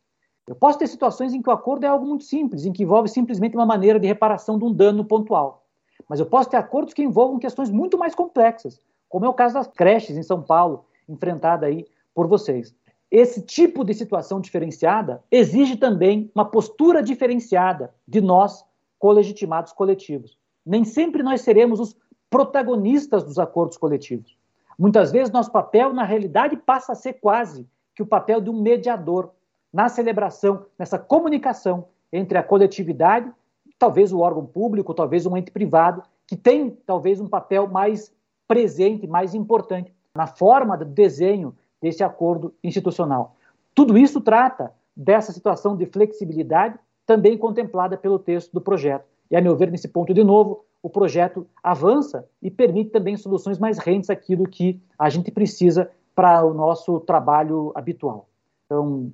Eu posso ter situações em que o acordo é algo muito simples, em que envolve simplesmente uma maneira de reparação de um dano pontual. Mas eu posso ter acordos que envolvam questões muito mais complexas, como é o caso das creches em São Paulo, enfrentada aí por vocês esse tipo de situação diferenciada exige também uma postura diferenciada de nós, colegitimados coletivos. Nem sempre nós seremos os protagonistas dos acordos coletivos. Muitas vezes nosso papel, na realidade, passa a ser quase que o papel de um mediador na celebração, nessa comunicação entre a coletividade, talvez o órgão público, talvez um ente privado, que tem talvez um papel mais presente, mais importante na forma do desenho desse acordo institucional. Tudo isso trata dessa situação de flexibilidade também contemplada pelo texto do projeto. E, a meu ver, nesse ponto, de novo, o projeto avança e permite também soluções mais rentes àquilo que a gente precisa para o nosso trabalho habitual. Então,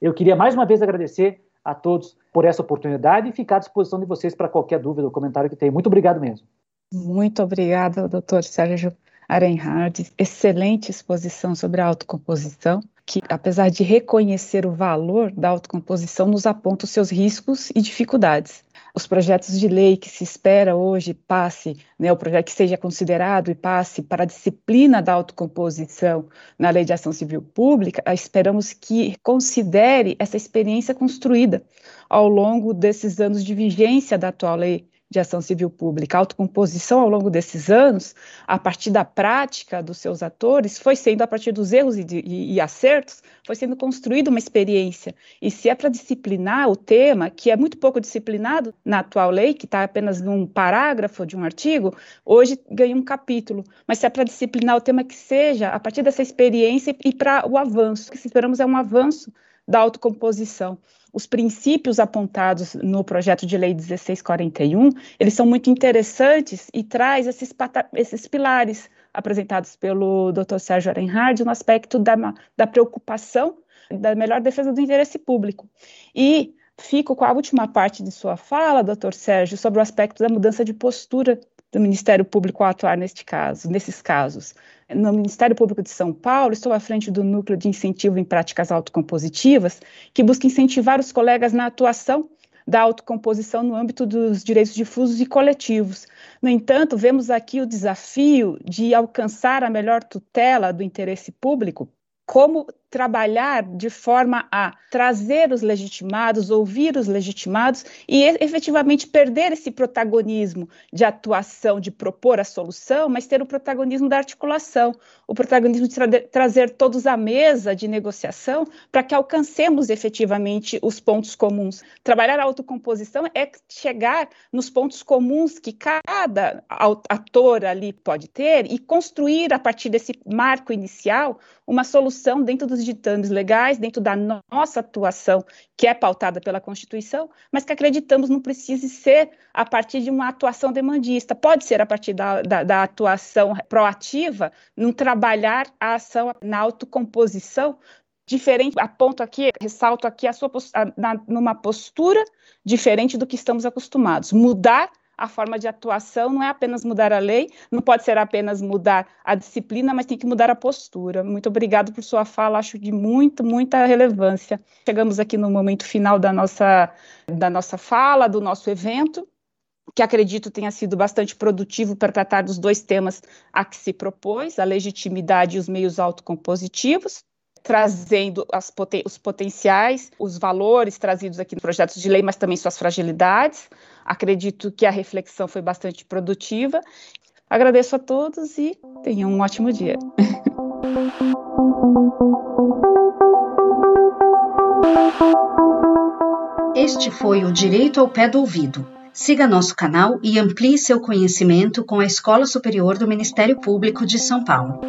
eu queria mais uma vez agradecer a todos por essa oportunidade e ficar à disposição de vocês para qualquer dúvida ou comentário que tenham. Muito obrigado mesmo. Muito obrigada, doutor Sérgio Arenhard. Excelente exposição sobre a autocomposição, que, apesar de reconhecer o valor da autocomposição, nos aponta os seus riscos e dificuldades os projetos de lei que se espera hoje passe, né, o projeto que seja considerado e passe para a disciplina da autocomposição na Lei de Ação Civil Pública, esperamos que considere essa experiência construída ao longo desses anos de vigência da atual lei de ação civil pública. A autocomposição, ao longo desses anos, a partir da prática dos seus atores, foi sendo, a partir dos erros e, de, e, e acertos, foi sendo construída uma experiência. E se é para disciplinar o tema, que é muito pouco disciplinado na atual lei, que está apenas num parágrafo de um artigo, hoje ganha um capítulo. Mas se é para disciplinar o tema, que seja a partir dessa experiência e para o avanço. O que esperamos é um avanço da autocomposição os princípios apontados no projeto de lei 1641, eles são muito interessantes e traz esses, esses pilares apresentados pelo Dr. Sérgio Arenhard no aspecto da, da preocupação da melhor defesa do interesse público. E fico com a última parte de sua fala, doutor Sérgio, sobre o aspecto da mudança de postura do Ministério Público a atuar neste caso, nesses casos no Ministério Público de São Paulo, estou à frente do Núcleo de Incentivo em Práticas Autocompositivas, que busca incentivar os colegas na atuação da autocomposição no âmbito dos direitos difusos e coletivos. No entanto, vemos aqui o desafio de alcançar a melhor tutela do interesse público como trabalhar de forma a trazer os legitimados, ouvir os legitimados e efetivamente perder esse protagonismo de atuação, de propor a solução, mas ter o protagonismo da articulação, o protagonismo de tra trazer todos à mesa de negociação para que alcancemos efetivamente os pontos comuns. Trabalhar a autocomposição é chegar nos pontos comuns que cada ator ali pode ter e construir a partir desse marco inicial uma solução dentro dos ditames legais, dentro da nossa atuação, que é pautada pela Constituição, mas que acreditamos não precise ser a partir de uma atuação demandista. Pode ser a partir da, da, da atuação proativa, num trabalhar a ação na autocomposição, diferente, aponto aqui, ressalto aqui a sua a, na, numa postura diferente do que estamos acostumados. Mudar a forma de atuação não é apenas mudar a lei, não pode ser apenas mudar a disciplina, mas tem que mudar a postura. Muito obrigado por sua fala, acho de muito, muita relevância. Chegamos aqui no momento final da nossa, da nossa fala, do nosso evento que acredito tenha sido bastante produtivo para tratar dos dois temas a que se propôs, a legitimidade e os meios autocompositivos, trazendo poten os potenciais, os valores trazidos aqui no projetos de lei, mas também suas fragilidades, Acredito que a reflexão foi bastante produtiva. Agradeço a todos e tenham um ótimo dia. Este foi o Direito ao Pé do Ouvido. Siga nosso canal e amplie seu conhecimento com a Escola Superior do Ministério Público de São Paulo.